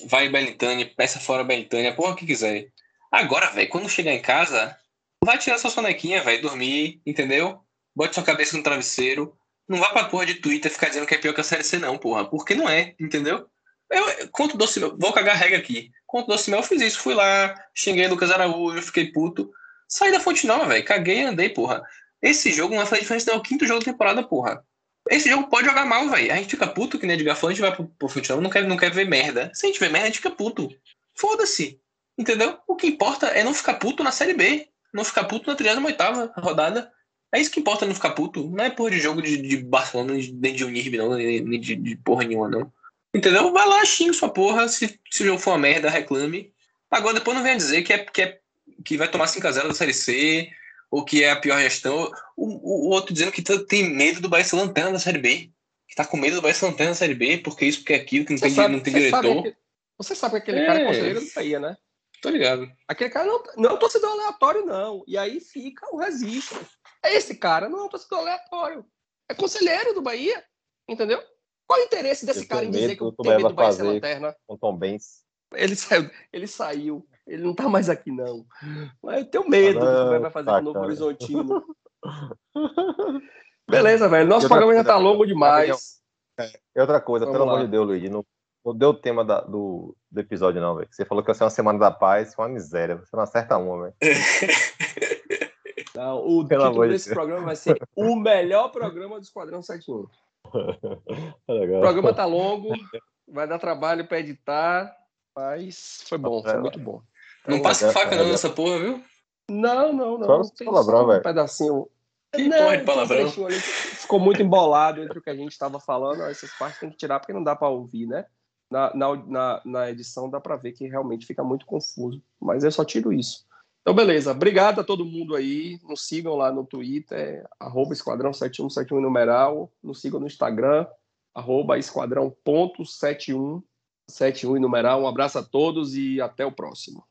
vai Belintani, peça fora Belintani, a porra que quiser. Agora, velho, quando chegar em casa, vai tirar sua sonequinha, velho, dormir, entendeu? Bote sua cabeça no travesseiro. Não vá pra porra de Twitter ficar dizendo que é pior que a Série C, não, porra. Porque não é, entendeu? Eu, contra o Docimel, vou cagar regra aqui. Contra o Docimel, eu fiz isso. Fui lá, xinguei Lucas Araújo, fiquei puto. Saí da fonte nova, velho. Caguei e andei, porra. Esse jogo não vai fazer diferença. É o quinto jogo da temporada, porra. Esse jogo pode jogar mal, velho. A gente fica puto, que nem de Gafão, a gente vai pro, pro não quer, não quer ver merda. Se a gente ver merda, a gente fica puto. Foda-se. Entendeu? O que importa é não ficar puto na Série B. Não ficar puto na 38 rodada. É isso que importa não ficar puto. Não é porra de jogo de, de Barcelona, nem de Unirb, não, nem de, de porra nenhuma, não. Entendeu? Vai lá, xinga sua porra. Se, se o jogo for uma merda, reclame. Agora depois não venha dizer que, é, que, é, que vai tomar 5x0 da Série C, ou que é a pior gestão. O, o, o outro dizendo que tem medo do Bahia ser lanterna da Série B. Que tá com medo do Bahia ser lanterna da Série B, porque isso, porque aquilo, que não, tem, sabe, não tem diretor. Sabe que, você sabe que aquele é. cara é conselheiro do Bahia, né? Tô ligado. Aquele cara não, não é um torcedor aleatório, não. E aí fica o registro. Esse cara não é um torcedor aleatório. É conselheiro do Bahia. Entendeu? Qual o interesse desse cara em dizer que o tem medo do Bahia ser lanterna? Com Tom Benz. Ele saiu, ele saiu. Ele não tá mais aqui, não. Mas eu tenho medo ah, do que vai fazer tá, com o Novo cara. Horizontino. *laughs* Beleza, velho. Nosso programa já tá longo demais. É, outra coisa, Vamos pelo lá. amor de Deus, Luiz, não não deu o tema da, do, do episódio, não, velho. Você falou que ia ser uma semana da paz, foi uma miséria. Você não acerta uma, velho. *laughs* Não, o Pelo título desse Deus. programa vai ser o melhor programa do Esquadrão 71. *laughs* Tá o programa tá longo, vai dar trabalho para editar, mas foi bom, foi muito bom. Não então, passa faca não nessa porra, viu? Não, não, não. Só palavrão, velho. Um pedacinho. Que não, porra de palavrão? Ficou muito embolado entre o que a gente estava falando. Essas partes tem que tirar porque não dá para ouvir, né? na, na, na edição dá para ver que realmente fica muito confuso. Mas eu só tiro isso. Então, beleza. Obrigado a todo mundo aí. Nos sigam lá no Twitter, arroba Esquadrão 7171 numeral. Nos sigam no Instagram, arroba esquadrão.7101. 71 e numeral. Um abraço a todos e até o próximo.